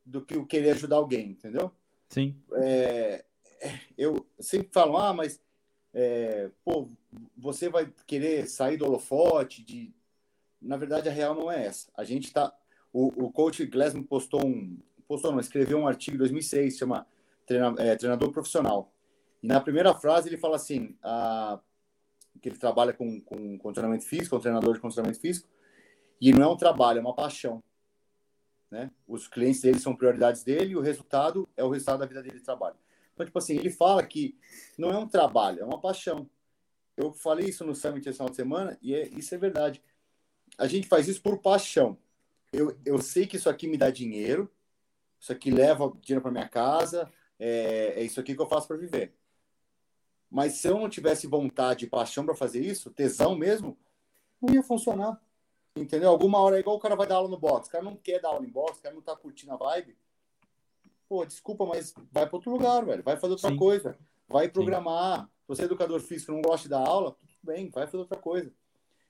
do que o querer ajudar alguém, entendeu? Sim. É, eu sempre falo, ah, mas é, pô, você vai querer sair do holofote, de... na verdade a real não é essa. A gente tá, o, o coach Glassman postou um, postou não, escreveu um artigo em 2006, chama treina, é, treinador profissional. E na primeira frase ele fala assim, a, que ele trabalha com, com, com treinamento físico, um treinador de condicionamento físico, e não é um trabalho, é uma paixão. Né? Os clientes dele são prioridades dele e o resultado é o resultado da vida dele de trabalho. Então, tipo assim, ele fala que não é um trabalho, é uma paixão. Eu falei isso no Summit esse final de semana e é, isso é verdade. A gente faz isso por paixão. Eu, eu sei que isso aqui me dá dinheiro, isso aqui leva dinheiro para minha casa, é, é isso aqui que eu faço para viver. Mas se eu não tivesse vontade e paixão para fazer isso, tesão mesmo, não ia funcionar. Entendeu? Alguma hora é igual o cara vai dar aula no box. O cara não quer dar aula em box, o cara não tá curtindo a vibe. Pô, desculpa, mas vai para outro lugar, velho. Vai fazer outra Sim. coisa. Vai programar. Sim. Se você é educador físico e não gosta de dar aula, tudo bem, vai fazer outra coisa.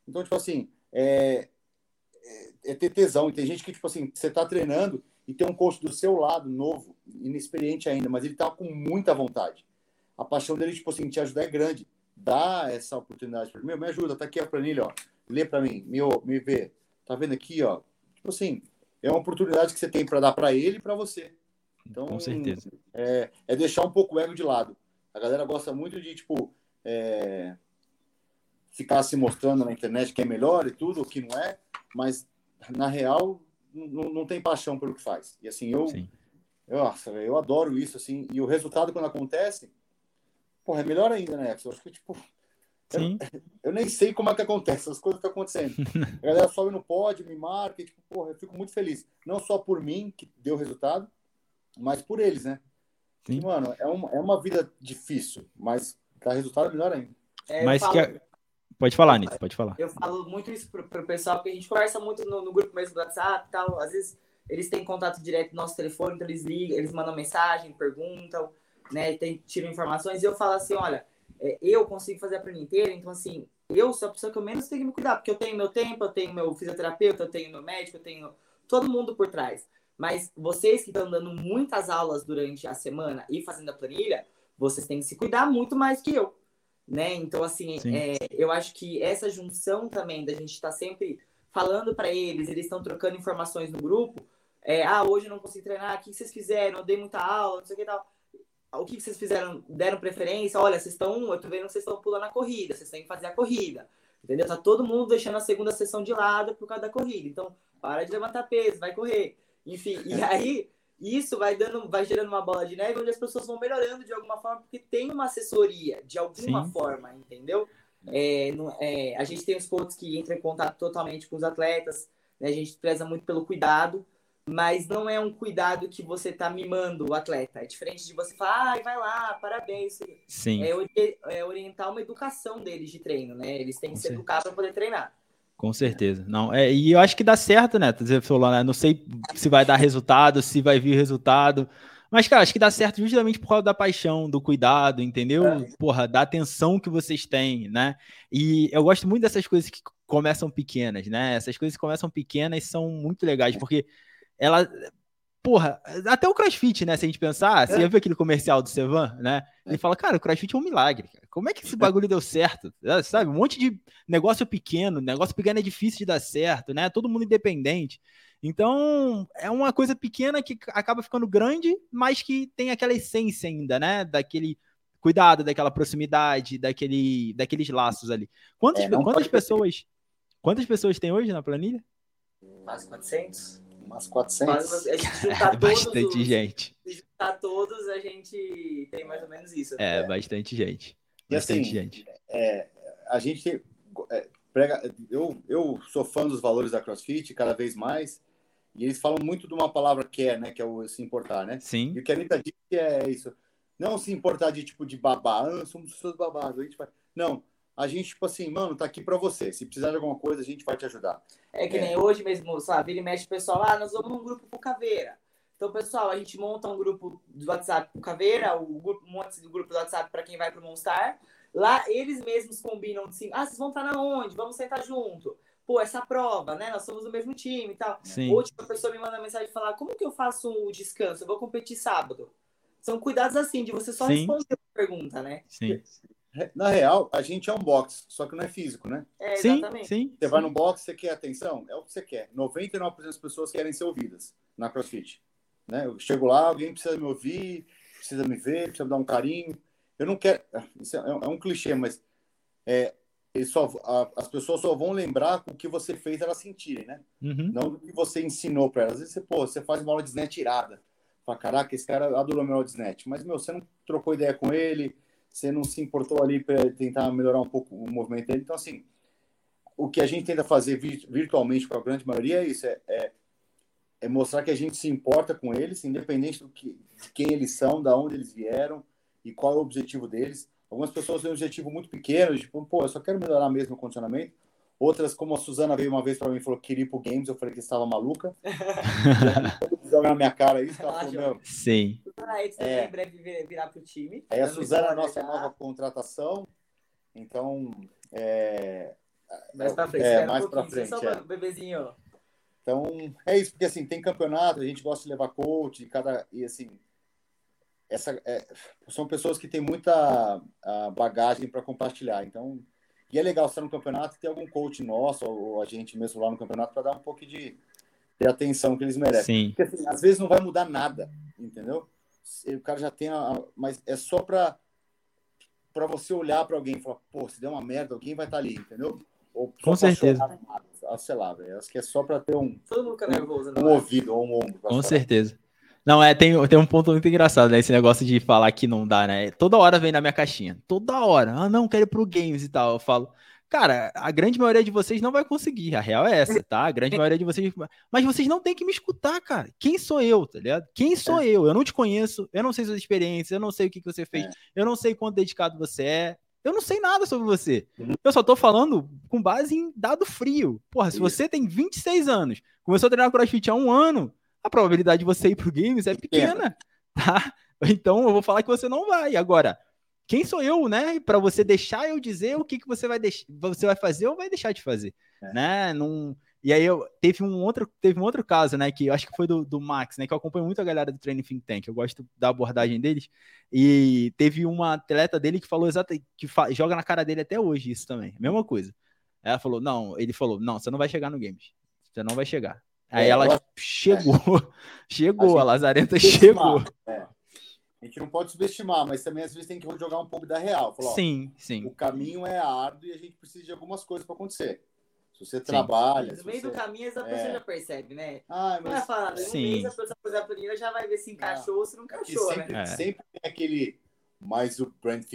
Então, tipo assim, é, é, é ter tesão. E tem gente que, tipo assim, você tá treinando e tem um coach do seu lado, novo, inexperiente ainda, mas ele tá com muita vontade. A paixão dele, tipo assim, te ajudar é grande. Dá essa oportunidade para mim. Me ajuda, tá aqui a planilha, ó lê para mim, me, me vê. Tá vendo aqui, ó? Tipo assim, é uma oportunidade que você tem para dar para ele e para você. Então, Com certeza. É, é, deixar um pouco o ego de lado. A galera gosta muito de, tipo, é, ficar se mostrando na internet que é melhor e tudo, o que não é, mas na real não, não tem paixão pelo que faz. E assim, eu, eu, nossa, eu adoro isso, assim, e o resultado quando acontece, porra, é melhor ainda, né? Eu acho que, tipo, Sim. Eu, eu, nem sei como é que acontece, as coisas estão acontecendo. A galera sobe no pódio, me marca, e, tipo, porra, eu fico muito feliz. Não só por mim, que deu resultado, mas por eles, né? Sim. E, mano, é uma, é uma vida difícil, mas dá resultado melhor ainda. É, mas falo, que a... Pode falar, Nito, pode falar. Eu falo muito isso pro, pro pessoal, porque a gente conversa muito no, no grupo mesmo do WhatsApp e tal. Às vezes eles têm contato direto no nosso telefone, então eles ligam, eles mandam mensagem, perguntam, né? Tem, tiram informações, e eu falo assim, olha, é, eu consigo fazer a planilha inteira, então assim, eu sou a pessoa que eu menos tenho que me cuidar, porque eu tenho meu tempo, eu tenho meu fisioterapeuta, eu tenho meu médico, eu tenho todo mundo por trás. Mas vocês que estão dando muitas aulas durante a semana e fazendo a planilha, vocês têm que se cuidar muito mais que eu, né? Então, assim, é, eu acho que essa junção também da gente estar tá sempre falando para eles, eles estão trocando informações no grupo. É, ah, hoje eu não consegui treinar, o que vocês fizeram? Eu dei muita aula, não sei o que tal. O que vocês fizeram? Deram preferência? Olha, vocês estão, eu tô vendo que vocês estão pulando a corrida, vocês têm que fazer a corrida. Entendeu? Tá todo mundo deixando a segunda sessão de lado por causa da corrida. Então, para de levantar peso, vai correr. Enfim, e aí isso vai dando, vai gerando uma bola de neve onde as pessoas vão melhorando de alguma forma, porque tem uma assessoria de alguma Sim. forma, entendeu? É, é, a gente tem os coaches que entram em contato totalmente com os atletas, né? a gente preza muito pelo cuidado, mas não é um cuidado que você tá mimando o atleta. É diferente de você falar, ah, vai lá, parabéns. Sim. É, é orientar uma educação deles de treino, né? Eles têm que ser educados para poder treinar. Com certeza. Não, é, e eu acho que dá certo, né? Você falou, né? Não sei se vai dar resultado, se vai vir resultado. Mas, cara, acho que dá certo justamente por causa da paixão, do cuidado, entendeu? É. Porra, da atenção que vocês têm, né? E eu gosto muito dessas coisas que começam pequenas, né? Essas coisas que começam pequenas são muito legais, porque ela, Porra, até o CrossFit, né? Se a gente pensar, você é. viu aquele comercial do Sevan, né? Ele fala, cara, o CrossFit é um milagre. Cara. Como é que esse bagulho deu certo? É, sabe? Um monte de negócio pequeno, negócio pequeno é difícil de dar certo, né? Todo mundo independente. Então, é uma coisa pequena que acaba ficando grande, mas que tem aquela essência ainda, né? Daquele cuidado, daquela proximidade, daquele, daqueles laços ali. Quantas, é, quantas pessoas quantas pessoas tem hoje na planilha? Quase 400 umas 400. a gente juntar é bastante os, gente. Se juntar todos, a gente tem mais ou menos isso. É, né? bastante gente. Bastante assim, gente. É, a gente é, prega, eu, eu sou fã dos valores da CrossFit cada vez mais. E eles falam muito de uma palavra que é, né? Que é o se importar, né? Sim. E o que a Anitta disse é isso. Não se importar de tipo de babá, ah, somos pessoas babadas. A gente vai... Não, a gente, tipo assim, mano, tá aqui para você. Se precisar de alguma coisa, a gente vai te ajudar. É que é. nem hoje mesmo, sabe? Ele mexe o pessoal, ah, nós vamos num grupo pro Caveira. Então, pessoal, a gente monta um grupo do WhatsApp pro Caveira, o grupo, um monte do grupo do WhatsApp para quem vai pro Monstar. Lá, eles mesmos combinam assim, ah, vocês vão estar na onde? Vamos sentar junto. Pô, essa prova, né? Nós somos do mesmo time e tal. Sim. Ou, tipo, a pessoa me manda mensagem e fala, como que eu faço o descanso? Eu vou competir sábado. São cuidados assim, de você só Sim. responder a pergunta, né? Sim. Na real, a gente é um box, só que não é físico, né? É, sim, sim. Você vai no box, você quer atenção? É o que você quer. 99% das pessoas querem ser ouvidas na CrossFit. Né? Eu chego lá, alguém precisa me ouvir, precisa me ver, precisa me dar um carinho. Eu não quero. Isso é, é um clichê, mas é, só, a, as pessoas só vão lembrar com o que você fez elas sentirem, né? Uhum. Não do que você ensinou para elas. Às vezes você, pô, você faz uma aula de snatch tirada. Fala, caraca, esse cara adorou minha aula de snatch. Mas, meu, você não trocou ideia com ele você não se importou ali para tentar melhorar um pouco o movimento dele. Então, assim, o que a gente tenta fazer virtualmente com a grande maioria é isso, é, é, é, mostrar que a gente se importa com eles, independente do que, de quem eles são, da onde eles vieram e qual é o objetivo deles. Algumas pessoas têm um objetivo muito pequeno, tipo, pô, eu só quero melhorar mesmo o condicionamento. Outras, como a Suzana veio uma vez para mim e falou que queria ir pro Games, eu falei que estava maluca. joga na minha cara isso, ela falou, meu. Sim. É, em breve virar pro time. Aí a Suzana é a nossa nova contratação. Então, é. Mais pra frente, é, mais um pra frente. Só é. bebezinho. Então, é isso, porque assim, tem campeonato, a gente gosta de levar coach, cada. E assim, essa, é, são pessoas que têm muita bagagem para compartilhar. Então, e é legal estar no campeonato e ter algum coach nosso, ou a gente mesmo lá no campeonato, para dar um pouco de, de, atenção que eles merecem. Sim. Porque assim, às vezes não vai mudar nada, entendeu? O cara já tem a. Mas é só para para você olhar para alguém e falar, pô, se der uma merda, alguém vai estar tá ali, entendeu? Ou Com certeza. Ah, sei lá, velho. Acho que é só para ter um. Todo mundo fica nervoso, um, um ouvido ou um ombro. Com certeza. Não, é, tem, tem um ponto muito engraçado, né? Esse negócio de falar que não dá, né? Toda hora vem na minha caixinha. Toda hora. Ah, não, quero ir pro games e tal. Eu falo, cara, a grande maioria de vocês não vai conseguir. A real é essa, tá? A grande maioria de vocês. Mas vocês não têm que me escutar, cara. Quem sou eu, tá ligado? Quem sou é. eu? Eu não te conheço, eu não sei suas experiências, eu não sei o que, que você fez, é. eu não sei quanto dedicado você é. Eu não sei nada sobre você. Uhum. Eu só tô falando com base em dado frio. Porra, se Isso. você tem 26 anos, começou a treinar CrossFit há um ano, a probabilidade de você ir pro games é pequena, tá? Então eu vou falar que você não vai. Agora, quem sou eu, né, para você deixar eu dizer o que, que você vai deixar, você vai fazer ou vai deixar de fazer, é. né? Não e aí eu teve um outro, teve um outro caso, né, que eu acho que foi do, do Max, né, que eu acompanho muito a galera do Training Think Tank, eu gosto da abordagem deles. E teve uma atleta dele que falou exatamente que fa, joga na cara dele até hoje isso também, mesma coisa. Ela falou: "Não, ele falou: "Não, você não vai chegar no games. Você não vai chegar". Aí é, ela ela... chegou, chegou, a, a Lazarenta chegou. É. A gente não pode subestimar, mas também às vezes tem que jogar um pouco da real. Falar, sim, ó, sim. O caminho é árduo e a gente precisa de algumas coisas para acontecer. Se você Sim. trabalha. No meio você... do caminho, a pessoa é. já percebe, né? Ah, mas... Não é falar, no mês a pessoa fazer a planilha já vai ver se encaixou ou se não encaixou, sempre, né? É. Sempre tem aquele. Mas o Brent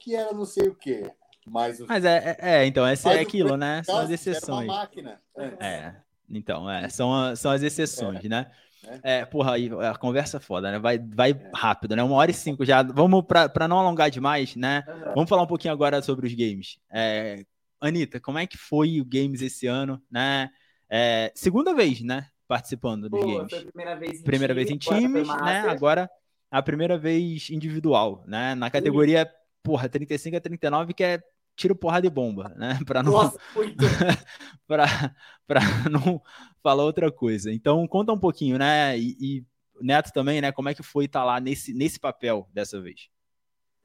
que era não sei o quê. Mas, o... mas é, é, é então, essa é aquilo, né? São as exceções. Era uma máquina. É. Então, é, são, são as exceções, é. né? É, porra, aí a conversa é foda, né? Vai, vai é. rápido, né? Uma hora e cinco já. Vamos, para não alongar demais, né? Uhum. Vamos falar um pouquinho agora sobre os games. É, Anitta, como é que foi o Games esse ano, né? É, segunda vez, né? Participando dos Pô, Games. Foi a primeira vez em, primeira time, vez em times, né? Agora a primeira vez individual, né? Na categoria, porra, 35 a 39, que é tiro, porrada e bomba, né? Para não para não falar outra coisa. Então conta um pouquinho, né? E, e, Neto também, né? Como é que foi estar tá lá nesse nesse papel dessa vez?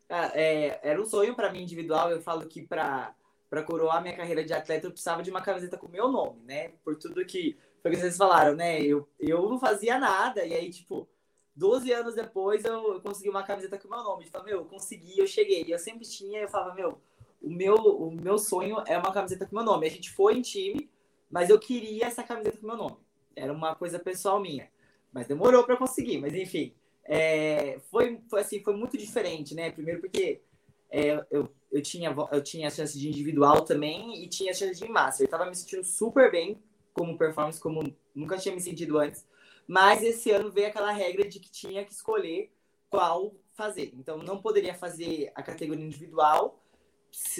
Ah, é, era um sonho para mim individual. Eu falo que para para coroar minha carreira de atleta, eu precisava de uma camiseta com meu nome, né? Por tudo que, foi que vocês falaram, né? Eu, eu não fazia nada, e aí, tipo, 12 anos depois eu, eu consegui uma camiseta com meu nome. Tipo, meu, eu consegui, eu cheguei. Eu sempre tinha, eu falava, meu, o meu, o meu sonho é uma camiseta com meu nome. A gente foi em time, mas eu queria essa camiseta com meu nome. Era uma coisa pessoal minha. Mas demorou para conseguir, mas enfim. É, foi, foi assim, foi muito diferente, né? Primeiro porque é, eu eu tinha, eu tinha a chance de individual também e tinha a chance de master. Eu tava me sentindo super bem como performance, como nunca tinha me sentido antes. Mas esse ano veio aquela regra de que tinha que escolher qual fazer. Então, não poderia fazer a categoria individual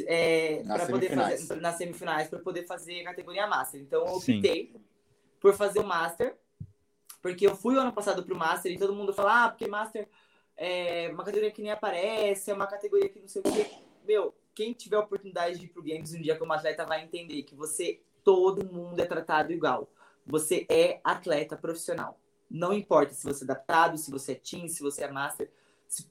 é, para poder fazer nas semifinais para poder fazer a categoria master. Então, eu optei Sim. por fazer o master, porque eu fui o ano passado pro master e todo mundo fala, ah, porque master é uma categoria que nem aparece, é uma categoria que não sei o quê meu, quem tiver a oportunidade de ir pro Games um dia como atleta vai entender que você, todo mundo é tratado igual. Você é atleta profissional. Não importa se você é adaptado, se você é team, se você é master.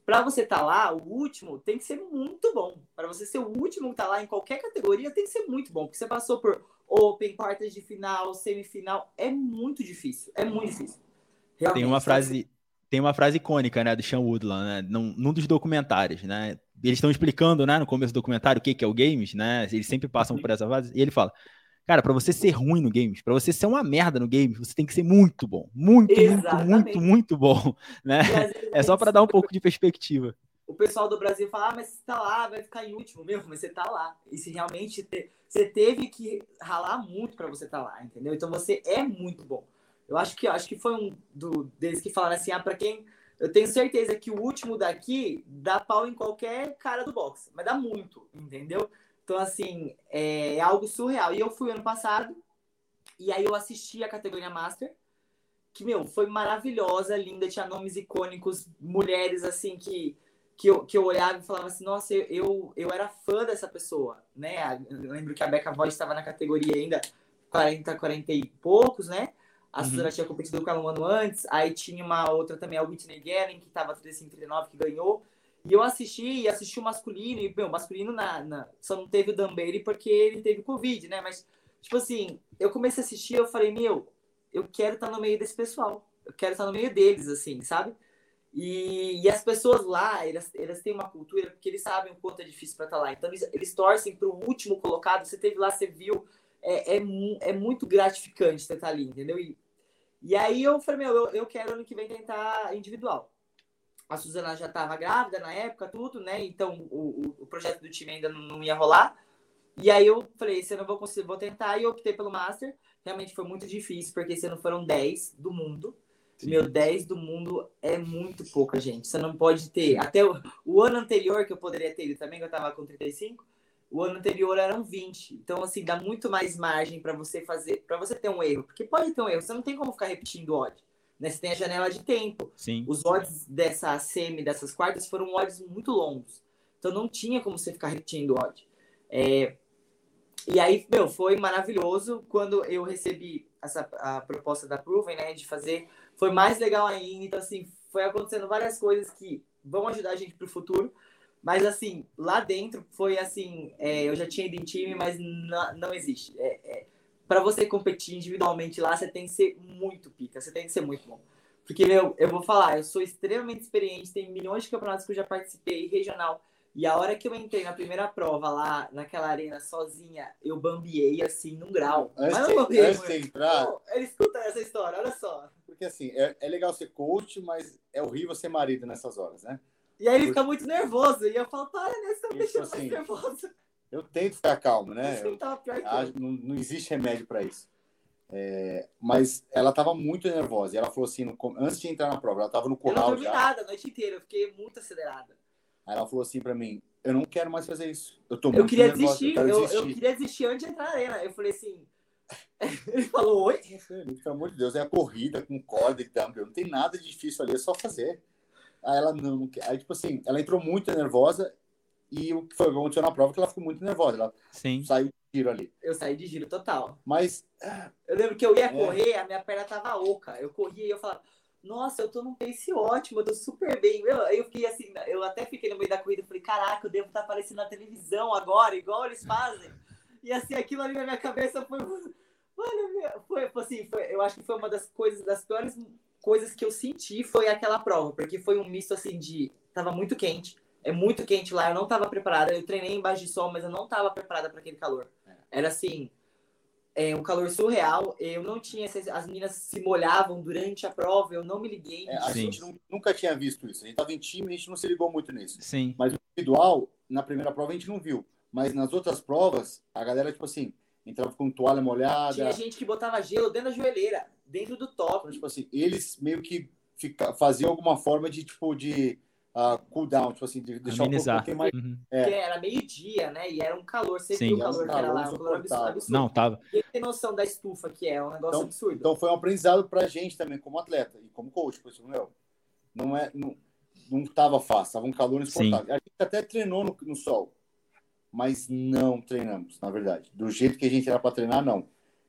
Para você estar tá lá, o último tem que ser muito bom. Para você ser o último que tá lá em qualquer categoria, tem que ser muito bom. Porque você passou por Open, quartas de final, semifinal. É muito difícil. É muito difícil. Realmente, tem uma frase, tem uma frase icônica, né, do Sean Woodland, né, num, num dos documentários, né, eles estão explicando, né, no começo do documentário o que, que é o games, né? Eles sempre passam por essa fase. E ele fala: Cara, para você ser ruim no games, para você ser uma merda no games, você tem que ser muito bom. Muito, Exatamente. muito, muito, muito bom. Né? É só para dar um pouco de perspectiva. O pessoal do Brasil fala, ah, mas você tá lá, vai ficar em último mesmo, mas você tá lá. E se realmente te... você teve que ralar muito para você estar tá lá, entendeu? Então você é muito bom. Eu acho que acho que foi um do, deles que falaram assim, ah, para quem eu tenho certeza que o último daqui dá pau em qualquer cara do boxe, mas dá muito, entendeu? Então, assim, é, é algo surreal. E eu fui ano passado, e aí eu assisti a categoria Master, que, meu, foi maravilhosa, linda, tinha nomes icônicos, mulheres, assim, que, que, eu, que eu olhava e falava assim, nossa, eu, eu, eu era fã dessa pessoa, né? Eu lembro que a Becca Voz estava na categoria ainda 40, 40 e poucos, né? A Suzana uhum. tinha competido com ela um ano antes. Aí tinha uma outra também, a Whitney Guerin, que estava 35, 39, que ganhou. E eu assisti, e assisti o masculino, e, meu, masculino na, na, só não teve o Dambere porque ele teve Covid, né? Mas, tipo assim, eu comecei a assistir eu falei, meu, eu quero estar no meio desse pessoal. Eu quero estar no meio deles, assim, sabe? E, e as pessoas lá, elas, elas têm uma cultura, porque eles sabem o quanto é difícil para estar lá. Então, eles, eles torcem para o último colocado. Você teve lá, você viu é, é, é muito gratificante você estar ali, entendeu? E, e aí eu falei, meu, eu, eu quero ano que vem tentar individual. A Suzana já estava grávida na época, tudo, né? Então o, o projeto do time ainda não, não ia rolar. E aí eu falei, se eu não vou conseguir, vou tentar. E eu optei pelo Master. Realmente foi muito difícil, porque se não foram 10 do mundo. Sim. Meu, 10 do mundo é muito pouca, gente. Você não pode ter. Até o, o ano anterior, que eu poderia ter também, que eu tava com 35, o ano anterior eram 20. Então, assim, dá muito mais margem para você fazer, para você ter um erro. Porque pode ter um erro, você não tem como ficar repetindo odd. Né? Você tem a janela de tempo. Sim. Os odds dessa semi, dessas quartas, foram odds muito longos. Então não tinha como você ficar repetindo o odd. É, e aí, meu, foi maravilhoso quando eu recebi essa a proposta da Proven, né, de fazer. Foi mais legal ainda. Então, assim, foi acontecendo várias coisas que vão ajudar a gente pro futuro. Mas, assim, lá dentro foi assim: é, eu já tinha ido em time, mas não, não existe. É, é, para você competir individualmente lá, você tem que ser muito pica, você tem que ser muito bom. Porque, meu, eu vou falar, eu sou extremamente experiente, tem milhões de campeonatos que eu já participei, regional. E a hora que eu entrei na primeira prova lá, naquela arena sozinha, eu bambiei assim num grau. Antes, Mas não bambiei, antes de entrar, ele escuta essa história, olha só. porque assim, é, é legal ser coach, mas é horrível ser marido nessas horas, né? E aí ele fica muito nervoso. E eu falo, para, né? Você tá me deixando assim, mais nervoso. Eu tento ficar calmo, né? Eu. não, não existe remédio para isso. É, mas ela estava muito nervosa. E ela falou assim, no antes de entrar na prova, ela estava no Eu não curral dormi já. nada a noite inteira, eu fiquei muito acelerada. Aí ela falou assim para mim: Eu não quero mais fazer isso. Eu tô Eu muito queria nervosa, desistir, eu eu, quero eu desistir. queria desistir antes de entrar na arena. Eu falei assim. ele falou, oi? Pelo amor de Deus, é a corrida com corda e dumbbell. Não tem nada de difícil ali, é só fazer. Aí ela não, não quer. Aí, tipo assim, ela entrou muito nervosa e o que foi o que aconteceu na prova é que ela ficou muito nervosa. Ela Sim. saiu de tiro ali. Eu saí de giro total. Mas Eu lembro que eu ia É. correr, a minha perna tava oca. Eu corria e eu falava, nossa, eu tô num pace ótimo, eu tô super bem. Meu, aí eu fiquei assim, eu até fiquei no meio da corrida, falei, caraca, eu devo estar aparecendo na televisão agora, igual eles fazem. E assim, aquilo ali na minha cabeça foi. Mano, meu, foi, foi assim, foi, eu acho que foi uma das coisas, das piores coisas que eu senti foi aquela prova, porque foi um misto assim de. Tava muito quente, é muito quente lá, eu não tava preparada. Eu treinei embaixo de sol, mas eu não tava preparada para aquele calor. Era assim, é um calor surreal. Eu não tinha. As meninas se molhavam durante a prova, eu não me liguei. é, a Sim. gente não- nunca tinha visto isso. A gente estava em time e a gente não se ligou muito nisso. Sim. Mas o individual, na primeira prova, a gente não viu. Mas nas outras provas, a galera, tipo assim, entrava com toalha molhada. Tinha gente que botava gelo dentro da joelheira, dentro do top. Então, tipo assim, eles meio que fica, faziam alguma forma de, tipo, de uh, cool down, tipo assim, de deixar Amenizar. um pouquinho mais... Uhum. É. Porque era meio-dia, né? E era um calor. Você Sim. viu o um calor que era calor lá, um calor absurdo. Não, tava. E tem noção da estufa que é, é um negócio Então- absurdo. Então foi um aprendizado pra gente também, como atleta e como coach. Tipo assim, meu, não é... Não, não tava fácil, tava um calor insuportável. A gente até treinou no, no sol, mas não treinamos, na verdade. Do jeito que a gente era pra treinar, não.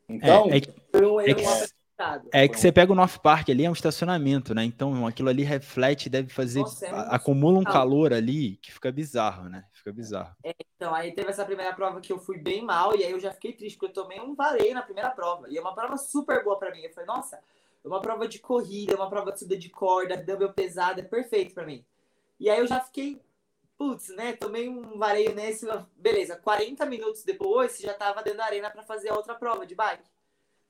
Então, É, é, Foi um É que- é que você pega o North Park ali, é um estacionamento, né? Então aquilo ali reflete, deve fazer. Nossa, é acumula um calor. ali que fica bizarro, né? Fica bizarro. Então, aí teve essa primeira prova que eu fui bem mal, e aí eu já fiquei triste, porque eu tomei um vareio na primeira prova. E é uma prova super boa pra mim. Eu falei, nossa, é uma prova de corrida, é uma prova de subida de corda, dumbbell pesado, é perfeito pra mim. E aí eu já fiquei, putz, né? Tomei um vareio nesse, beleza, 40 minutos depois, já tava dentro da arena pra fazer a outra prova de bike.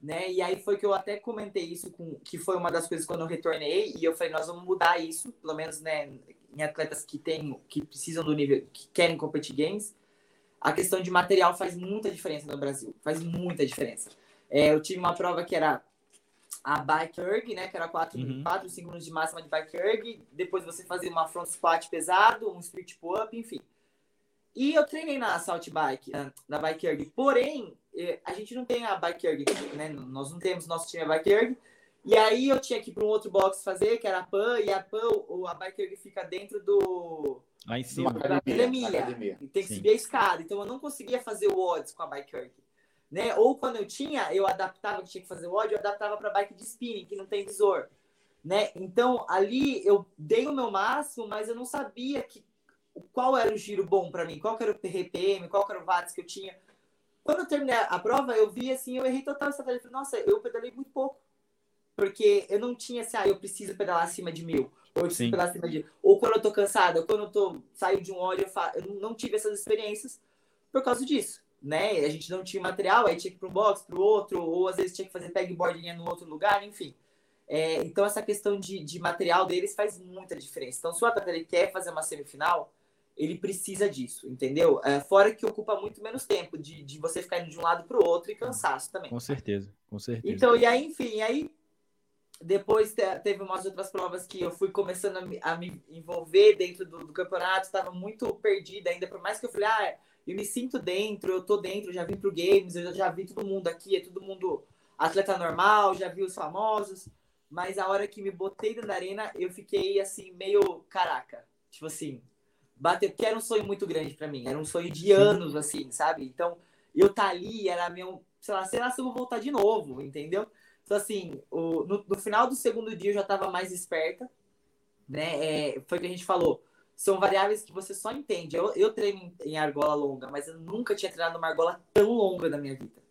Né? E aí foi que eu até comentei isso, com, que foi uma das coisas quando eu retornei, e eu falei, nós vamos mudar isso, pelo menos né, em atletas que tem, que precisam do nível, que querem competir games, a questão de material faz muita diferença no Brasil. Faz muita diferença. É, eu tive uma prova que era a bike erg, né? Que era 4, Uhum. 4 5 minutos de máxima de bike erg. Depois você fazia uma front squat pesado, um split pull-up, enfim. E eu treinei na assault bike, na- na bike erg. Porém, a gente não tem a bike erg, né? Nós não temos nosso time a bike erg. E aí eu tinha que ir para um outro box fazer, que era a PAN, e a PAN, ou a bike erg fica dentro do, Lá em cima. da academia, academia. na academia. E tem que Sim. subir a escada. Então eu não conseguia fazer o odds com a bike erg. Né? Ou quando eu tinha, eu adaptava que tinha que fazer o odd, eu adaptava para bike de spinning, que não tem visor. Né? Então ali eu dei o meu máximo, mas eu não sabia que qual era o giro bom para mim, qual que era o RPM, qual que era o watts que eu tinha. Quando eu terminei a prova, eu vi assim, eu errei total essa tarefa. Nossa, eu pedalei muito pouco. Porque eu não tinha assim, ah, eu preciso pedalar acima de mil. Ou eu pedalar acima de. Ou quando eu tô cansada, ou quando eu tô saio de um óleo, eu, fa... eu não tive essas experiências por causa disso. Né? A gente não tinha material, aí tinha que ir para um box, para o outro, ou às vezes tinha que fazer pegboarding no outro lugar, enfim. É, então, essa questão de, de material deles faz muita diferença. Então, se o atleta quer fazer uma semifinal, ele precisa disso, entendeu? É, fora que ocupa muito menos tempo de, de você ficar indo de um lado para o outro e cansaço também. Com certeza, com certeza. Então, e aí, enfim, aí depois te- teve umas outras provas que eu fui começando a me, a me envolver dentro do, do campeonato, estava muito perdida ainda, por mais que eu falei, ah, eu me sinto dentro, eu tô dentro, já vim pro Games, eu já vi todo mundo aqui, é todo mundo atleta normal, já vi os famosos, mas a hora que me botei dentro da arena, eu fiquei assim, meio caraca, tipo assim, bater, porque era um sonho muito grande para mim, era um sonho de anos, assim, sabe? Então, eu tá ali, era meu, sei lá, sei lá se eu vou voltar de novo, entendeu? Então, assim, o, no, no final do segundo dia eu já tava mais esperta, né? É, foi o que a gente falou. São variáveis que você só entende. Eu, eu treino em argola longa, mas eu nunca tinha treinado uma argola tão longa na minha vida.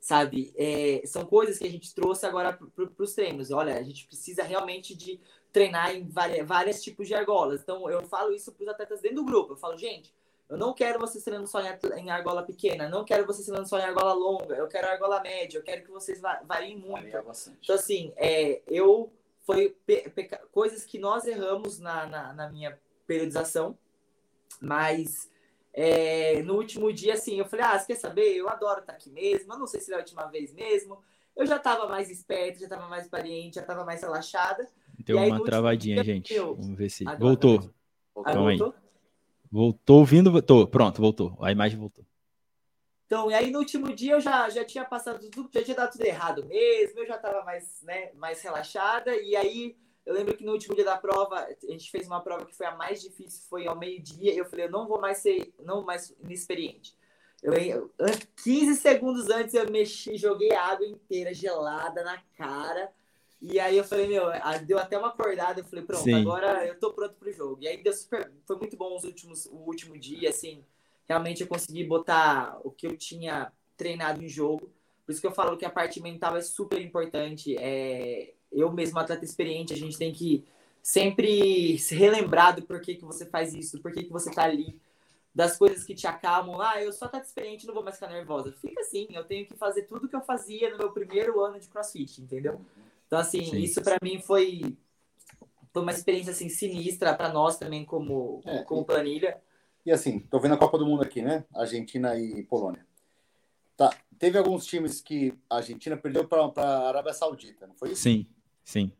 Sabe? É, são coisas que a gente trouxe agora para os treinos. Olha, a gente precisa realmente de treinar em várias, vários tipos de argolas. Então, eu falo isso para os atletas dentro do grupo. Eu falo, gente, eu não quero vocês treinando só em argola pequena, não quero vocês treinando só em argola longa, eu quero argola média, eu quero que vocês variem muito. Então, assim, é, eu foi coisas que nós erramos na, na, na minha periodização, mas é, no último dia, assim, eu falei, ah, você quer saber? Eu adoro estar aqui mesmo, eu não sei se é a última vez mesmo. Eu já estava mais esperto, já estava mais experiente, já estava mais relaxada. Deu aí, uma travadinha, dia, gente. Eu... Vamos ver se. Agora, voltou. Calma aí. Voltou ouvindo. Voltou. Pronto, voltou. A imagem voltou. Então, e aí no último dia eu já, já tinha passado tudo, já tinha dado tudo errado mesmo, eu já estava mais, né, mais relaxada. E aí eu lembro que no último dia da prova, a gente fez uma prova que foi a mais difícil, foi ao meio-dia. Eu falei, eu não vou mais ser, não mais inexperiente. Eu, 15 segundos antes eu mexi, joguei água inteira gelada na cara. E aí eu falei, meu, deu até uma acordada, eu falei, pronto, Sim. agora eu tô pronto pro jogo. E aí deu super, foi muito bom os últimos, o último dia, assim, realmente eu consegui botar o que eu tinha treinado em jogo. Por isso que eu falo que a parte mental é super importante. É, eu mesmo, atleta experiente, a gente tem que sempre se relembrar do porquê que você faz isso, do porquê que você tá ali, das coisas que te acalmam. Ah, eu sou atleta experiente, não vou mais ficar nervosa. Fica assim, eu tenho que fazer tudo que eu fazia no meu primeiro ano de CrossFit, entendeu? Então, assim, Sim. isso para mim foi, foi uma experiência assim, sinistra para nós também, como, é, como planilha. E assim, tô vendo a Copa do Mundo aqui, né? Argentina e Polônia. Tá, teve alguns times que a Argentina perdeu para a Arábia Saudita, não foi isso? Sim, sim.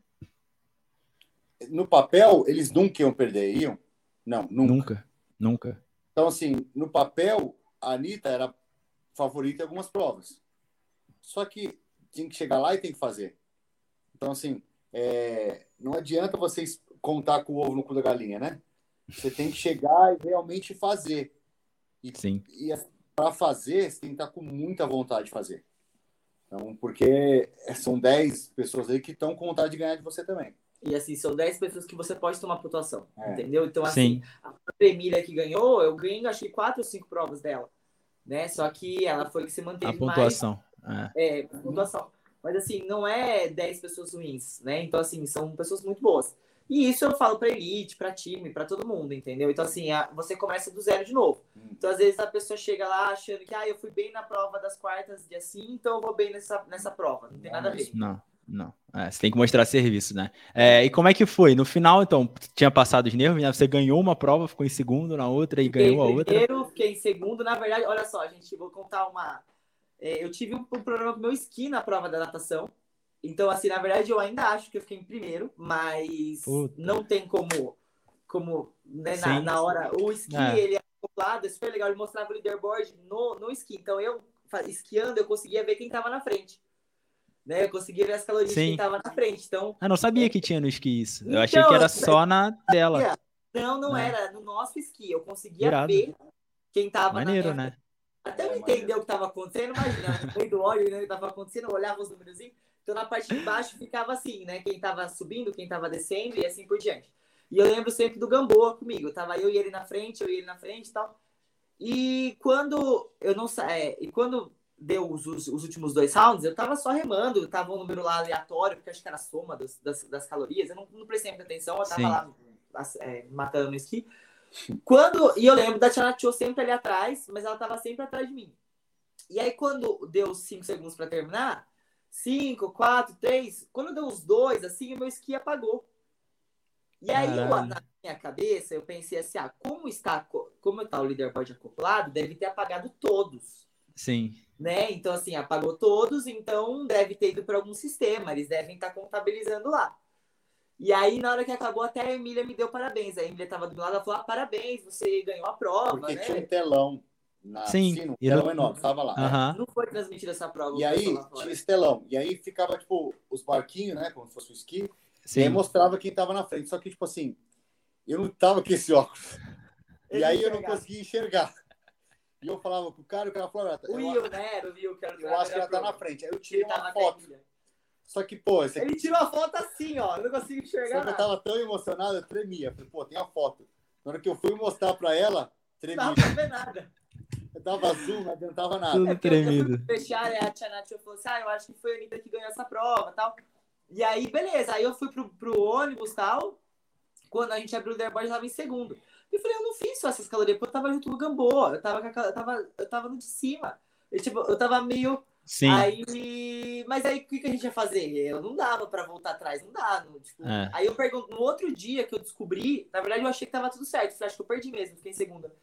No papel, eles nunca iam perder, iam? Não, nunca. Nunca, nunca. Então, assim, no papel, a Anitta era favorita em algumas provas. Só que tem que chegar lá e tem que fazer. Então, assim, é, não adianta vocês contar com o ovo no cu da galinha, né? Você tem que chegar e realmente fazer. E, Sim. E para fazer, você tem que estar com muita vontade de fazer. Então, porque são 10 pessoas aí que estão com vontade de ganhar de você também. E assim, são 10 pessoas que você pode tomar pontuação. É. Entendeu? Então, assim, Sim. a Emília que ganhou, eu ganhei acho que 4 ou 5 provas dela. Né? Só que ela foi que se manteve a pontuação. mais. É, é pontuação. Mas assim, não é 10 pessoas ruins, né? Então, assim, são pessoas muito boas. E isso eu falo para elite, para time, para todo mundo, entendeu? Então, assim, a, você começa do zero de novo. Hum. Então, às vezes, a pessoa chega lá achando que, ah, eu fui bem na prova das quartas de assim, então eu vou bem nessa, nessa prova. Não tem nada a ver. Não, não. É, você tem que mostrar serviço, né? É, e como é que foi? No final, então, tinha passado os nervos, né? Você ganhou uma prova, ficou em segundo na outra e fiquei ganhou a outra? Primeiro, fiquei em segundo. Na verdade, olha só, gente, vou contar uma... É, eu tive um, problema com meu esqui na prova da natação. Então, assim, na verdade, eu ainda acho que eu fiquei em primeiro, mas Puta. não tem como, como né, na, na, hora. O esqui, é. ele é acoplado, é super legal. Ele mostrava o leaderboard no, no esqui. Então, eu esquiando, eu conseguia ver quem estava na frente. Né? Eu conseguia ver as calorias Sim. de quem estava na frente. Então, eu não sabia que tinha no esqui isso. Eu então, achei que era só na dela. Não, não é. era. No nosso esqui. Eu conseguia Irado. ver quem estava na Maneiro, né? Até eu entender o que estava acontecendo, imagina, no meio do óleo, né, o que estava acontecendo, eu olhava os números então, na parte de baixo ficava assim, né? Quem tava subindo, quem tava descendo e assim por diante. E eu lembro sempre do Gamboa comigo. Tava eu e ele na frente, eu e ele na frente e tal. E quando eu não é, e quando deu os, os, os, últimos dois rounds, eu tava só remando, tava um número lá aleatório, porque acho que era a soma das, das, das calorias. Eu não, não prestei muita atenção, eu tava Sim. lá é, matando no esqui. Quando, e eu lembro da Tiana Cho sempre ali atrás, mas ela tava sempre atrás de mim. E aí, quando deu cinco segundos para terminar, cinco, quatro, três. Quando deu os dois, assim, o meu esqui apagou. E aí, eu, na minha cabeça, eu pensei assim, ah, como está, como está o leaderboard acoplado, deve ter apagado todos. Sim. Né? Então, assim, apagou todos, então deve ter ido para algum sistema, eles devem estar tá contabilizando lá. E aí, na hora que acabou, até a Emília me deu parabéns. A Emília estava do lado, ela falou, ah, parabéns, você ganhou a prova, Porque né? tinha um telão na Sim, piscina, um telão enorme, tava lá. Uhum. Não foi transmitida essa prova. E aí, tinha estelão. E aí ficava, tipo, os barquinhos, né? Como se fosse o esqui. Sim. E aí mostrava quem tava na frente. Só que, tipo assim, eu não tava com esse óculos. E aí eu não conseguia enxergar. E eu falava pro cara, o cara falava... O eu, Will, né? Era o Will, que era o eu acho que ela tá na frente. Aí eu tirei Ele uma foto. Só que, pô, esse aqui Ele tirou a foto assim, ó. Eu não consigo Só enxergar que eu tava tão emocionado, eu tremia. Falei, pô, tem a foto. Na hora que eu fui mostrar pra ela, tremia. Não ver nada. Eu dava zoom, não adiantava nada. Tudo É tremido. fechar, a Tia Nath falou assim, ah, eu acho que foi a Anitta que ganhou essa prova e tal. E aí, beleza. Aí eu fui pro, pro ônibus e tal. Quando a gente abriu o leaderboard, eu tava em segundo. E eu falei, eu não fiz só essas calorias, porque eu tava junto com o Gamboa. Eu tava, com a cal- eu tava, eu tava no de cima. Eu, tipo, eu tava meio... Sim. Aí, mas aí o que, que a gente ia fazer? Eu não dava pra voltar atrás, não dá. não, tipo, É. Aí eu pergunto, no outro dia que eu descobri, na verdade eu achei que tava tudo certo, acho que eu perdi mesmo, fiquei em segunda.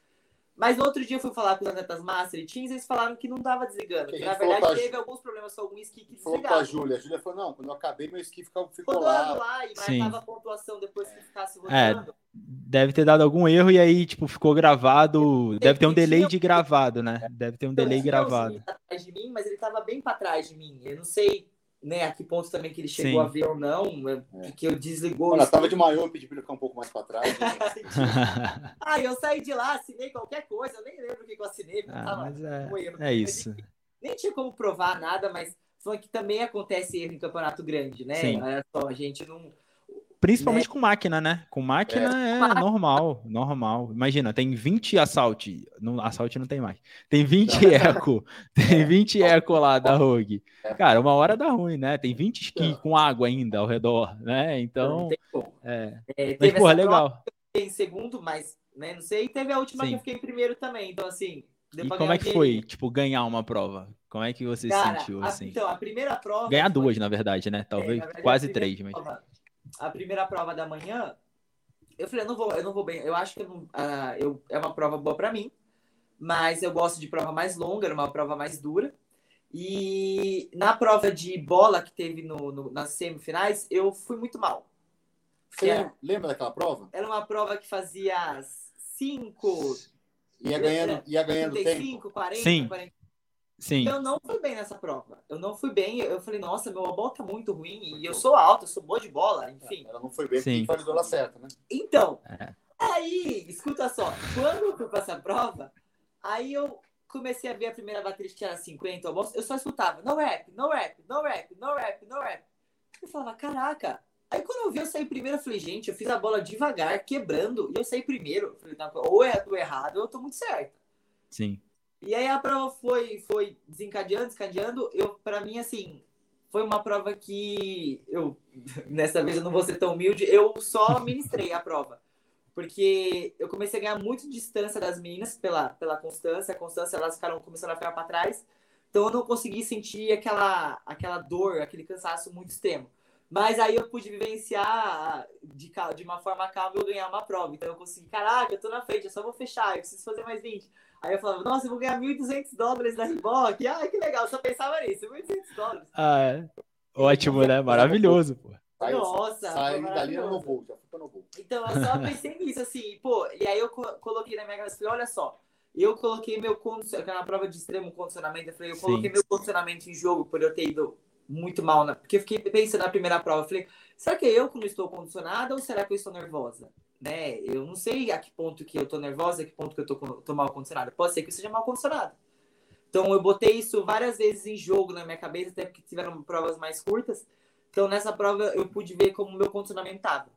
Mas no outro dia eu fui falar com os atletas Master e Teams, eles falaram que não tava desligando. Que na verdade pra teve alguns problemas com algum ski que Falou pra desligava. Júlia. A Júlia falou, não, quando eu acabei, meu esqui ficou, ficou Rodando lá. lá e Sim. marcava a pontuação depois que ficasse É. rodando. Deve ter dado algum erro e aí, tipo, ficou gravado. Deve ter um delay de gravado, né? Deve ter um delay gravado. atrás de mim, mas ele tava bem pra trás de mim. Eu não sei né, a que ponto também que ele chegou Sim. a ver ou não, É. que eu desligou. Ela o tava de maiô, eu pedi pra ele ficar um pouco mais pra trás. Ah, eu saí de lá, assinei qualquer coisa, eu nem lembro o que eu assinei, Ah, tava mas é, erro. é isso. Nem tinha como provar nada, mas foi que também acontece erro em campeonato grande, né? Sim. Olha só, a gente não. Principalmente com máquina, né? Com máquina é, máquina. normal, normal. Imagina, tem 20 assault, no assault não tem mais. Tem 20 eco, tem 20 eco lá da Rogue. Cara, uma hora dá ruim, né? Tem 20 esqui com água ainda ao redor, né? não Então, é. É, Mas, porra, legal. em segundo, mas né, não sei. E teve a última Sim. que eu fiquei em primeiro também. Então, assim. E como é que foi, tipo, ganhar uma prova? Como é que você Cara, sentiu, a- assim? então, a primeira prova. Ganhar foi- duas, na verdade, né? Talvez É, verdade, quase a três, mas... prova- a primeira prova da manhã, eu falei, eu não vou, eu não vou bem. Eu acho que eu não- ah, eu, é uma prova boa pra mim, mas eu gosto de prova mais longa, era uma prova mais dura. E na prova de bola que teve no, no- nas semifinais, eu fui muito mal. Você É. lembra daquela prova? Era uma prova que fazia 5, Ia ganhando, ia ganhando tempo. 35, 40, Sim. 40. Sim, Eu não fui bem nessa prova. Eu não fui bem. Eu falei, nossa, meu bola tá muito ruim. E eu sou alto, eu sou boa de bola, enfim. Ela não foi bem, Sim. porque faz ela certa, né? Então, É. aí, escuta só, quando eu fui pra essa prova, aí eu comecei a ver a primeira bateria que era 50, eu eu só escutava, no rap, no rap, no rap, no rap, no rap. Eu falava, caraca. Aí quando eu vi eu saí primeiro, eu falei, gente, eu fiz a bola devagar, quebrando, e eu saí primeiro. Eu falei, não, ou eu tô errado, ou eu tô muito certo. sim. E aí a prova foi, foi desencadeando, desencadeando. Eu, para mim, assim, foi uma prova que eu, nessa vez eu não vou ser tão humilde, eu só ministrei a prova. Porque eu comecei a ganhar muito distância das meninas pela, pela constância. A constância, elas ficaram começando a ficar para trás. Então eu não consegui sentir aquela, aquela dor, aquele cansaço muito extremo. Mas aí eu pude vivenciar de, de uma forma calma eu ganhar uma prova. Então eu consegui, caraca, eu tô na frente, eu só vou fechar, eu preciso fazer mais 20. Aí eu falava, nossa, eu vou ganhar 1.200 dólares da Reebok. Ai, que legal, eu só pensava nisso, 1.200 dólares. Ah, é. Ótimo, né? Maravilhoso, pô. Nossa, foi dali no maravilhoso. voo, já ficou no voo. Então, eu só pensei nisso, assim, pô, e aí eu co- coloquei na minha cabeça, falei, olha só, eu coloquei meu condicionamento, na prova de extremo condicionamento, eu falei, eu Sim. coloquei meu condicionamento em jogo por eu ter ido muito mal, na... porque eu fiquei pensando na primeira prova, eu falei, será que é eu que não estou condicionada ou será que eu estou nervosa? Né? Eu não sei a que ponto que eu tô nervosa, a que ponto que eu tô, tô mal condicionada. Pode ser que eu seja mal condicionada. Então eu botei isso várias vezes em jogo na minha cabeça, até porque tiveram provas mais curtas. Então nessa prova eu pude ver como o meu condicionamento estava.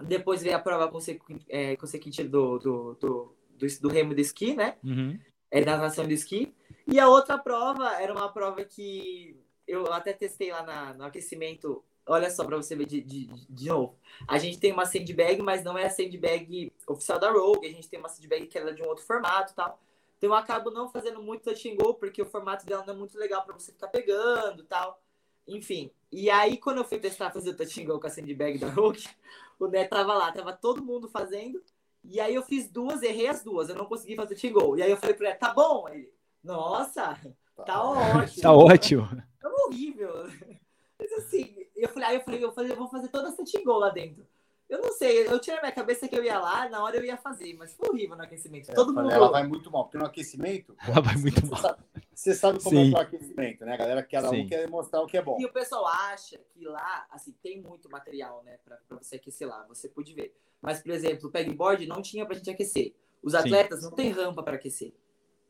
Depois veio a prova consecu- é, consecutiva do, do, do, do, do remo de esqui, né? Uhum. É, da natação de esqui. E a outra prova era uma prova que eu até testei lá na, no aquecimento. Olha só para você ver de, de, de novo. A gente tem uma sandbag, mas não é a sandbag oficial da Rogue. A gente tem uma sandbag que ela é de um outro formato e tal. Então eu acabo não fazendo muito touch and go, porque o formato dela não é muito legal para você ficar pegando e tal. Enfim. E aí, quando eu fui testar fazer o touch and go com a sandbag da Rogue, o Né tava lá, tava todo mundo fazendo. E aí eu fiz duas, errei as duas. Eu não consegui fazer touch and go. E aí eu falei pro Né, tá bom? Ele, nossa, tá ótimo. Tá ótimo. É horrível. Mas assim, eu falei, aí eu falei, eu, falei, eu vou fazer toda essa tingol lá dentro. Eu não sei, eu tirei na minha cabeça que eu ia lá, na hora eu ia fazer, mas foi horrível no aquecimento. É, Todo mundo. Ela vai muito mal, porque no aquecimento. Ela vai muito Você mal. sabe, você sabe como Sim. é que é o aquecimento, né? A galera, cada Sim. um quer mostrar o que é bom. E o pessoal acha que lá, assim, tem muito material, né, pra, pra você aquecer lá, você pode ver. Mas, por exemplo, o pegboard não tinha pra gente aquecer. Os atletas Sim. não têm rampa para aquecer.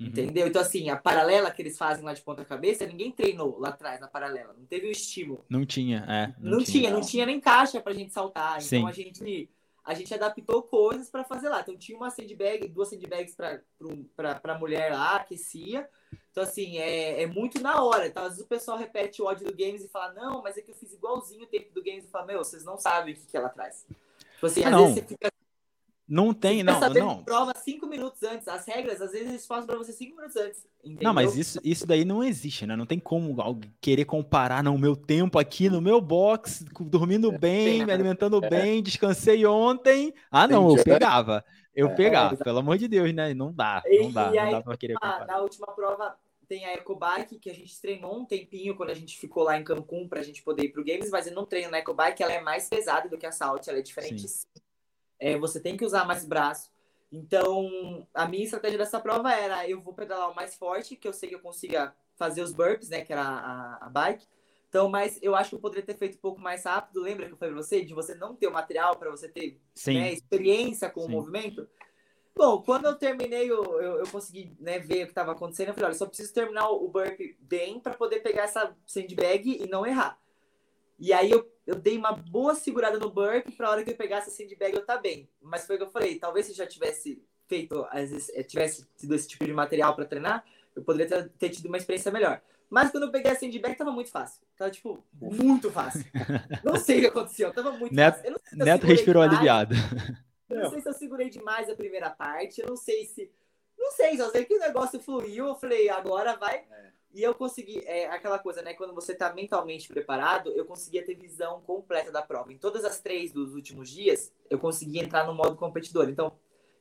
Uhum. Entendeu? Então, assim, a paralela que eles fazem lá de ponta-cabeça, ninguém treinou lá atrás na paralela. Não teve o estímulo. Não tinha, é. Não, não tinha, tinha, não tinha nem caixa pra gente saltar. Sim. Então a gente, a gente adaptou coisas para fazer lá. Então tinha uma sandbag, duas sandbags pra, pra, pra mulher lá, aquecia. Então, assim, é, é muito na hora. Então, às vezes o pessoal repete o ódio do Games e fala, não, mas é que eu fiz igualzinho o tempo do Games e fala, meu, vocês não sabem o que, que ela traz. Tipo assim, às não. vezes você fica não tem, não. não. prova cinco minutos antes. As regras, às vezes, eles passam para você cinco minutos antes. Entendeu? Não, mas isso, isso daí não existe, né? Não tem como querer comparar, não. Meu tempo aqui no meu box, dormindo é, bem, me alimentando é. bem, descansei ontem. Ah, não, eu pegava. Eu é, pegava, pelo amor de Deus, né? Não dá, não dá, e, não dá pra querer comparar. Na última prova tem a EcoBike, que a gente treinou um tempinho quando a gente ficou lá em Cancún pra gente poder ir pro Games, mas eu não treino na EcoBike, ela é mais pesada do que a Salt, ela é diferente sim. É, você tem que usar mais braço. Então, a minha estratégia dessa prova era: eu vou pedalar o mais forte, que eu sei que eu consiga fazer os burpees, né? Que era a, a bike. Então, mas eu acho que eu poderia ter feito um pouco mais rápido. Lembra que eu falei pra você de você não ter o material para você ter né, experiência com Sim. o movimento? Bom, quando eu terminei, eu, eu, eu consegui né, ver o que estava acontecendo. Eu falei: olha, só preciso terminar o burpee bem para poder pegar essa sandbag e não errar. E aí eu, eu dei uma boa segurada no burp para a hora que eu pegasse a sandbag eu tá bem. Mas foi o que eu falei, talvez se já tivesse feito, eh, tivesse tido esse tipo de material para treinar, eu poderia ter, ter, tido uma experiência melhor. Mas quando eu peguei a sandbag, tava muito fácil. Tava, tipo, muito fácil. Não sei o que aconteceu, tava muito Neto, fácil. Se Neto respirou demais. aliviado. Eu não sei se eu segurei demais a primeira parte, eu não sei se... Não sei, só sei que o negócio fluiu, eu falei, agora vai... É e eu consegui, é aquela coisa, né? Quando você tá mentalmente preparado, eu conseguia ter visão completa da prova. Em todas as três dos últimos dias, eu consegui entrar no modo competidor. Então,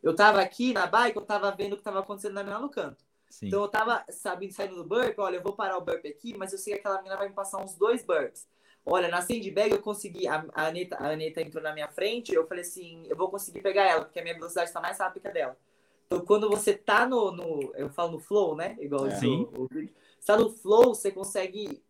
eu tava aqui na bike, eu tava vendo o que tava acontecendo na mina no canto. Sim. Então, eu tava sabendo, saindo do burp, olha, eu vou parar o burp aqui, mas eu sei que aquela mina vai me passar uns dois burps. Olha, na sandbag eu consegui, a, a, Anitta, a Anitta entrou na minha frente, eu falei assim, eu vou conseguir pegar ela, porque a minha velocidade está mais rápida que a dela. Então, quando você tá no, no eu falo no flow, né? Igual é. o, o está no flow, você consegue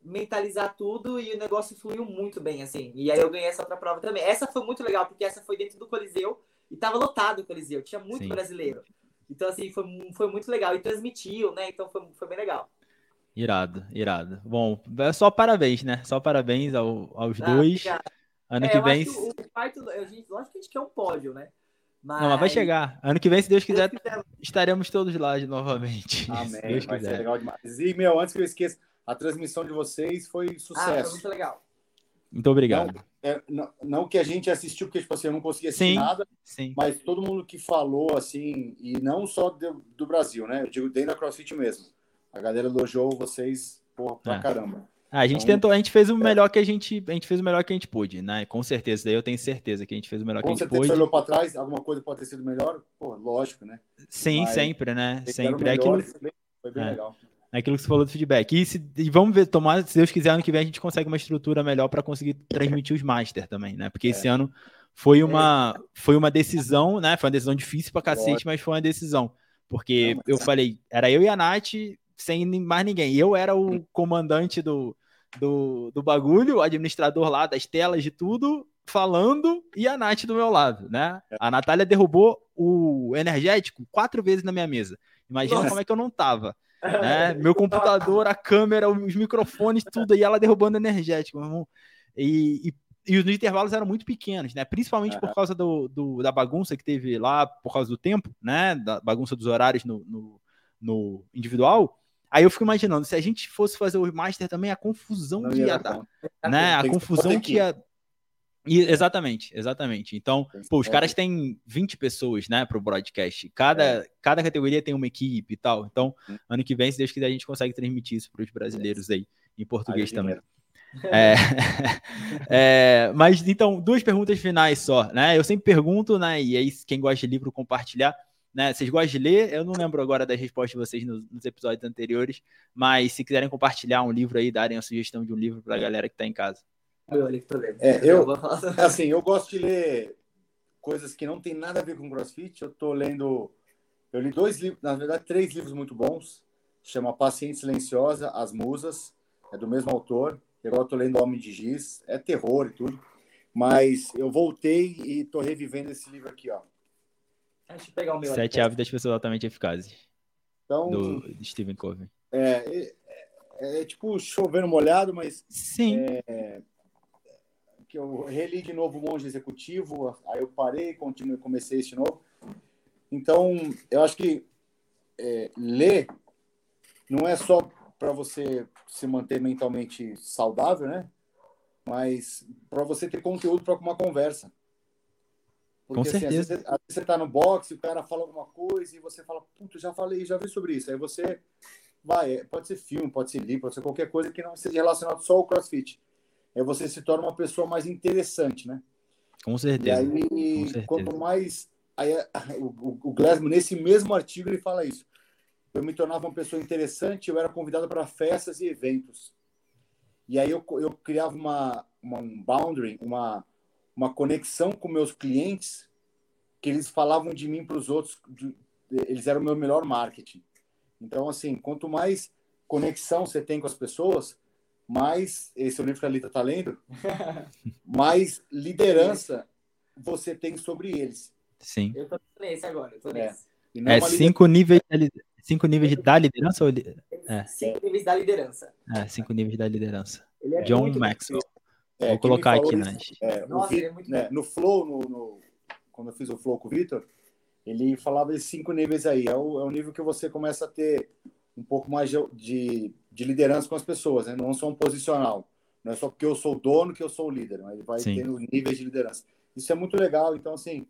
mentalizar tudo e o negócio fluiu muito bem, assim. E aí eu ganhei essa outra prova também. Essa foi muito legal, porque essa foi dentro do Coliseu e tava lotado o Coliseu, tinha muito Sim. brasileiro. Então, assim, foi, foi muito legal. E transmitiu, né? Então foi, foi bem legal. Irado, irado. Bom, é só parabéns, né? Só parabéns ao, aos ah, dois. Obrigado. Ano é, que vem. Que o, o quarto, gente, lógico que a gente quer um pódio, né? Mas... Não, mas vai chegar. Ano que vem, se Deus quiser, Deus quiser... estaremos todos lá de novamente. Amém. Deus vai quiser. ser legal demais. E, meu, antes que eu esqueça, a transmissão de vocês foi sucesso. Ah, foi muito legal. Muito obrigado. Não, é, não, não, que a gente assistiu, porque tipo assim, eu não conseguia assistir sim, nada, sim. mas todo mundo que falou, assim, e não só do, do Brasil, né? Eu digo dentro da CrossFit mesmo. A galera elogiou vocês, porra, pra é. caramba. Ah, a gente então, tentou, a gente fez o é. melhor que a gente, a gente fez o melhor que a gente pôde, né? Com certeza, daí eu tenho certeza que a gente fez o melhor que a gente pôde. Você olhou para trás, alguma coisa pode ter sido melhor? Pô, lógico, né? Sim, Mas sempre, né? Sempre. É aquilo... Foi bem, é. legal. É aquilo que você falou do feedback. E, se, e, vamos ver, tomar, se Deus quiser, ano que vem a gente consegue uma estrutura melhor para conseguir transmitir os Master também, né? Porque é. esse ano foi uma, foi uma decisão, né? Foi uma decisão difícil para cacete, mas foi uma decisão. Porque Não, eu falei, era eu e a Nath sem mais ninguém. Eu era o comandante do, do, do bagulho, o administrador lá das telas de tudo, falando, e a Nath do meu lado, né? É. A Natália derrubou o energético quatro vezes na minha mesa. Imagina Nossa. como é que eu não tava. Né? Meu computador, a câmera, os microfones, tudo, e ela derrubando energético, meu irmão. E, e, e os intervalos eram muito pequenos, né? Principalmente por causa do, do, da bagunça que teve lá, por causa do tempo, né? Da bagunça dos horários no, no, no individual. Aí eu fico imaginando, se a gente fosse fazer o Master também, a confusão não que ia dar. Né? A confusão que ia. E, exatamente, exatamente. Então, pô, os caras têm 20 pessoas, né, pro broadcast. Cada, é. cada categoria tem uma equipe e tal. Então, hum. ano que vem, se Deus quiser, a gente consegue transmitir isso para os brasileiros aí, em português também. É, é, mas então, duas perguntas finais só, né? Eu sempre pergunto, né? E aí, quem gosta de livro, compartilhar. Né? Vocês gostam de ler? Eu não lembro agora das respostas de vocês nos, nos episódios anteriores, mas se quiserem compartilhar um livro aí, darem a sugestão de um livro para a galera que está em casa. É, eu, assim, eu gosto de ler coisas que não tem nada a ver com CrossFit. Eu estou lendo, eu li dois livros, na verdade três livros muito bons. Chama Paciente Silenciosa, As Musas, é do mesmo autor. E agora estou lendo Homem de Giz, é terror e tudo. Mas eu voltei e estou revivendo esse livro aqui, ó Deixa eu pegar o meu. Sete hábitos das pessoas altamente eficazes. Então, do Stephen Covey. É, é, é, tipo chovendo molhado, mas. Sim. É, que eu reli de novo o Monge Executivo, aí eu parei, continuei, comecei esse novo. Então, eu acho que é, ler não é só para você se manter mentalmente saudável, né? Mas para você ter conteúdo para uma conversa. Porque, Com certeza. Assim, às, vezes, às vezes você está no boxe, o cara fala alguma coisa e você fala, puta, já falei, já vi sobre isso. Aí você vai, é, pode ser filme, pode ser livro, pode ser qualquer coisa que não seja relacionado só ao CrossFit. Aí você se torna uma pessoa mais interessante, né? Com certeza. E aí, Com certeza. quanto mais. Aí, o, o Glassman, nesse mesmo artigo, ele fala isso. Eu me tornava uma pessoa interessante, eu era convidado para festas e eventos. E aí eu, eu criava uma, uma um boundary, uma, uma conexão com meus clientes, que eles falavam de mim para os outros, de, eles eram o meu melhor marketing. Então, assim, quanto mais conexão você tem com as pessoas, mais, esse é o livro que a Lita está lendo, mais liderança você tem sobre eles. Sim. Eu tô nesse agora, eu tô é. nesse. É, é cinco, níveis, cinco níveis da liderança? Ou... É. Cinco níveis da liderança. É, cinco níveis da liderança. É John Maxwell. É, Vou colocar aqui nas. É, Nossa, é muito né, no Flow, no, no, quando eu fiz o Flow com o Vitor, ele falava esses cinco níveis aí. É o, é o nível que você começa a ter um pouco mais de, de liderança com as pessoas, né? não só um posicional. Não é só porque eu sou o dono que eu sou o líder, mas ele vai Sim. tendo níveis de liderança. Isso é muito legal. Então, assim,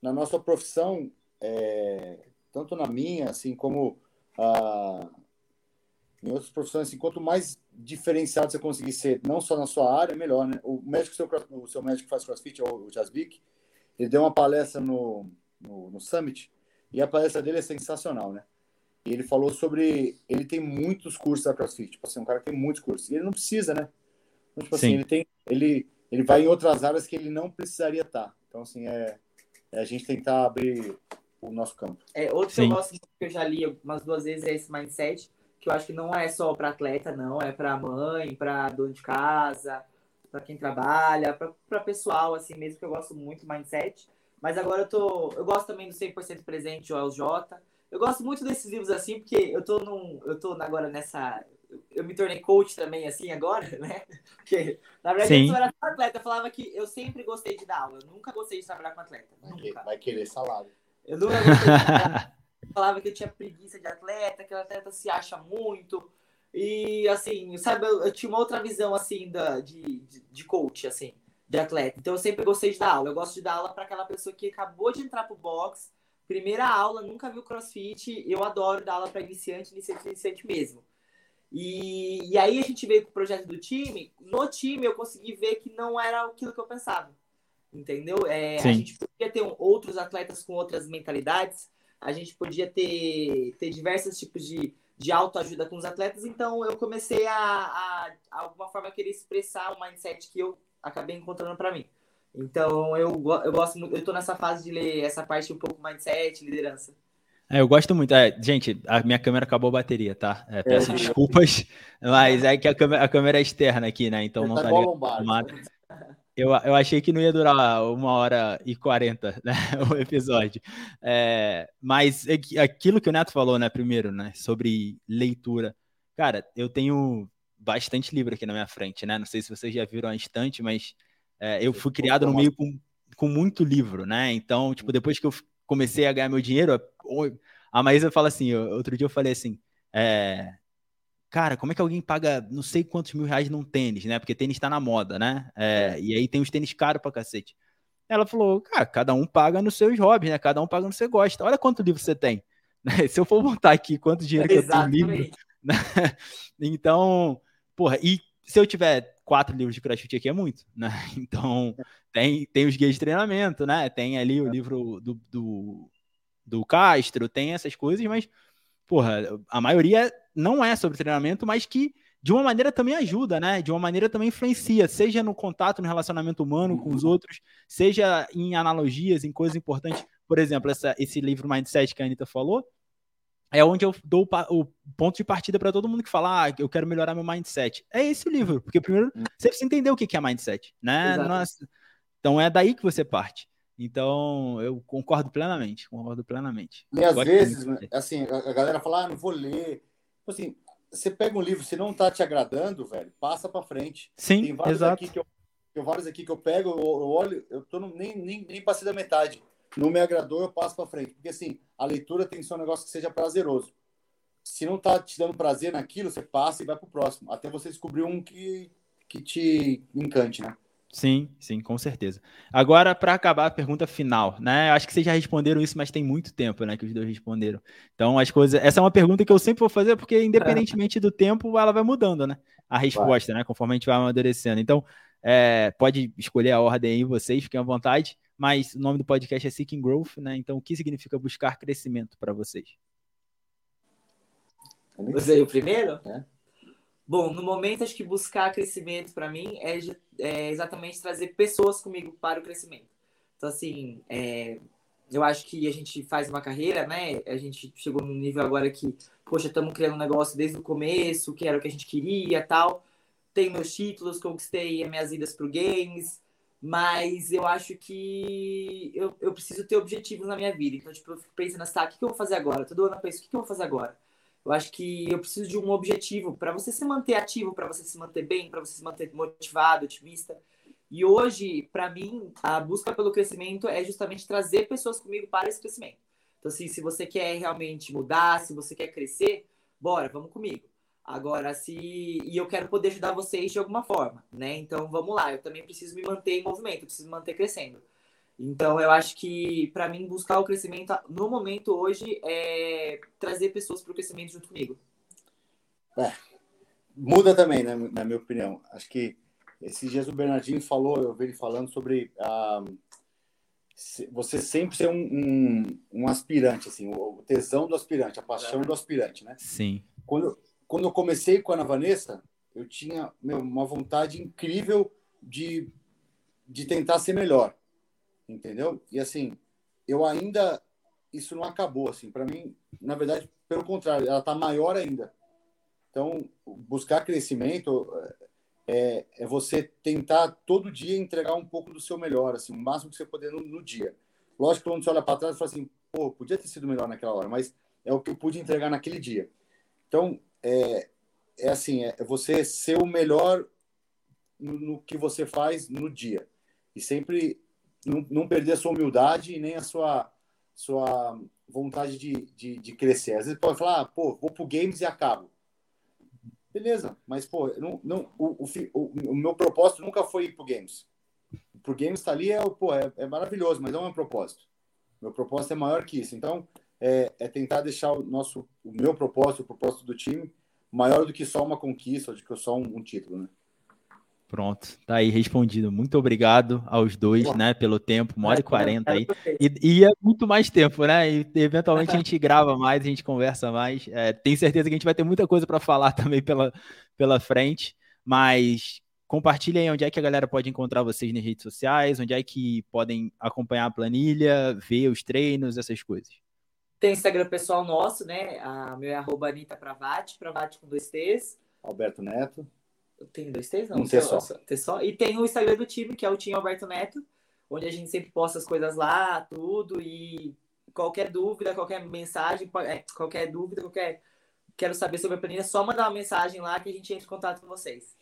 na nossa profissão, é, tanto na minha, assim, como ah, em outras profissões, assim, quanto mais diferenciado você conseguir ser, não só na sua área, melhor, né? O médico, seu, o seu médico que faz crossfit, o Jasvik, ele deu uma palestra no, no, no, Summit, e a palestra dele é sensacional, né? E ele falou sobre, ele tem muitos cursos da CrossFit, tipo assim, um cara que tem muitos cursos, e ele não precisa, né? Então, tipo assim, Sim. ele tem, ele, ele vai em outras áreas que ele não precisaria estar. Então, assim, é, é a gente tentar abrir o nosso campo. É, outro Sim. que eu gosto que eu já li umas duas vezes é esse mindset, que eu acho que não é só para atleta, não, é para mãe, para dono de casa, para quem trabalha, para pessoal, assim mesmo, que eu gosto muito do mindset. Mas agora eu tô. Eu gosto também do 100% presente, o LJ. Eu gosto muito desses livros assim, porque eu tô num. Eu tô agora nessa. Eu me tornei coach também, assim, agora, né? Porque, na verdade, Sim. eu era atleta. Eu falava que eu sempre gostei de dar aula. Eu nunca gostei de trabalhar com atleta. Nunca. Vai querer salário. Eu nunca gostei de falava que eu tinha preguiça de atleta, que o atleta se acha muito. E, assim, sabe, eu, eu tinha uma outra visão, assim, da, de, de, de, coach, assim, de atleta. Então, eu sempre gostei de dar aula. Eu gosto de dar aula para aquela pessoa que acabou de entrar pro box, primeira aula, nunca viu crossfit. Eu adoro dar aula para iniciante, iniciante, iniciante mesmo. E, e aí a gente veio com o projeto do time. No time, eu consegui ver que não era aquilo que eu pensava. Entendeu? É, a gente podia ter um, outros atletas com outras mentalidades a gente podia ter, ter diversos tipos de, de autoajuda com os atletas, então eu comecei a, a, a alguma forma querer expressar o mindset que eu acabei encontrando para mim. Então eu, eu gosto muito, eu tô nessa fase de ler essa parte um pouco mindset, liderança. É, eu gosto muito. É, gente, a minha câmera acabou a bateria, tá? É, peço é, desculpas, mas é que a câmera, a câmera é externa aqui, né? Então não tá, tá ligado. Eu, eu achei que não ia durar uma hora e quarenta, né, o episódio. É, mas é aquilo que o Neto falou, né, primeiro, né, sobre leitura. Cara, eu tenho bastante livro aqui na minha frente, né? Não sei se vocês já viram a estante, mas é, eu fui criado no meio com, com muito livro, né? Então, tipo, depois que eu comecei a ganhar meu dinheiro, a Maísa fala assim, outro dia eu falei assim, é, cara, como é que alguém paga não sei quantos mil reais num tênis, né? Porque tênis tá na moda, né? É, e aí tem os tênis caros pra cacete. Ela falou, cara, cada um paga nos seus hobbies, né? Cada um paga no que você gosta. Olha quanto livro você tem. Se eu for montar aqui quanto dinheiro que eu tenho livro. Né? Então, porra, e se eu tiver quatro livros de crossfit aqui é muito, né? Então, tem, tem os guias de treinamento, né? Tem ali o livro do, do, do Castro, tem essas coisas, mas porra, a maioria não é sobre treinamento, mas que de uma maneira também ajuda, né? De uma maneira também influencia, seja no contato, no relacionamento humano com os outros, seja em analogias, em coisas importantes. Por exemplo, essa, esse livro Mindset que a Anitta falou, é onde eu dou o, ponto de partida para todo mundo que fala, ah, eu quero melhorar meu mindset. É esse o livro, porque primeiro hum. você precisa entender o que é mindset, né? Nossa, então é daí que você parte. Então, eu concordo plenamente, concordo plenamente. E às vezes, assim, a galera fala, ah, não vou ler. Tipo assim, você pega um livro, se não tá te agradando, velho, passa para frente. Sim, Tem vários exato. aqui que eu, eu, vários aqui que eu pego, eu, eu olho, eu tô no, nem, nem, nem passei da metade. Não me agradou, eu passo para frente. Porque assim, a leitura tem que ser um negócio que seja prazeroso. Se não tá te dando prazer naquilo, você passa e vai pro próximo. Até você descobrir um que, que te encante, né? Sim, sim, com certeza. Agora, para acabar a pergunta final, né? Acho que vocês já responderam isso, mas tem muito tempo, né, que os dois responderam. Então, as coisas. Essa é uma pergunta que eu sempre vou fazer, porque independentemente do tempo, ela vai mudando, né? A resposta, né? Conforme a gente vai amadurecendo. Então, é, pode escolher a ordem aí, vocês, fiquem à vontade. Mas o nome do podcast é Seeking Growth, né? Então, o que significa buscar crescimento para vocês? Você o primeiro? É. Bom, no momento, acho que buscar crescimento para mim é, é, exatamente trazer pessoas comigo para o crescimento. Então, assim, é, eu acho que a gente faz uma carreira, né? A gente chegou num nível agora que, poxa, estamos criando um negócio desde o começo, que era o que a gente queria tal. Tenho meus títulos, conquistei as minhas idas para games, mas eu acho que eu, eu preciso ter objetivos na minha vida. Então, tipo, eu fico pensando tá, o que, que eu vou fazer agora? Todo ano eu penso, o que, que eu vou fazer agora? Eu acho que eu preciso de um objetivo para você se manter ativo, para você se manter bem, para você se manter motivado, otimista. E hoje, para mim, a busca pelo crescimento é justamente trazer pessoas comigo para esse crescimento. Então, assim, se você quer realmente mudar, se você quer crescer, bora, vamos comigo. Agora, se. E eu quero poder ajudar vocês de alguma forma, né? Então, vamos lá. Eu também preciso me manter em movimento, preciso me manter crescendo. Então, eu acho que, para mim, buscar o crescimento no momento hoje é trazer pessoas para o crescimento junto comigo. É, muda também, né, na minha opinião. Acho que esses dias o Bernardinho falou, eu vi ele falando sobre ah, você sempre ser um, um, um, aspirante, assim, o tesão do aspirante, a paixão do aspirante, né? Sim. Quando, quando eu comecei com a Ana Vanessa, eu tinha meu, uma vontade incrível de, de tentar ser melhor entendeu? E assim, eu ainda isso não acabou assim, para mim, na verdade, pelo contrário, ela está maior ainda. Então, buscar crescimento é, é, você tentar todo dia entregar um pouco do seu melhor, assim, o máximo que você puder no, no dia. Lógico que quando você olha para trás, você fala assim, pô, podia ter sido melhor naquela hora, mas é o que eu pude entregar naquele dia. Então, é, é assim, é você ser o melhor no, no que você faz no dia. E sempre não, não perder a sua humildade e nem a sua, sua vontade de, de, de crescer. Às vezes pode falar, ah, pô, vou pro games e acabo. Beleza, mas pô, não, não, o, o, o meu propósito nunca foi ir pro games. Pro games tá ali, é, pô, é, é maravilhoso, mas não é um propósito. Meu propósito é maior que isso. Então, é, é, tentar deixar o nosso, o meu propósito, o propósito do time, maior do que só uma conquista, do que só um, um título, né? Pronto, tá aí respondido. Muito obrigado aos dois, Bom, né, pelo tempo, uma hora e quarenta aí. E, e, é muito mais tempo, né? E eventualmente a gente grava mais, a gente conversa mais. É, tenho certeza que a gente vai ter muita coisa para falar também pela, pela frente, mas compartilha aí onde é que a galera pode encontrar vocês nas redes sociais, onde é que podem acompanhar a planilha, ver os treinos, essas coisas. Tem Instagram pessoal nosso, né? A meu é arroba Anitta Pravati, Pravati com dois T's. Alberto Neto. Tem dois T's? Não, um T só. T só. E tem o Instagram do time, que é o Tim Alberto Neto, onde a gente sempre posta as coisas lá, tudo. E qualquer dúvida, qualquer mensagem, é, qualquer dúvida, qualquer. Quero saber sobre a planilha, é só mandar uma mensagem lá que a gente entra em contato com vocês.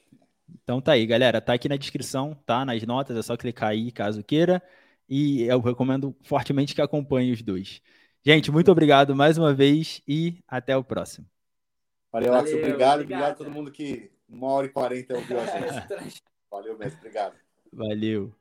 Então tá aí, galera. Tá aqui na descrição, tá? Nas notas, é só clicar aí caso queira. E eu recomendo fortemente que acompanhe os dois. Gente, muito obrigado mais uma vez e até o próximo. Valeu, Valeu Obrigado, obrigado, obrigado a todo mundo que uma hora e quarenta ouviu a gente. Valeu mesmo, obrigado. Valeu.